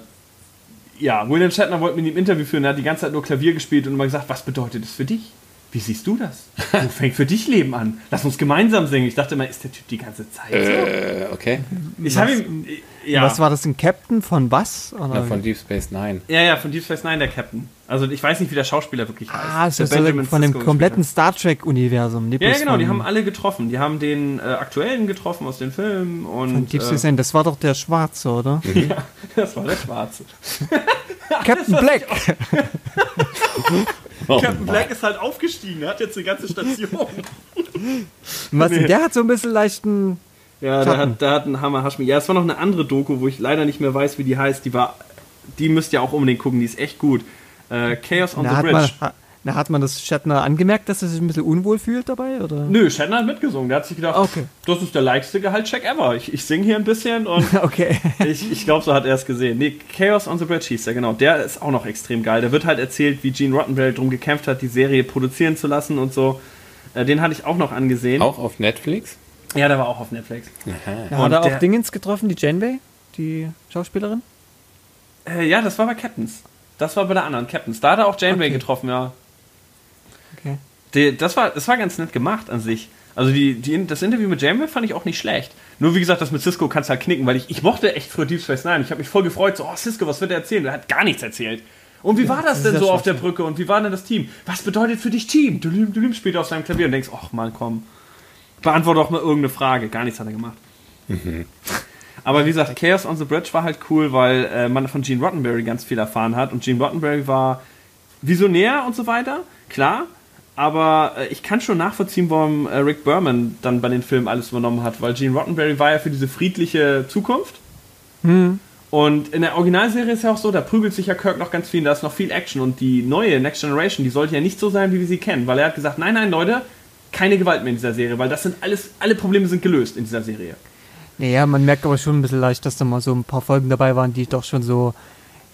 S1: ja, William Shatner wollte mit ihm ein Interview führen. Er hat die ganze Zeit nur Klavier gespielt und immer gesagt: Was bedeutet das für dich? Wie siehst du das? Wo fängt für dich Leben an? Lass uns gemeinsam singen. Ich dachte immer, ist der Typ die ganze Zeit so?
S2: Äh, okay.
S1: Ich habe ihm. Ja.
S3: Was war das, ein Captain von was? Oder?
S2: Ja, von Deep Space Nine.
S1: ja, ja, von Deep Space Nine, der Captain. Also, ich weiß nicht, wie der Schauspieler wirklich heißt.
S3: ah, das
S1: Der
S3: ist so
S1: Benjamin
S3: von dem
S1: Sisko
S3: kompletten Star Trek-Universum.
S1: hat. Ja, genau, die haben alle getroffen. Die haben den äh, aktuellen getroffen aus den Filmen und.
S3: Von Deep
S1: äh,
S3: Space Nine. Das war doch der Schwarze, oder? [laughs]
S1: ja, das war der Schwarze. [laughs]
S3: Captain Black! [laughs]
S2: Oh,
S1: Captain Black ist halt aufgestiegen, er hat jetzt eine ganze Station.
S3: Was denn? Der hat so ein bisschen leichten.
S1: Ja, der hat, der hat einen Hammer Haschmi. Ja, es war noch eine andere Doku, wo ich leider nicht mehr weiß, wie die heißt. Die war, die müsst ihr auch unbedingt gucken, die ist echt gut. Äh, Chaos on
S3: Da
S1: the Bridge.
S3: man,
S5: Na, hat man das Shatner angemerkt, dass er sich ein bisschen unwohl fühlt dabei? Oder?
S1: Nö, Shatner hat mitgesungen. Der hat sich gedacht,
S5: Okay.
S1: das ist der leichteste Gehaltscheck ever. Ich, ich singe hier ein bisschen und [laughs]
S5: Okay.
S1: ich, ich glaube, so hat er es gesehen. Nee, Chaos on the Bridge hieß der, genau. Der ist auch noch extrem geil. Da wird halt erzählt, wie Gene Rottenberry drum gekämpft hat, die Serie produzieren zu lassen und so. Äh, Den hatte ich auch noch angesehen.
S2: Auch auf Netflix?
S1: Ja, der war auch auf Netflix.
S5: Ja,
S1: Und
S5: hat er
S1: der-
S5: auch Dingens getroffen, die Janeway, die Schauspielerin?
S1: Äh, ja, das war bei Captains. Das war bei der anderen Captains. Da hat er auch Janeway
S5: Okay.
S1: getroffen, ja. Die, das, war, das war ganz nett gemacht an sich. Also die, die, das Interview mit Janeway fand ich auch nicht schlecht. Nur wie gesagt, das mit Cisco kannst halt knicken, weil ich, ich mochte echt früher Deep Space Nine. Ich habe mich voll gefreut, so, oh Cisco, was wird er erzählen? Er hat gar nichts erzählt. Und wie war das,
S5: das
S1: denn
S5: ja
S1: so auf der. Brücke und wie war denn das Team? Was bedeutet für dich Team? Du, du nimmst später auf seinem Klavier und denkst, ach mal, komm. Beantworte doch mal irgendeine Frage. Gar nichts hat er gemacht. Aber wie gesagt, Chaos on the Bridge war halt cool, weil äh, man von Gene Rottenberry ganz viel erfahren hat. Und Gene Rottenberry war visionär und so weiter, klar. Aber äh, ich kann schon nachvollziehen, warum äh, Rick Berman dann bei den Filmen alles übernommen hat, weil Gene Rottenberry war ja für diese friedliche Zukunft. Und in der Originalserie ist ja auch so, da prügelt sich ja Kirk noch ganz viel, da ist noch viel Action. Und die neue Next Generation, die sollte ja nicht so sein, wie wir sie kennen, weil er hat gesagt, nein, nein, Leute, keine Gewalt mehr in dieser Serie, weil das sind alles, alle Probleme sind gelöst in dieser Serie.
S5: Naja, man merkt aber schon ein bisschen leicht, dass da mal so ein paar Folgen dabei waren, die doch schon so,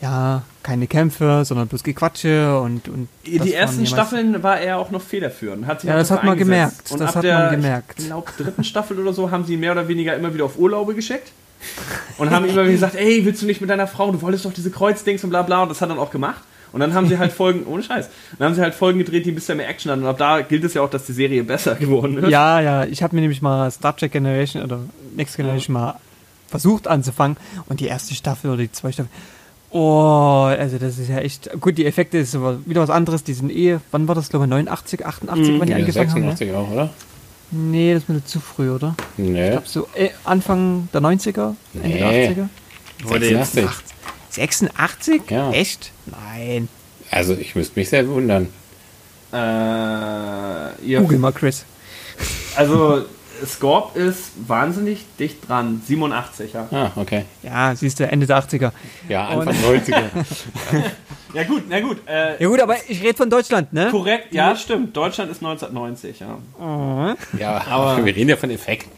S5: ja, keine Kämpfe, sondern bloß Gequatsche und. und
S1: Die ersten Staffeln war er auch noch federführend. Hat sich
S5: Ja, das hat man
S1: eingesetzt.
S5: gemerkt.
S1: Und
S5: Das hat
S1: der,
S5: man gemerkt.
S1: Ich glaube, dritten Staffel oder so haben sie mehr oder weniger immer wieder auf Urlaube geschickt. Und haben immer wieder gesagt, ey, willst du nicht mit deiner Frau, du wolltest doch diese Kreuzdings und bla bla. Und das hat er dann auch gemacht. Und dann haben sie halt Folgen, ohne Scheiß, dann haben sie halt Folgen gedreht, die ein bisschen mehr Action hatten. Und ab da gilt es ja auch, dass die Serie besser geworden ist.
S5: Ja, ja, ich habe mir nämlich mal Star Trek Generation oder Next Generation mal versucht anzufangen und die erste Staffel oder die zweite Staffel. Oh, also das ist ja echt. Gut, die Effekte ist aber wieder was anderes. Die sind eh, wann war das, glaube ich, 89, 88,
S1: Mhm.
S5: wann die
S2: Ja,
S5: angefangen haben? Ne?
S2: 86 auch, oder?
S5: Nee, das ist mir zu früh, oder? Ich
S2: Nee.
S5: glaube so äh, Anfang der 90er, Ende der
S2: Nee.
S5: 80er.
S1: Wurde jetzt
S2: 86.
S5: 86?
S2: Ja.
S5: Echt? Nein.
S2: Also ich müsste mich sehr wundern.
S1: Äh,
S5: Google mal, Chris.
S1: also, Scorp ist wahnsinnig dicht dran. 87, ja.
S2: Ah, okay.
S5: Ja, siehst du, Ende der 80er.
S2: Ja, Anfang 90er. [laughs]
S1: Ja, gut, na gut. Äh,
S5: Ja gut, aber ich rede von Deutschland, ne?
S1: korrekt, ja, stimmt. Deutschland ist 1990, ja.
S2: Ja, aber wir reden ja von Effekten.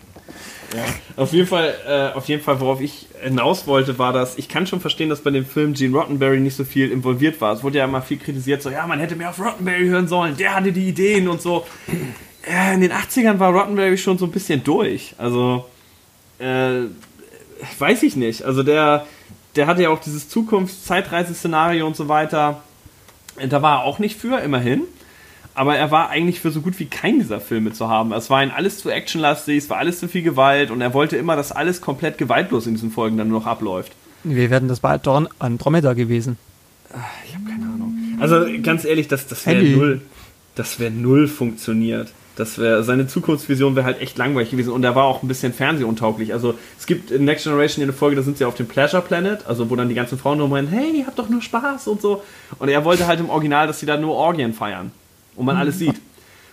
S1: Auf jeden Fall, äh, auf jeden Fall, worauf ich hinaus wollte, war, dass ich kann schon verstehen, dass bei dem Film Gene Rottenberry nicht so viel involviert war. Es wurde ja immer viel kritisiert, so ja, man hätte mehr auf Rottenberry hören sollen, der hatte die Ideen und so. Äh, in den 80ern war Rottenberry schon so ein bisschen durch. Also, äh, weiß ich nicht. Also der, der hatte ja auch dieses Zukunfts-Zeitreiseszenario und so weiter. Da war er auch nicht für, immerhin. Aber er war eigentlich für so gut wie keinen dieser Filme zu haben. Es war ihm alles zu actionlastig, es war alles zu viel Gewalt und er wollte immer, dass alles komplett gewaltlos in diesen Folgen dann nur noch abläuft.
S5: Wir werden das bei Dorn Andromeda gewesen.
S1: Ich habe keine Ahnung. Also ganz ehrlich, das, das wäre null. Das wäre null funktioniert. Das wäre seine Zukunftsvision wäre halt echt langweilig gewesen und er war auch ein bisschen fernsehuntauglich. Also es gibt in Next Generation eine Folge, da sind sie auf dem Pleasure Planet, also wo dann die ganzen Frauen nur meinen, hey, habt doch nur Spaß und so. Und er wollte halt im Original, dass sie da nur Orgien feiern und man alles sieht.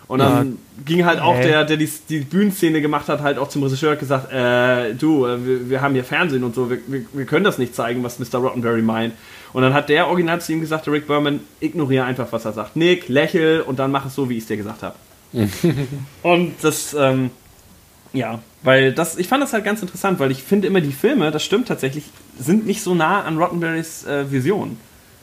S1: Und dann ging halt auch der, der die, die Bühnenszene gemacht hat, halt auch zum Regisseur hat gesagt, äh, du, äh, wir, wir haben hier Fernsehen und so, wir, wir, wir können das nicht zeigen, was Mr. Rottenberry meint. Und dann hat der Original zu ihm gesagt, der Rick Berman, ignoriere einfach, was er sagt. Nick, lächel und dann mach es so, wie ich es dir gesagt habe. [laughs] und das, ähm, ja, weil das, ich fand das halt ganz interessant, weil ich finde immer die Filme, das stimmt tatsächlich, sind nicht so nah an Rottenberrys äh, Vision.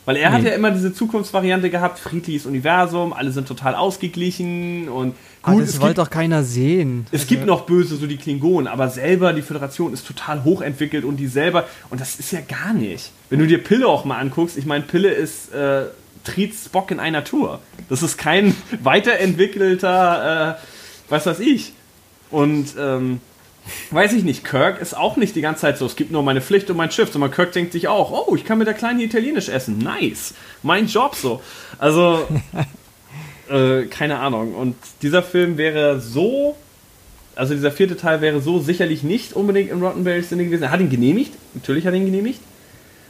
S1: Weil er hat ja immer diese Zukunftsvariante gehabt, friedliches Universum, alle sind total ausgeglichen und
S5: Gut,
S1: gut,
S5: das
S1: es,
S5: wollte doch keiner sehen.
S1: es gibt noch böse, so die Klingonen, aber selber die Föderation ist total hochentwickelt und die selber, und das ist ja gar nicht. Wenn du dir Pille auch mal anguckst, ich meine, Pille ist äh, Triet Spock in einer Tour. Das ist kein [laughs] weiterentwickelter, äh, was weiß ich. Und ähm, weiß ich nicht, Kirk ist auch nicht die ganze Zeit so, es gibt nur meine Pflicht und mein Schiff, sondern Kirk denkt sich auch, oh, ich kann mit der Kleinen Italienisch essen, nice, mein Job so. Also, [laughs] äh, keine Ahnung. Und dieser Film wäre so, also dieser vierte Teil wäre so sicherlich nicht unbedingt in Rottenberrys Sinne gewesen. Er hat ihn genehmigt, natürlich hat er ihn genehmigt,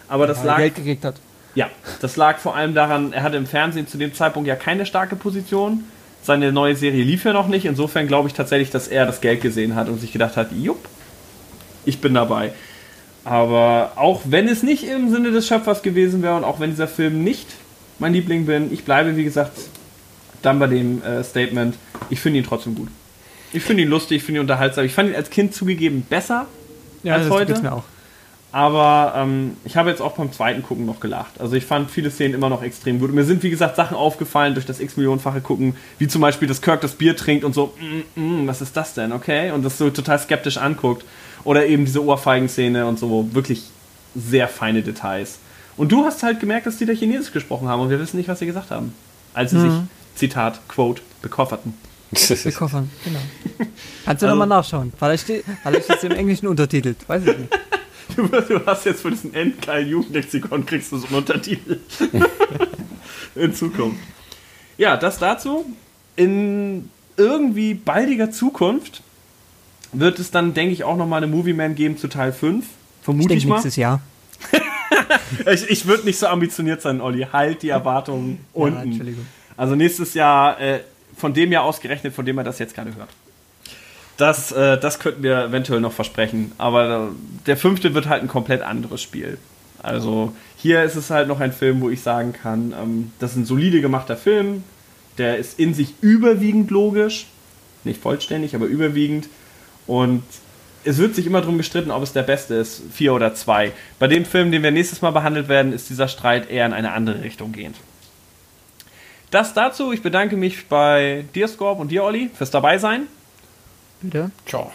S1: aber das
S5: er
S1: lag
S5: Geld gekriegt hat.
S1: Ja, das lag vor allem daran, er hatte im Fernsehen zu dem Zeitpunkt ja keine starke Position. Seine neue Serie lief ja noch nicht. Insofern glaube ich tatsächlich, dass er das Geld gesehen hat und sich gedacht hat, jupp, ich bin dabei. Aber auch wenn es nicht im Sinne des Schöpfers gewesen wäre und auch wenn dieser Film nicht mein Liebling bin, ich bleibe, wie gesagt, dann bei dem äh, Statement, ich finde ihn trotzdem gut. Ich finde ihn lustig, ich finde ihn unterhaltsam. Ich fand ihn als Kind zugegeben besser
S5: Ja,
S1: als
S5: das
S1: heute.
S5: mir auch.
S1: Aber ähm, ich habe jetzt auch beim zweiten Gucken noch gelacht. Also ich fand viele Szenen immer noch extrem gut. Und mir sind, wie gesagt, Sachen aufgefallen durch das x-millionenfache Gucken, wie zum Beispiel, dass Kirk das Bier trinkt und so, mm, mm, was ist das denn, okay? Und das so total skeptisch anguckt. Oder eben diese Ohrfeigen-Szene und so, wirklich sehr feine Details. Und du hast halt gemerkt, dass die da Chinesisch gesprochen haben und wir wissen nicht, was sie gesagt haben. Als sie sich, Zitat, Quote, bekofferten.
S5: Wir koffern, genau. [laughs] Kannst du
S1: Also-
S5: nochmal nachschauen. Vielleicht, vielleicht ist es im Englischen untertitelt. Weiß ich nicht.
S1: Du, du hast jetzt für diesen endgeilen Jugendlexikon kriegst du so einen Untertitel. [laughs] In Zukunft. Ja, das dazu. In irgendwie baldiger Zukunft wird es dann, denke ich, auch nochmal eine Movie Man geben zu Teil 5.
S5: Ich
S1: Vermute ich,
S5: denke
S1: mal.
S5: nächstes Jahr. [laughs]
S1: Ich, ich würde nicht so ambitioniert sein, Olli. Halt die Erwartungen
S5: Ja,
S1: unten.
S5: Entschuldigung.
S1: Also nächstes Jahr, äh, von dem Jahr ausgerechnet, von dem er das jetzt gerade hört. Das, äh, das könnten wir eventuell noch versprechen. Aber äh, der fünfte wird halt ein komplett anderes Spiel. Also hier ist es halt noch ein Film, wo ich sagen kann, ähm, das ist ein solide gemachter Film. Der ist in sich überwiegend logisch. Nicht vollständig, aber überwiegend. Und es wird sich immer darum gestritten, ob es der beste ist, vier oder zwei. Bei dem Film, den wir nächstes Mal behandelt werden, ist dieser Streit eher in eine andere Richtung gehend. Das dazu. Ich bedanke mich bei dir, Scorp, und dir, Olli, fürs Dabeisein.
S5: Bitte.
S2: Ciao.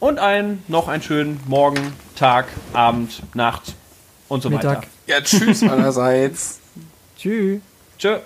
S1: Und einen noch einen schönen Morgen, Tag, Abend, Nacht und so
S5: Mittag.
S1: weiter.
S2: Ja, tschüss [laughs] allerseits.
S5: Tschüss.
S1: Tschö.